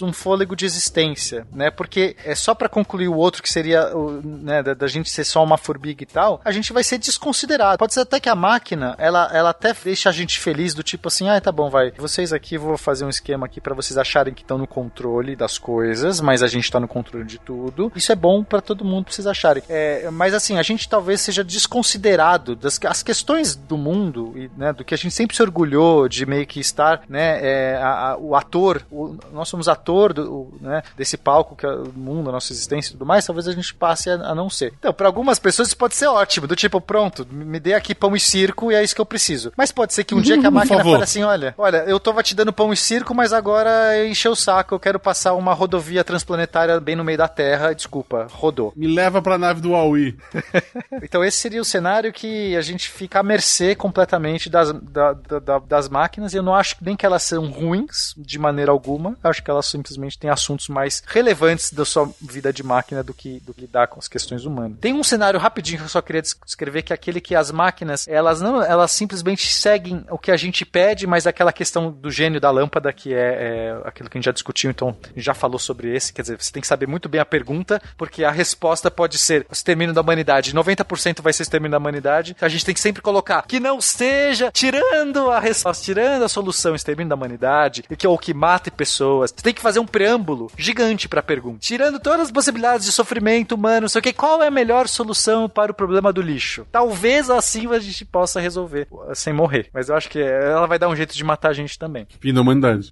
um fôlego de existência, né? Porque é só para concluir o outro que seria o, né, da, da, gente ser só uma formiga e tal, a gente vai ser desconsiderado. Pode ser até que a máquina, ela, ela até deixa a gente feliz do tipo assim, ah, tá bom, vai, vocês aqui vou fazer um esquema aqui para vocês acharem que estão no controle das coisas, mas a gente tá no controle de tudo. Isso é bom para todo mundo pra vocês acharem. É, mas assim, a gente talvez seja desconsiderado das as questões do mundo e né, do que a gente sempre se orgulhou de meio que estar, né, é, a, a, o ator, o, nós somos ator do, o, né, desse palco que é o mundo, a nossa existência e tudo mais, talvez a gente passe a, a não ser. Então, para algumas pessoas isso pode ser ótimo, do tipo, pronto, me dê aqui pão e circo e é isso que eu preciso. Mas pode ser que um dia que a máquina fale assim, olha, olha, eu tô te dando pão e circo, mas agora encheu o saco, eu quero passar uma rodovia transplanetária bem no meio da Terra, desculpa, rodou. Me leva pra nave do Huawei. *laughs* então esse seria o cenário que a gente fica à mercê completamente das, da, da, das máquinas, e eu não acho nem que elas são ruins de maneira alguma, eu acho que elas simplesmente têm assuntos mais relevantes da sua vida de máquina do que, do que lidar com as questões humanas. Tem um cenário rapidinho que eu só queria descrever, que é aquele que as máquinas, elas não, elas simplesmente seguem o que a gente pede, mas aquela questão do gênio da lâmpada, que é, é aquilo que a gente já discutiu, então já falou sobre esse, quer dizer, você tem que saber muito bem a pergunta, porque a resposta pode ser o extermínio da humanidade, 90% vai ser extermínio da humanidade, a gente tem que sempre colocar que não seja tirando a resposta, tirando a solução extermínio da humanidade, que é o que mata pessoas. Você tem que fazer um preâmbulo gigante para a pergunta, tirando todas as possibilidades de sofrimento humano, não sei o que, qual é a melhor solução para o problema do lixo? Talvez assim a gente possa resolver sem morrer, mas eu acho que ela vai dar um jeito de matar a gente também. Fim da humanidade.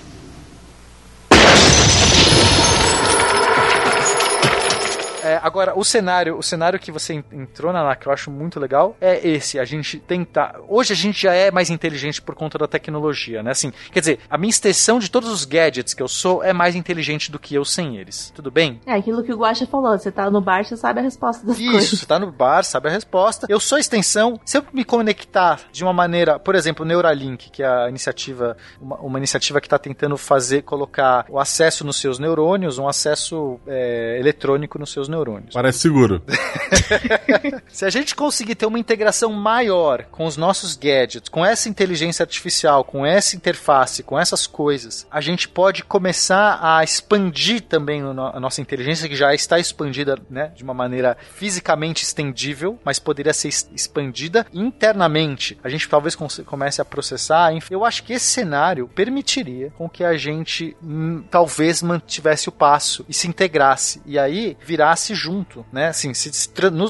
É, agora, o cenário, o cenário que você entrou, na que eu acho muito legal, é esse. A gente tentar. Hoje a gente já é mais inteligente por conta da tecnologia, né? Assim, quer dizer, a minha extensão de todos os gadgets que eu sou é mais inteligente do que eu sem eles. Tudo bem? É aquilo que o Guacha falou. Você tá no bar, você sabe a resposta das Isso, coisas. você tá no bar, sabe a resposta. Eu sou extensão. Se eu me conectar de uma maneira, por exemplo, Neuralink, que é a iniciativa, uma, uma iniciativa que está tentando fazer, colocar o acesso nos seus neurônios, um acesso é, eletrônico nos seus neurônios neurônios. Parece seguro. *laughs* Se a gente conseguir ter uma integração maior com os nossos gadgets, com essa inteligência artificial, com essa interface, com essas coisas, a gente pode começar a expandir também a nossa inteligência, que já está expandida né, de uma maneira fisicamente estendível, mas poderia ser expandida internamente. A gente talvez comece a processar. Eu acho que esse cenário permitiria com que a gente hum, talvez mantivesse o passo e se integrasse. E aí virasse junto, né? Assim, se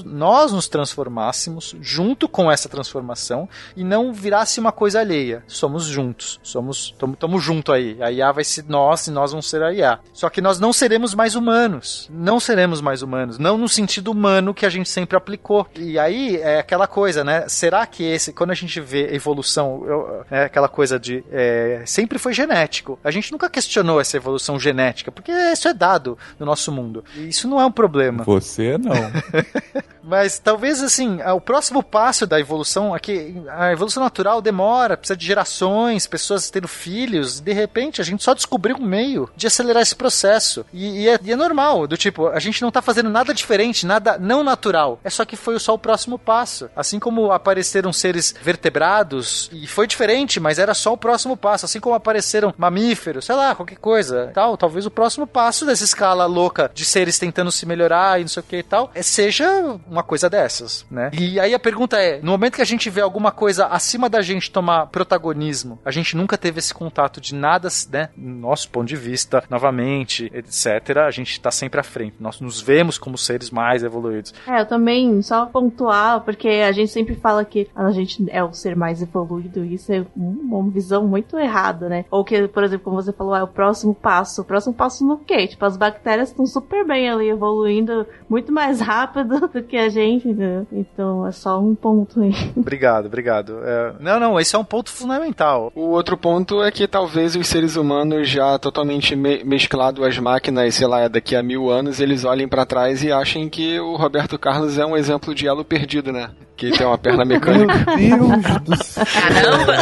nós nos transformássemos junto com essa transformação e não virasse uma coisa alheia. Somos juntos. Somos, estamos junto aí. A IA vai ser nós e nós vamos ser a IA. Só que nós não seremos mais humanos. Não seremos mais humanos. Não no sentido humano que a gente sempre aplicou. E aí é aquela coisa, né? Será que esse, quando a gente vê evolução, eu, é aquela coisa de é, sempre foi genético. A gente nunca questionou essa evolução genética, porque isso é dado no nosso mundo. E isso não é um problema. Você não. *laughs* Mas talvez assim, o próximo passo da evolução aqui, a evolução natural demora, precisa de gerações, pessoas tendo filhos, de repente a gente só descobriu um meio de acelerar esse processo. E, e, é, e, é, normal, do tipo, a gente não tá fazendo nada diferente, nada não natural. É só que foi só o próximo passo. Assim como apareceram seres vertebrados, e foi diferente, mas era só o próximo passo. Assim como apareceram mamíferos, sei lá, qualquer coisa. Tal, talvez o próximo passo dessa escala louca de seres tentando se melhorar e não sei o que e tal, é, seja uma coisa dessas, né? E aí a pergunta é: no momento que a gente vê alguma coisa acima da gente tomar protagonismo, a gente nunca teve esse contato de nada, né? Nosso ponto de vista, novamente, etc., a gente tá sempre à frente. Nós nos vemos como seres mais evoluídos. É, eu também, só pontuar, porque a gente sempre fala que a gente é o ser mais evoluído, e isso é uma visão muito errada, né? Ou que, por exemplo, como você falou, é o próximo passo. O próximo passo no quê? Tipo, as bactérias estão super bem ali, evoluindo muito mais rápido *laughs* do que a gente, né? Então é só um ponto aí. Obrigado, obrigado. É... Não, não, esse é um ponto fundamental. O outro ponto é que talvez os seres humanos já totalmente me mesclado às máquinas, sei lá, daqui a mil anos, eles olhem para trás e achem que o Roberto Carlos é um exemplo de elo perdido, né? Que tem uma perna *laughs* mecânica. Meu Deus do céu. Caramba!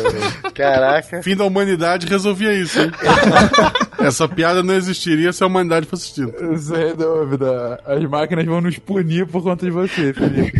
*laughs* Caraca. Fim da humanidade resolvia isso, hein? Essa piada não existiria se a humanidade fosse extinta. Sem dúvida. As máquinas vão nos punir por conta de você, Felipe.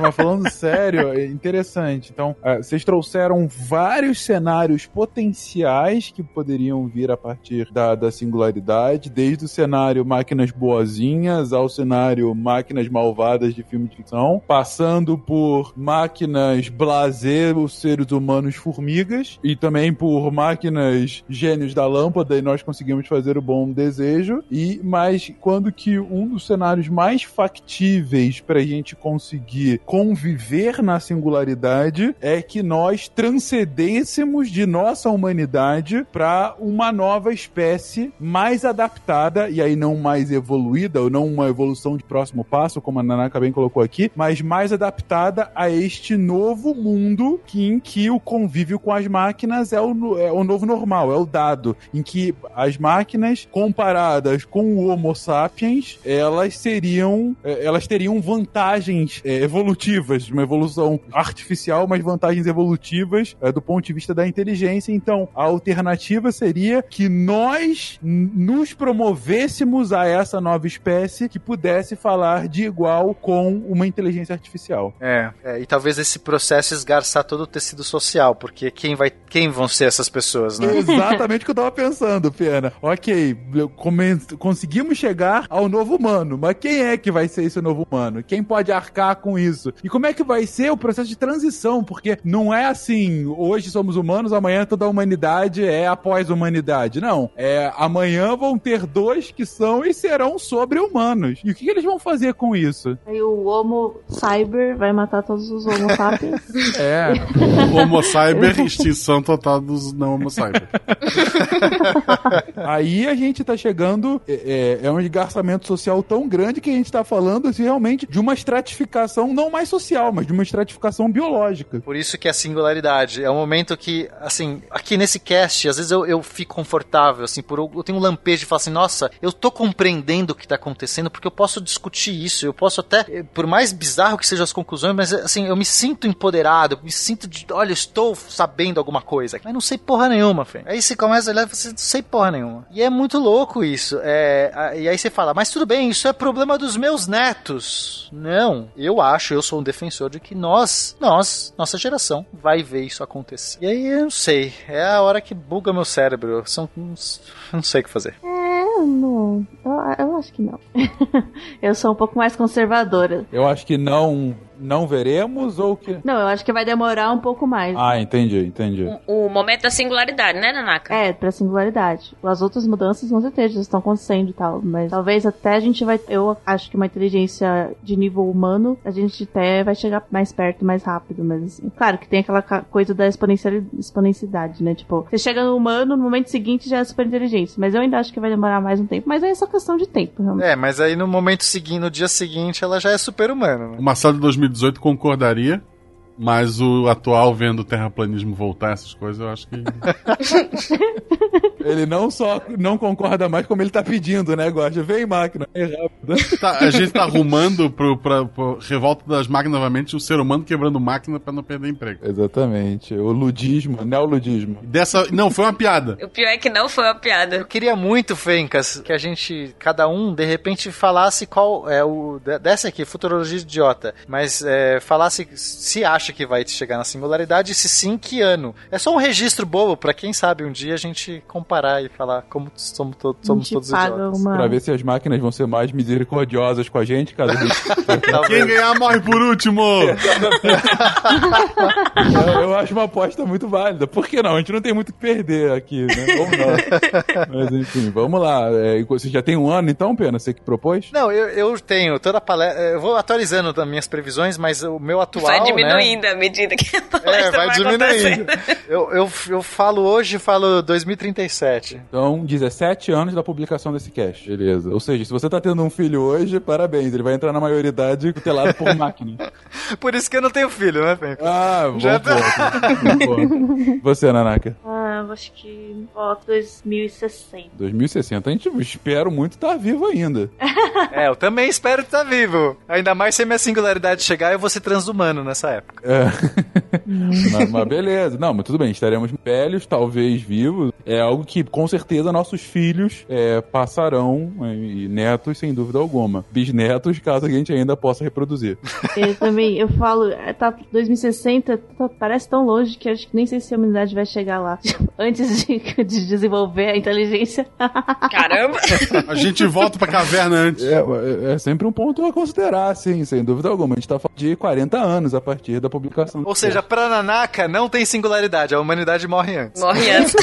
Mas falando sério, é interessante. Então, uh, vocês trouxeram vários cenários potenciais que poderiam vir a partir da, da singularidade, desde o cenário máquinas boazinhas ao cenário máquinas malvadas de filme de ficção, passando por máquinas blazer, os seres humanos formigas, e também por máquinas gênios da lâmpada, e nós conseguimos fazer o bom desejo. E mas quando que um dos cenários mais factíveis para a gente conseguir conviver na singularidade é que nós transcendêssemos de nossa humanidade para uma nova espécie mais adaptada, e aí não mais evoluída, ou não uma evolução de próximo passo, como a Nanaka bem colocou aqui, mas mais adaptada a este novo mundo que, em que o convívio com as máquinas é o, é o novo normal, é o dado, em que as máquinas comparadas com o Homo sapiens, elas seriam, é, elas teriam vantagens é, evolutivas evolutivas, de uma evolução artificial, mas vantagens evolutivas é, do ponto de vista da inteligência. Então, a alternativa seria que nós nos promovêssemos a essa nova espécie que pudesse falar de igual com uma inteligência artificial. É, é e talvez esse processo esgarçar todo o tecido social, porque quem vai, quem vão ser essas pessoas, né? Exatamente o que eu tava pensando, Pena. Ok, conseguimos chegar ao novo humano, mas quem é que vai ser esse novo humano? Quem pode arcar com isso? Isso. E como é que vai ser o processo de transição? Porque não é assim, hoje somos humanos, amanhã toda a humanidade é após humanidade. Não. É, amanhã vão ter dois que são e serão sobre-humanos. E o que, que, eles vão fazer com isso? Aí o Homo Cyber vai matar todos os Homo sapiens. *laughs* é. Homo Cyber, extinção total dos não Homo Cyber. *laughs* Aí a gente tá chegando, é, é, é um esgarçamento social tão grande que a gente tá falando assim, realmente de uma estratificação não mais social, mas de uma estratificação biológica. Por isso que é singularidade. É um momento que, assim, aqui nesse cast, às vezes eu, eu fico confortável, assim, por eu tenho um lampejo de falar assim, nossa, eu tô compreendendo o que tá acontecendo, porque eu posso discutir isso, eu posso até, eh, por mais bizarro que sejam as conclusões, mas assim, eu me sinto empoderado, eu me sinto de, olha, estou sabendo alguma coisa, mas não sei porra nenhuma, Fê. Aí você começa a olhar e você não sei porra nenhuma. E é muito louco isso. É, a- e aí você fala, mas tudo bem, isso é problema dos meus netos. Não, eu acho, eu sou um defensor de que nós, nós, nossa geração, vai ver isso acontecer. E aí eu não sei, é a hora que buga meu cérebro. São, *laughs* não sei o que fazer. É, não. Eu, eu acho que não. *laughs* eu sou um pouco mais conservadora. Eu acho que não, não veremos ou que. Não, eu acho que vai demorar um pouco mais. Ah, entendi, entendi. O momento da singularidade, né, Nanaka? É, pra singularidade. As outras mudanças com certeza já estão acontecendo e tal, mas talvez até a gente vai. Eu acho que uma inteligência de nível humano, a gente até vai chegar mais perto, mais rápido, mas assim. Claro que tem aquela coisa da exponenciali- exponencialidade, né? Tipo, você chega no humano, no momento seguinte já é super inteligência, mas eu ainda acho que vai demorar mais um tempo, mas é só questão de tempo, realmente. É, mas aí no momento seguinte, no dia seguinte, ela já é super humana. Né? O Marcelo de 2018 concordaria, mas o atual vendo o terraplanismo voltar, essas coisas, eu acho que. Ele não só não concorda mais, como ele tá pedindo, né, Gosta? Vem, máquina. É rápido. Tá, a gente tá arrumando pro, pra, pro revolta das máquinas novamente o ser humano quebrando máquina pra não perder emprego. Exatamente. O ludismo, neoludismo. Dessa. Não, foi uma piada. O pior é que não foi uma piada. Eu queria muito, Fencas, que a gente, cada um, de repente, falasse qual é o. de- Dessa aqui, futurologia idiota. Mas é, falasse se acha que vai chegar na singularidade se sim, que ano. É só um registro bobo pra quem sabe um dia a gente comparar e falar como somos, to somos todos idiotas. uma- Pra ver se as máquinas vão ser mais misericordiosas com a gente, caso a gente... Quem ganhar morre por último! *laughs* eu, eu acho uma aposta muito válida. Por que não? A gente não tem muito o que perder aqui, né? Ou *laughs* não. Mas enfim, vamos lá. É, você já tem um ano, então, Pena? Você que propôs? Não, eu, eu tenho toda a palestra. Eu vou atualizando as minhas previsões, mas o meu atual. vai né? Diminuindo à medida que a É, palestra vai vai diminuindo. Eu, eu, eu falo hoje, falo 2037. Então, 17 anos da publicação desse cast. Beleza. Ou seja, se você tá tendo um filho hoje, parabéns. Ele vai entrar na maioridade tutelado por *laughs* máquina. Por isso que eu não tenho filho, né, Fê? Ah, bom Já tá- ponto. *laughs* Você, Nanaka? Ah, eu acho que ó, 2060. 2060. A gente espero muito estar vivo ainda. *laughs* É, eu também espero estar vivo. Ainda mais se a minha singularidade chegar, eu vou ser transhumano nessa época. É. mas, mas beleza. Não, mas tudo bem. Estaremos velhos, talvez vivos. É algo que, com certeza, nossos filhos é, passarão. é, E netos, sem dúvida alguma. Bisnetos, caso a gente ainda possa reproduzir. *laughs* Eu também, eu falo, é, tá 2060, tá- parece tão longe que acho que nem sei se a humanidade vai chegar lá. *laughs* Antes de, de desenvolver a inteligência. *laughs* Caramba! A gente volta pra caverna antes. É, é- é sempre um ponto a considerar, sim, sem dúvida alguma. A gente tá falando de 40 anos a partir da publicação. do Ou seja, pra Nanaka não tem singularidade, a humanidade morre antes. Morre *laughs* antes.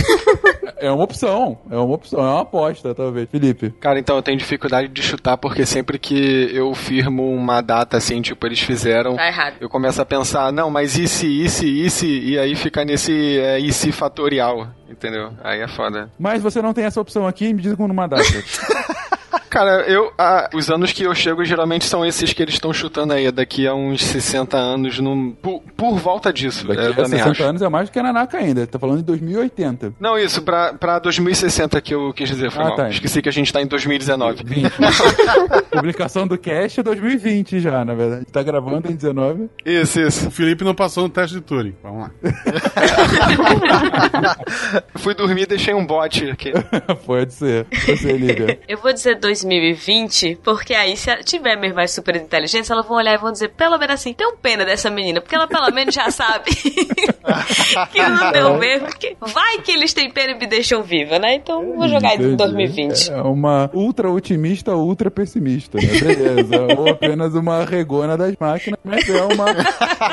É uma opção, é uma opção, é uma aposta, talvez. Felipe. Cara, então eu tenho dificuldade de chutar porque sempre que eu firmo uma data assim, tipo, eles fizeram. Tá errado. Eu começo a pensar, não, mas e se, e se, e se, e aí fica nesse é, e se fatorial, entendeu? Aí é foda. Mas você não tem essa opção aqui, me diz com uma data. *laughs* Cara, eu. ah, os anos que eu chego geralmente são esses que eles estão chutando aí, daqui a uns 60 anos, num, por, por volta disso. Daqui eu a também 60 acho. anos é mais do que a Nanaka ainda. Tá falando de 2080. Não, isso, pra, pra 2060 que eu quis dizer, foi Ah, mal. tá. Esqueci que a gente tá em 2019. 20. *laughs* Publicação do cast é 2020 já, na verdade. Tá gravando em 19. Isso, isso. O Felipe não passou no teste de Turing. Vamos lá. *laughs* Fui dormir e deixei um bot aqui. *laughs* Pode ser. Você, Lívia. *laughs* Eu vou dizer 2020, porque aí se ela tiver mesmo mais super inteligência, elas vão olhar e vão dizer, pelo menos assim, tem um pena dessa menina, porque ela pelo menos já sabe *laughs* que não deu mesmo. Que vai que eles têm pena e me deixam viva, né? Então vou jogar em Entendi. 2020. É uma ultra otimista, ultra pessimista, né? Beleza. Ou apenas uma regona das máquinas, mas é uma,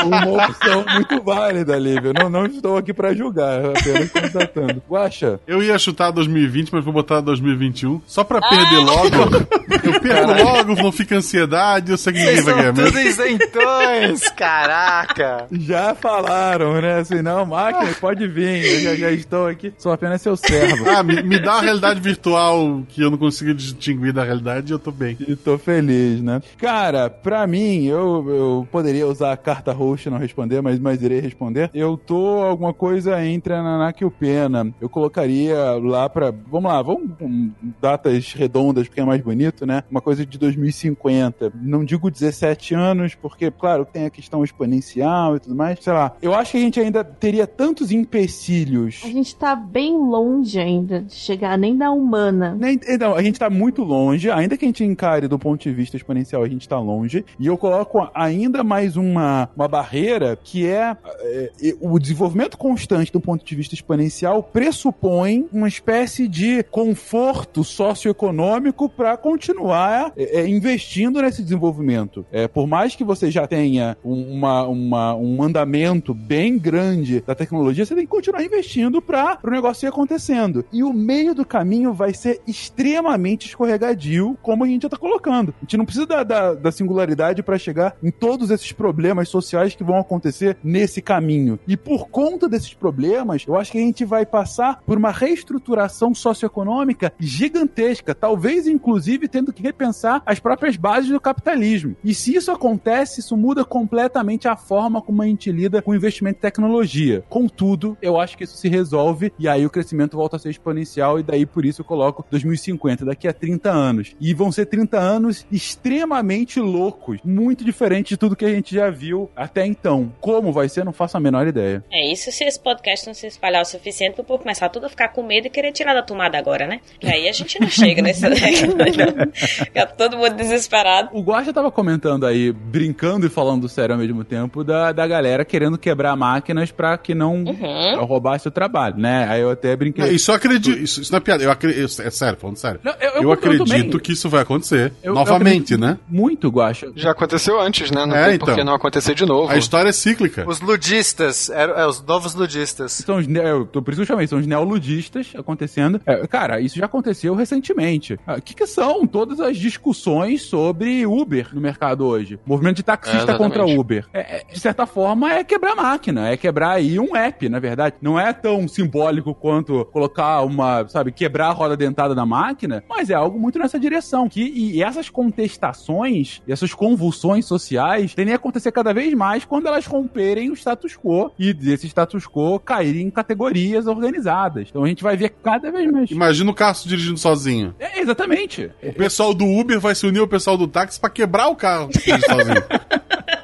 uma opção muito válida, Lívia. Não, não estou aqui pra julgar, apenas constatando. *laughs* Guaxa, Eu ia chutar 2020, mas vou botar 2021. Só pra perder logo. *laughs* Eu perco logo, não fica ansiedade, eu sei que ninguém vai ganhar mesmo. isentões, caraca. Já falaram, né? Assim, não, máquina, pode vir. Eu já, já estou aqui. Sou apenas seu servo. Ah, me, me dá uma realidade virtual que eu não consigo distinguir da realidade e eu tô bem. E tô feliz, né? Cara, pra mim, eu, eu poderia usar a carta roxa e não responder, mas, mas irei responder. Eu tô alguma coisa entre a Nanaka e o Pena. Eu colocaria lá pra. Vamos lá, vamos com datas redondas, porque é mais bonito, né? Uma coisa de 2050. Não digo 17 anos, porque, claro, tem a questão exponencial e tudo mais. Sei lá. Eu acho que a gente ainda teria tantos empecilhos. A gente tá bem longe ainda de chegar nem na humana. Nem- Então, a gente tá muito longe, ainda que a gente encare do ponto de vista exponencial, a gente tá longe. E eu coloco ainda mais uma, uma barreira que é, é, é, o desenvolvimento constante do ponto de vista exponencial pressupõe uma espécie de conforto socioeconômico para continuar é, é, investindo nesse desenvolvimento. É, por mais que você já tenha um, uma, uma- um andamento bem grande da tecnologia, você tem que continuar investindo para o negócio ir acontecendo. E o meio do caminho vai ser extremamente escorregadio, como a gente já tá colocando. A gente não precisa da, da, da singularidade para chegar em todos esses problemas sociais que vão acontecer nesse caminho. E por conta desses problemas, eu acho que a gente vai passar por uma reestruturação socioeconômica gigantesca, talvez inclusive tendo que repensar as próprias bases do capitalismo. E se isso acontece, isso muda completamente a forma como a gente lida com investimento em tecnologia. Contudo, eu acho que isso se resolve e aí o crescimento volta a ser exponencial e daí por isso eu coloco 2050, daqui a 30 anos. E vão ser 30 anos extremamente loucos, muito diferente de tudo que a gente já viu até então. Como vai ser, não faço a menor ideia. É isso se esse podcast não se espalhar o suficiente pro povo começar tudo a ficar com medo e querer tirar da tomada agora, né? Que aí a gente não chega nesse *laughs* Fica todo mundo desesperado. O Guaxa tava comentando aí, brincando e falando sério ao mesmo tempo, da, da galera querendo quebrar máquinas pra que não Uhum. roubasse o trabalho, né? Aí eu até brinquei. Não, isso eu acredito. Isso, isso não é piada. Eu acredito. É sério, falando sério. Não, eu- eu eu acredito que isso vai acontecer. Eu- novamente, né? Muito, Guaxa. Já aconteceu antes, né? Não É, tem então. por que não acontecer de novo. A história é cíclica. Os ludistas, eram é, os novos ludistas. São os, ne- eu, por isso chamei, são os neoludistas acontecendo. É, cara, isso já aconteceu recentemente. Ah, O que, que são todas as discussões sobre Uber no mercado hoje? Movimento de É, taxista exatamente. contra Uber. É, é, de certa forma, é quebrar máquina, é quebrar aí um app, na verdade. Não é tão simbólico quanto colocar uma, sabe, quebrar a roda dentada da máquina, mas é algo muito nessa direção. Que, e, essas contestações, essas convulsões sociais tendem a acontecer cada vez mais quando elas romperem o status quo e desse status quo caírem em categorias organizadas. Então a gente vai ver cada vez mais. Imagina o carro dirigindo sozinho. É, exatamente. O pessoal do Uber vai se unir ao pessoal do táxi pra quebrar o carro sozinho. *laughs*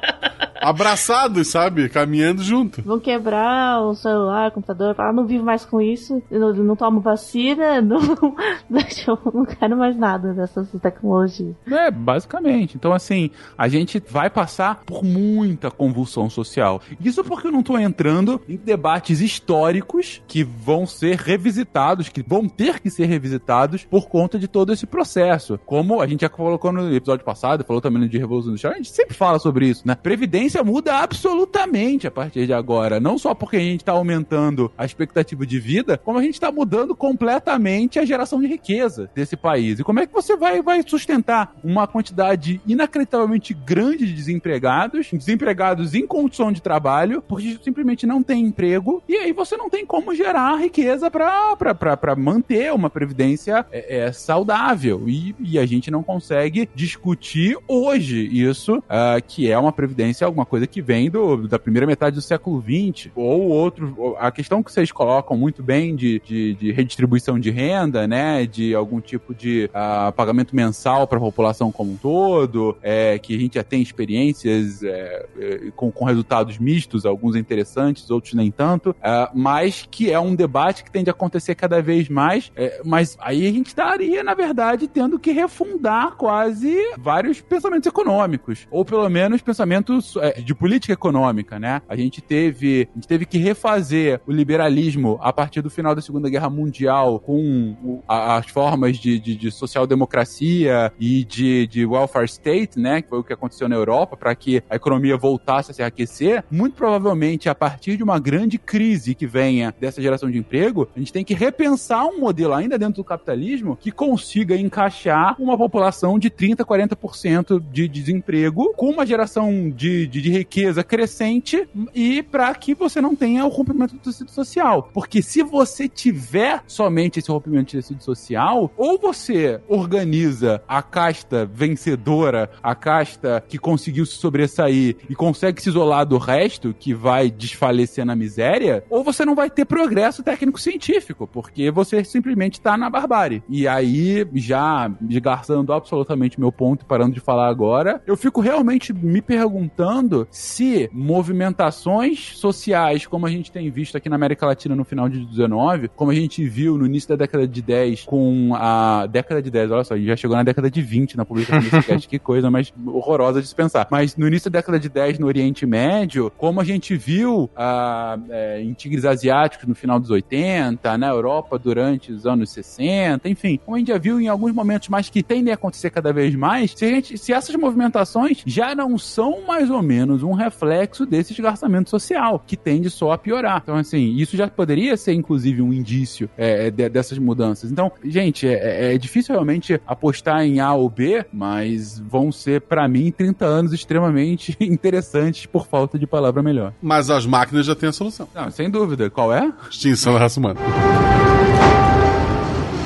Abraçados, sabe? Caminhando junto. Vão quebrar o celular, o computador, falar, não vivo mais com isso, eu não, não tomo vacina, *laughs* não, eu não quero mais nada dessas tecnologias. É, basicamente. Então, assim, a gente vai passar por muita convulsão social. Isso porque eu não tô entrando em debates históricos que vão ser revisitados, que vão ter que ser revisitados por conta de todo esse processo. Como a gente já colocou no episódio passado, falou também no de Revolução Industrial, a gente sempre fala sobre isso, né? Previdência muda absolutamente a partir de agora. Não só porque a gente tá aumentando a expectativa de vida, como a gente tá mudando completamente a geração de riqueza desse país. E como é que você vai, vai sustentar uma quantidade inacreditavelmente grande de desempregados, desempregados em condição de trabalho, porque simplesmente não tem emprego, e aí você não tem como gerar riqueza para manter uma previdência é, é, saudável. E, e a gente não consegue discutir hoje isso, ah, que é uma previdência, alguma coisa que vem do, da primeira metade do século XX, ou outro. ou A questão que vocês colocam muito bem de, de, de redistribuição de renda, né? De algum tipo de ah, pagamento mensal para a população como um todo, é, que a gente já tem experiências é, é, com, com resultados mistos, alguns interessantes, outros nem tanto, ah, mas que é um debate que tende a acontecer cada vez mais. é, mas aí a gente estaria, na verdade, tendo que refundar quase vários pensamentos econômicos, ou pelo menos pensamentos é, de política econômica, né? A gente teve, a gente teve que refazer o liberalismo a partir do final da Segunda Guerra Mundial com o, a, as formas de, de, de social-democracia e de, de welfare state, né? Que foi o que aconteceu na Europa, para que a economia voltasse a se aquecer. Muito provavelmente, a partir de uma grande crise que venha dessa geração de emprego, a gente tem que repensar um modelo ainda dentro do capitalismo que consiga encaixar uma população de 30, 40% de desemprego com uma geração de, de, de riqueza crescente e para que você não tenha o rompimento do tecido social. Porque se você tiver somente esse rompimento do tecido social, ou você organiza a casta vencedora, a casta que conseguiu se sobressair e consegue se isolar do resto, que vai desfalecer na miséria, ou você não vai ter progresso técnico-científico, porque você simplesmente está na barbárie. E aí, já desgarçando absolutamente meu ponto e parando de falar agora, eu fico realmente me perguntando se movimentações sociais, como a gente tem visto aqui na América Latina no final de 19, como a gente viu no início da década de 10 com a década de 10, olha só, já chegou na década de 20 na publicação desse *laughs* cast, que coisa mais horrorosa de se pensar. Mas no início da década de 10 no Oriente Médio, como a gente viu ah, é, em tigres asiáticos no final dos 80, na Europa durante os anos 60, enfim, como a gente já viu em alguns momentos mais que tendem a acontecer cada vez mais, se, a gente, se essas movimentações já não são mais ou menos um reflexo desse esgarçamento social, que tende só a piorar. Então, assim, isso já poderia ser, inclusive, um indício é, de, dessas mudanças. Então, gente, é, é, difícil realmente apostar em A ou B, mas vão ser, para mim, 30 anos extremamente *laughs* interessantes por falta de palavra melhor. Mas as máquinas já têm a solução. Não, sem dúvida. Qual é? Extinção da raça humana.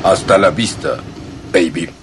Hasta la vista, baby.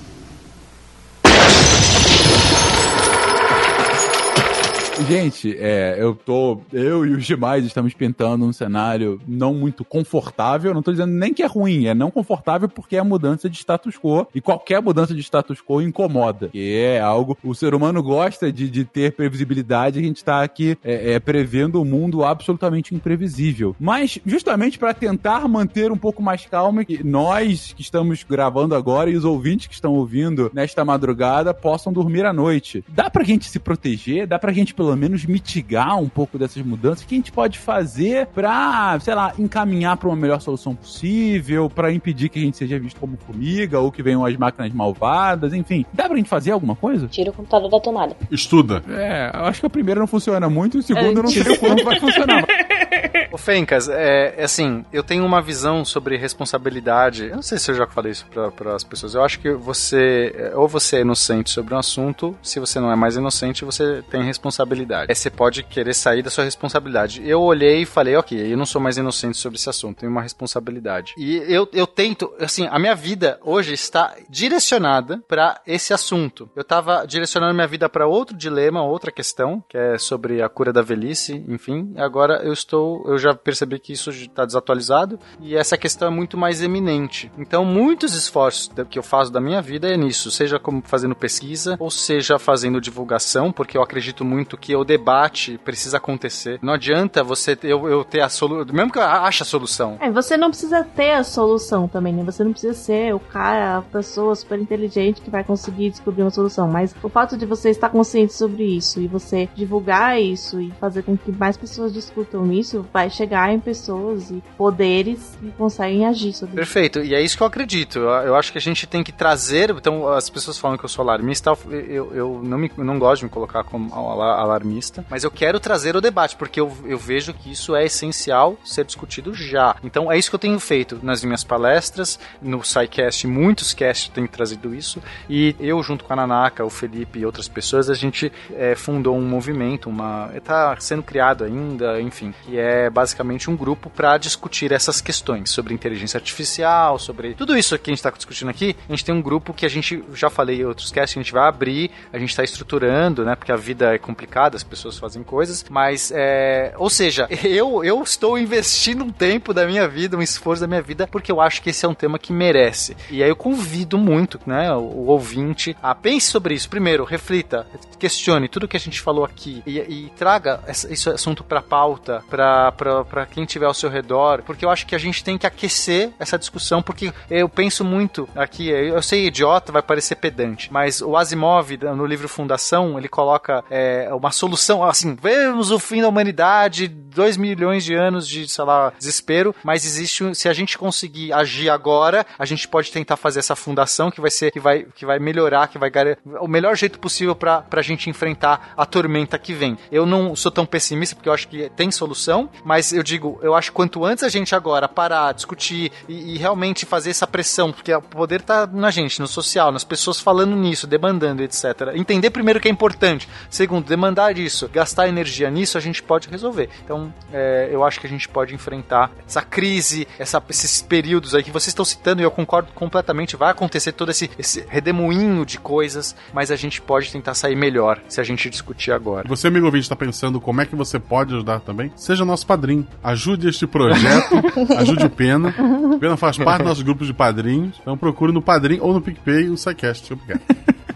Gente, é, eu tô. Eu e os demais estamos pintando um cenário não muito confortável. Não tô dizendo nem que é ruim, é não confortável porque é mudança de status quo. E qualquer mudança de status quo incomoda. Que é algo. O ser humano gosta de, de ter previsibilidade. A gente tá aqui é, é, prevendo um mundo absolutamente imprevisível. Mas, justamente para tentar manter um pouco mais calmo, que nós que estamos gravando agora e os ouvintes que estão ouvindo nesta madrugada possam dormir à noite. Dá pra gente se proteger? Dá pra gente, pelo menos mitigar um pouco dessas mudanças? O que a gente pode fazer pra, sei lá, encaminhar para uma melhor solução possível, para impedir que a gente seja visto como formiga ou que venham as máquinas malvadas, enfim. Dá pra gente fazer alguma coisa? Tira o computador da tomada. Estuda. É, eu acho que a primeira não funciona muito e o segundo eu não sei como vai funcionar. *laughs* Ô Fencas, é, é assim, eu tenho uma visão sobre responsabilidade. Eu não sei se eu já falei isso para as pessoas. Eu acho que você, ou você é inocente sobre um assunto, se você não é mais inocente, você tem responsabilidade. É, você pode querer sair da sua responsabilidade. Eu olhei e falei, ok, eu não sou mais inocente sobre esse assunto, tenho uma responsabilidade. E eu, eu tento, assim, a minha vida hoje está direcionada para esse assunto. Eu estava direcionando minha vida para outro dilema, outra questão, que é sobre a cura da velhice, enfim. Agora eu estou, eu já percebi que isso está desatualizado e essa questão é muito mais eminente. Então, muitos esforços que eu faço da minha vida é nisso, seja como fazendo pesquisa ou seja fazendo divulgação, porque eu acredito muito que o debate precisa acontecer. Não adianta você eu, eu ter a solução, mesmo que eu ache a solução. É, você não precisa ter a solução também, né? Você não precisa ser o cara, a pessoa super inteligente que vai conseguir descobrir uma solução, mas o fato de você estar consciente sobre isso e você divulgar isso e fazer com que mais pessoas discutam isso vai chegar em pessoas e poderes que conseguem agir sobre Perfeito, e é isso que eu acredito. Eu, eu acho que a gente tem que trazer. Então, as pessoas falam que eu sou alarmista, eu, eu não, me, não gosto de me colocar como alarmista, mas eu quero trazer o debate, porque eu, eu vejo que isso é essencial ser discutido já. Então, é isso que eu tenho feito nas minhas palestras, no SciCast, muitos casts têm trazido isso, e eu, junto com a Nanaka, o Felipe e outras pessoas, a gente é, fundou um movimento, uma. está sendo criado ainda, enfim, que é basicamente um grupo para discutir essas questões sobre inteligência artificial, sobre tudo isso que a gente está discutindo aqui. A gente tem um grupo que a gente já falei em outros casts, a gente vai abrir, a gente está estruturando, né? Porque a vida é complicada, as pessoas fazem coisas, mas é, ou seja, *laughs* eu eu estou investindo um tempo da minha vida, um esforço da minha vida, porque eu acho que esse é um tema que merece. E aí eu convido muito, né, o, o ouvinte a pense sobre isso. Primeiro, reflita, questione tudo que a gente falou aqui e, e traga esse assunto para pauta, para para quem tiver ao seu redor, porque eu acho que a gente tem que aquecer essa discussão, porque eu penso muito aqui, eu sei idiota, vai parecer pedante, mas o Asimov, no livro Fundação, ele coloca é, uma solução, assim, vemos o fim da humanidade, dois milhões de anos de, sei lá, desespero, mas existe, se a gente conseguir agir agora, a gente pode tentar fazer essa fundação que vai ser, que vai, que vai melhorar, que vai o melhor jeito possível para a gente enfrentar a tormenta que vem. Eu não sou tão pessimista porque eu acho que tem solução, mas eu digo, eu acho quanto antes a gente agora parar, discutir e, e realmente fazer essa pressão, porque o poder tá na gente, no social, nas pessoas falando nisso, demandando, etc. Entender primeiro que é importante. Segundo, demandar isso, gastar energia nisso, a gente pode resolver. Então, é, eu acho que a gente pode enfrentar essa crise, essa, esses períodos aí que vocês estão citando, e eu concordo completamente, vai acontecer todo esse, esse redemoinho de coisas, mas a gente pode tentar sair melhor se a gente discutir agora. Você, amigo ouvinte, está pensando como é que você pode ajudar também? Seja nosso padrinho. Ajude este projeto, *laughs* ajude o Pena. O Pena faz parte do nosso grupo de padrinhos. Então procure no Padrim ou no PicPay o SciCast. Obrigado.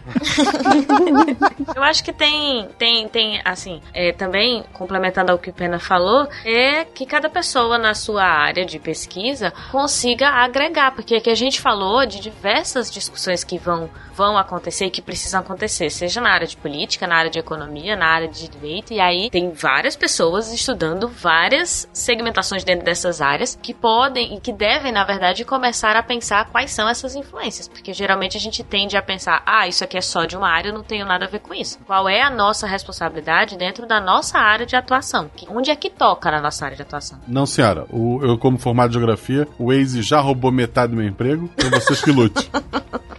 *laughs* eu acho que tem, tem, tem assim, é, também complementando ao que o Pena falou, é que cada pessoa na sua área de pesquisa consiga agregar, porque aqui a gente falou de diversas discussões que vão, vão acontecer e que precisam acontecer, seja na área de política, na área de economia, na área de direito, e aí tem várias pessoas estudando várias segmentações dentro dessas áreas que podem e que devem, na verdade, começar a pensar quais são essas influências, porque geralmente a gente tende a pensar, ah, isso aqui é só de uma área, eu não tenho nada a ver com isso. Qual é a nossa responsabilidade dentro da nossa área de atuação? Onde é que toca na nossa área de atuação? Não, senhora. O, eu, como formado de geografia, o Waze já roubou metade do meu emprego, então vocês que lute.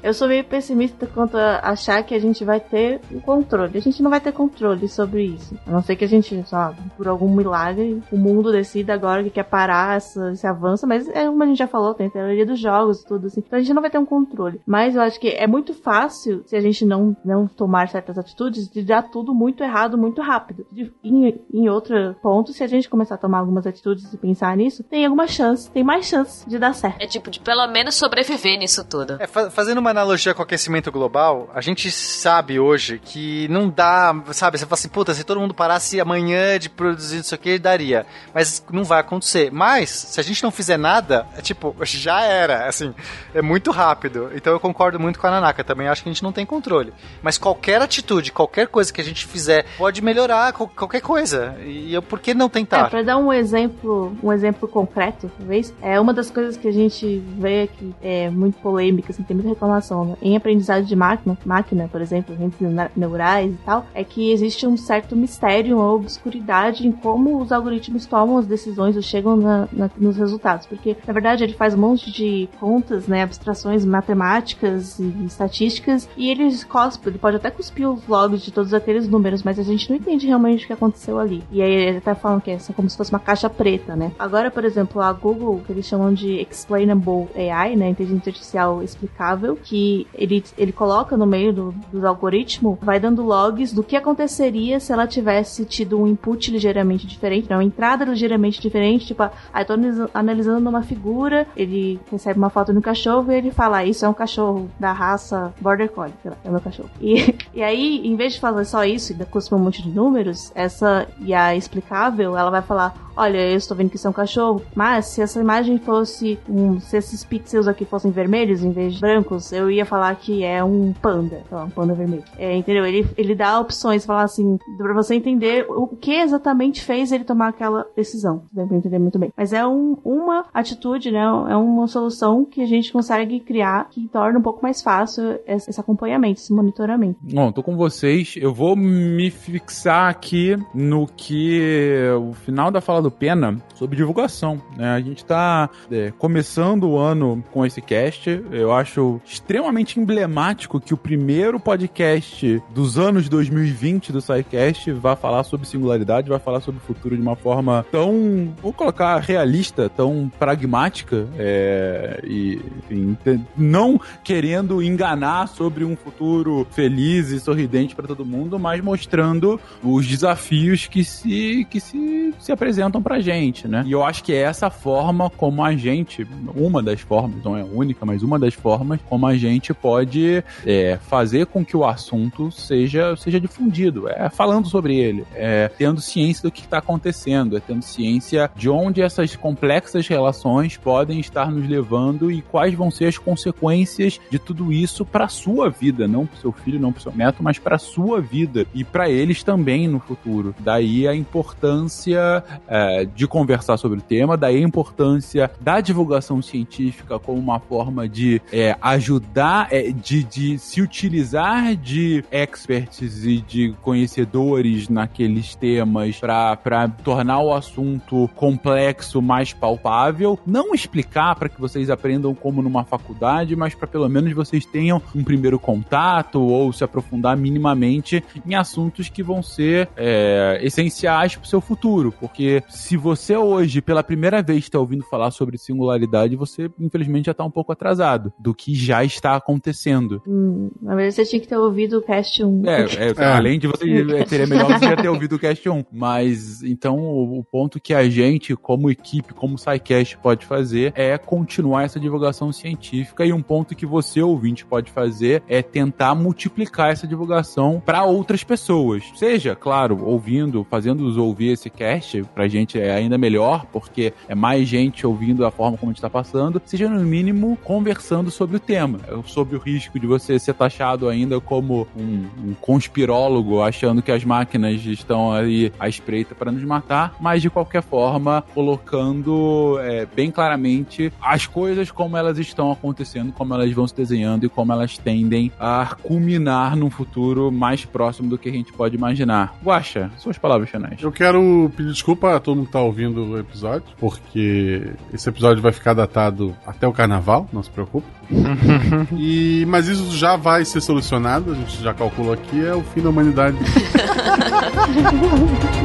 Eu sou meio pessimista quanto a achar que a gente vai ter o um controle. A gente não vai ter controle sobre isso. A não ser que a gente, só por algum milagre, o mundo decida agora que quer parar essa, esse avanço, mas é como a gente já falou, tem a teoria dos jogos e tudo assim. Então a gente não vai ter um controle. Mas eu acho que é muito fácil, se a gente não, não tomar certas atitudes, de dar tudo muito errado muito rápido. De, em, em outro ponto, se a gente começar a tomar algumas atitudes e pensar nisso, tem alguma chance, tem mais chance de dar certo. É tipo, de pelo menos sobreviver nisso tudo. É, fazendo uma analogia com o aquecimento global, a gente sabe hoje que não dá, sabe? Você fala assim, puta, se todo mundo parasse amanhã de produzir isso aqui, daria. Mas não vai acontecer. Mas, se a gente não fizer nada, é tipo, *laughs* já era. Assim, é muito rápido. Então eu concordo muito com a Nanaka. Também acho que a gente não tem controle. Mas qualquer atitude, qualquer coisa que a gente fizer, pode melhorar qualquer coisa. E eu, por que não tentar? É, pra dar um exemplo, um exemplo concreto, talvez, é uma das coisas que a gente vê aqui, é muito polêmica, assim, tem muita reclamação, né? em aprendizado de máquina, máquina, por exemplo, redes neurais e tal, é que existe um certo mistério, uma obscuridade em como os algoritmos tomam as decisões ou chegam na, na, nos resultados. Porque, na verdade, ele faz um monte de contas, né, abstrações matemáticas e estatísticas, e ele cospe, ele pode até cuspir os logs de todos aqueles números, mas a gente não entende realmente o que aconteceu ali. E aí ele até falam que é como se fosse uma caixa preta, né? Agora, por exemplo, a Google, que eles chamam de Explainable AI, né, inteligência artificial explicável, que ele, ele coloca no meio do, do algoritmo, vai dando logs do que aconteceria se ela tivesse tido um input ligeiramente diferente, né? uma entrada ligeiramente diferente, tipo, aí eu tô analisando uma figura, ele recebe uma foto do cachorro e ele fala, ah, isso é um cachorro da raça Border Collie, sei lá, é meu cachorro. E, *laughs* e aí, em vez de falar só isso e cuspir um monte de números, essa IA explicável, ela vai falar, olha, eu estou vendo que isso é um cachorro, mas se essa imagem fosse um, se esses pixels aqui fossem vermelhos em vez de brancos, eu ia falar que é um panda, sei um panda vermelho. É, entendeu? Ele, ele dá opções, falar assim, pra você entender o que exatamente fez ele tomar aquela decisão. Deve entender muito bem. Mas é um, uma atitude, né? É uma solução que a gente consegue criar que torna um pouco mais fácil esse, esse acompanhamento, esse monitoramento. Bom, tô com vocês. Eu vou me fixar aqui no que o final da fala Pena sobre divulgação. Né? A gente está é, começando o ano com esse cast. Eu acho extremamente emblemático que o primeiro podcast dos anos 2020 do SciCast vá falar sobre singularidade, vai falar sobre o futuro de uma forma tão, vou colocar, realista, tão pragmática é, e, enfim, não querendo enganar sobre um futuro feliz e sorridente para todo mundo, mas mostrando os desafios que se, que se, se apresentam apresentam pra gente, né? E eu acho que é essa forma como a gente, uma das formas, não é a única, mas uma das formas como a gente pode é, fazer com que o assunto seja, seja difundido, é falando sobre ele, é tendo ciência do que está acontecendo, é tendo ciência de onde essas complexas relações podem estar nos levando e quais vão ser as consequências de tudo isso para sua vida, não para seu filho, não para seu neto, mas para sua vida e para eles também no futuro. Daí a importância é, de conversar sobre o tema, daí a importância da divulgação científica como uma forma de é, ajudar, é, de, de se utilizar de experts e de conhecedores naqueles temas para tornar o assunto complexo mais palpável. Não explicar para que vocês aprendam como numa faculdade, mas para pelo menos vocês tenham um primeiro contato ou se aprofundar minimamente em assuntos que vão ser é, essenciais para o seu futuro. Porque se você hoje, pela primeira vez, está ouvindo falar sobre singularidade, você infelizmente já está um pouco atrasado do que já está acontecendo. Hum, na verdade, você tinha que ter ouvido o cast 1. É, *laughs* é, é. além de você seria melhor você já ter ouvido o cast 1. Mas então o, o, ponto que a gente, como equipe, como SciCast, pode fazer é continuar essa divulgação científica. E um ponto que você, ouvinte, pode fazer é tentar multiplicar essa divulgação para outras pessoas. Seja, claro, ouvindo, fazendo-os ouvir esse cast, pra gente é ainda melhor, porque é mais gente ouvindo a forma como a gente tá passando, seja no mínimo conversando sobre o tema, sobre o risco de você ser taxado ainda como um, um conspirólogo, achando que as máquinas estão aí à espreita para nos matar, mas de qualquer forma colocando é, bem claramente as coisas como elas estão acontecendo, como elas vão se desenhando e como elas tendem a culminar num futuro mais próximo do que a gente pode imaginar. Guaxa, suas palavras finais. Eu quero pedir desculpa todo mundo que tá ouvindo o episódio, porque esse episódio vai ficar datado até o carnaval, não se preocupe. *laughs* e, mas isso já vai ser solucionado, a gente já calculou aqui, é o fim da humanidade. *laughs*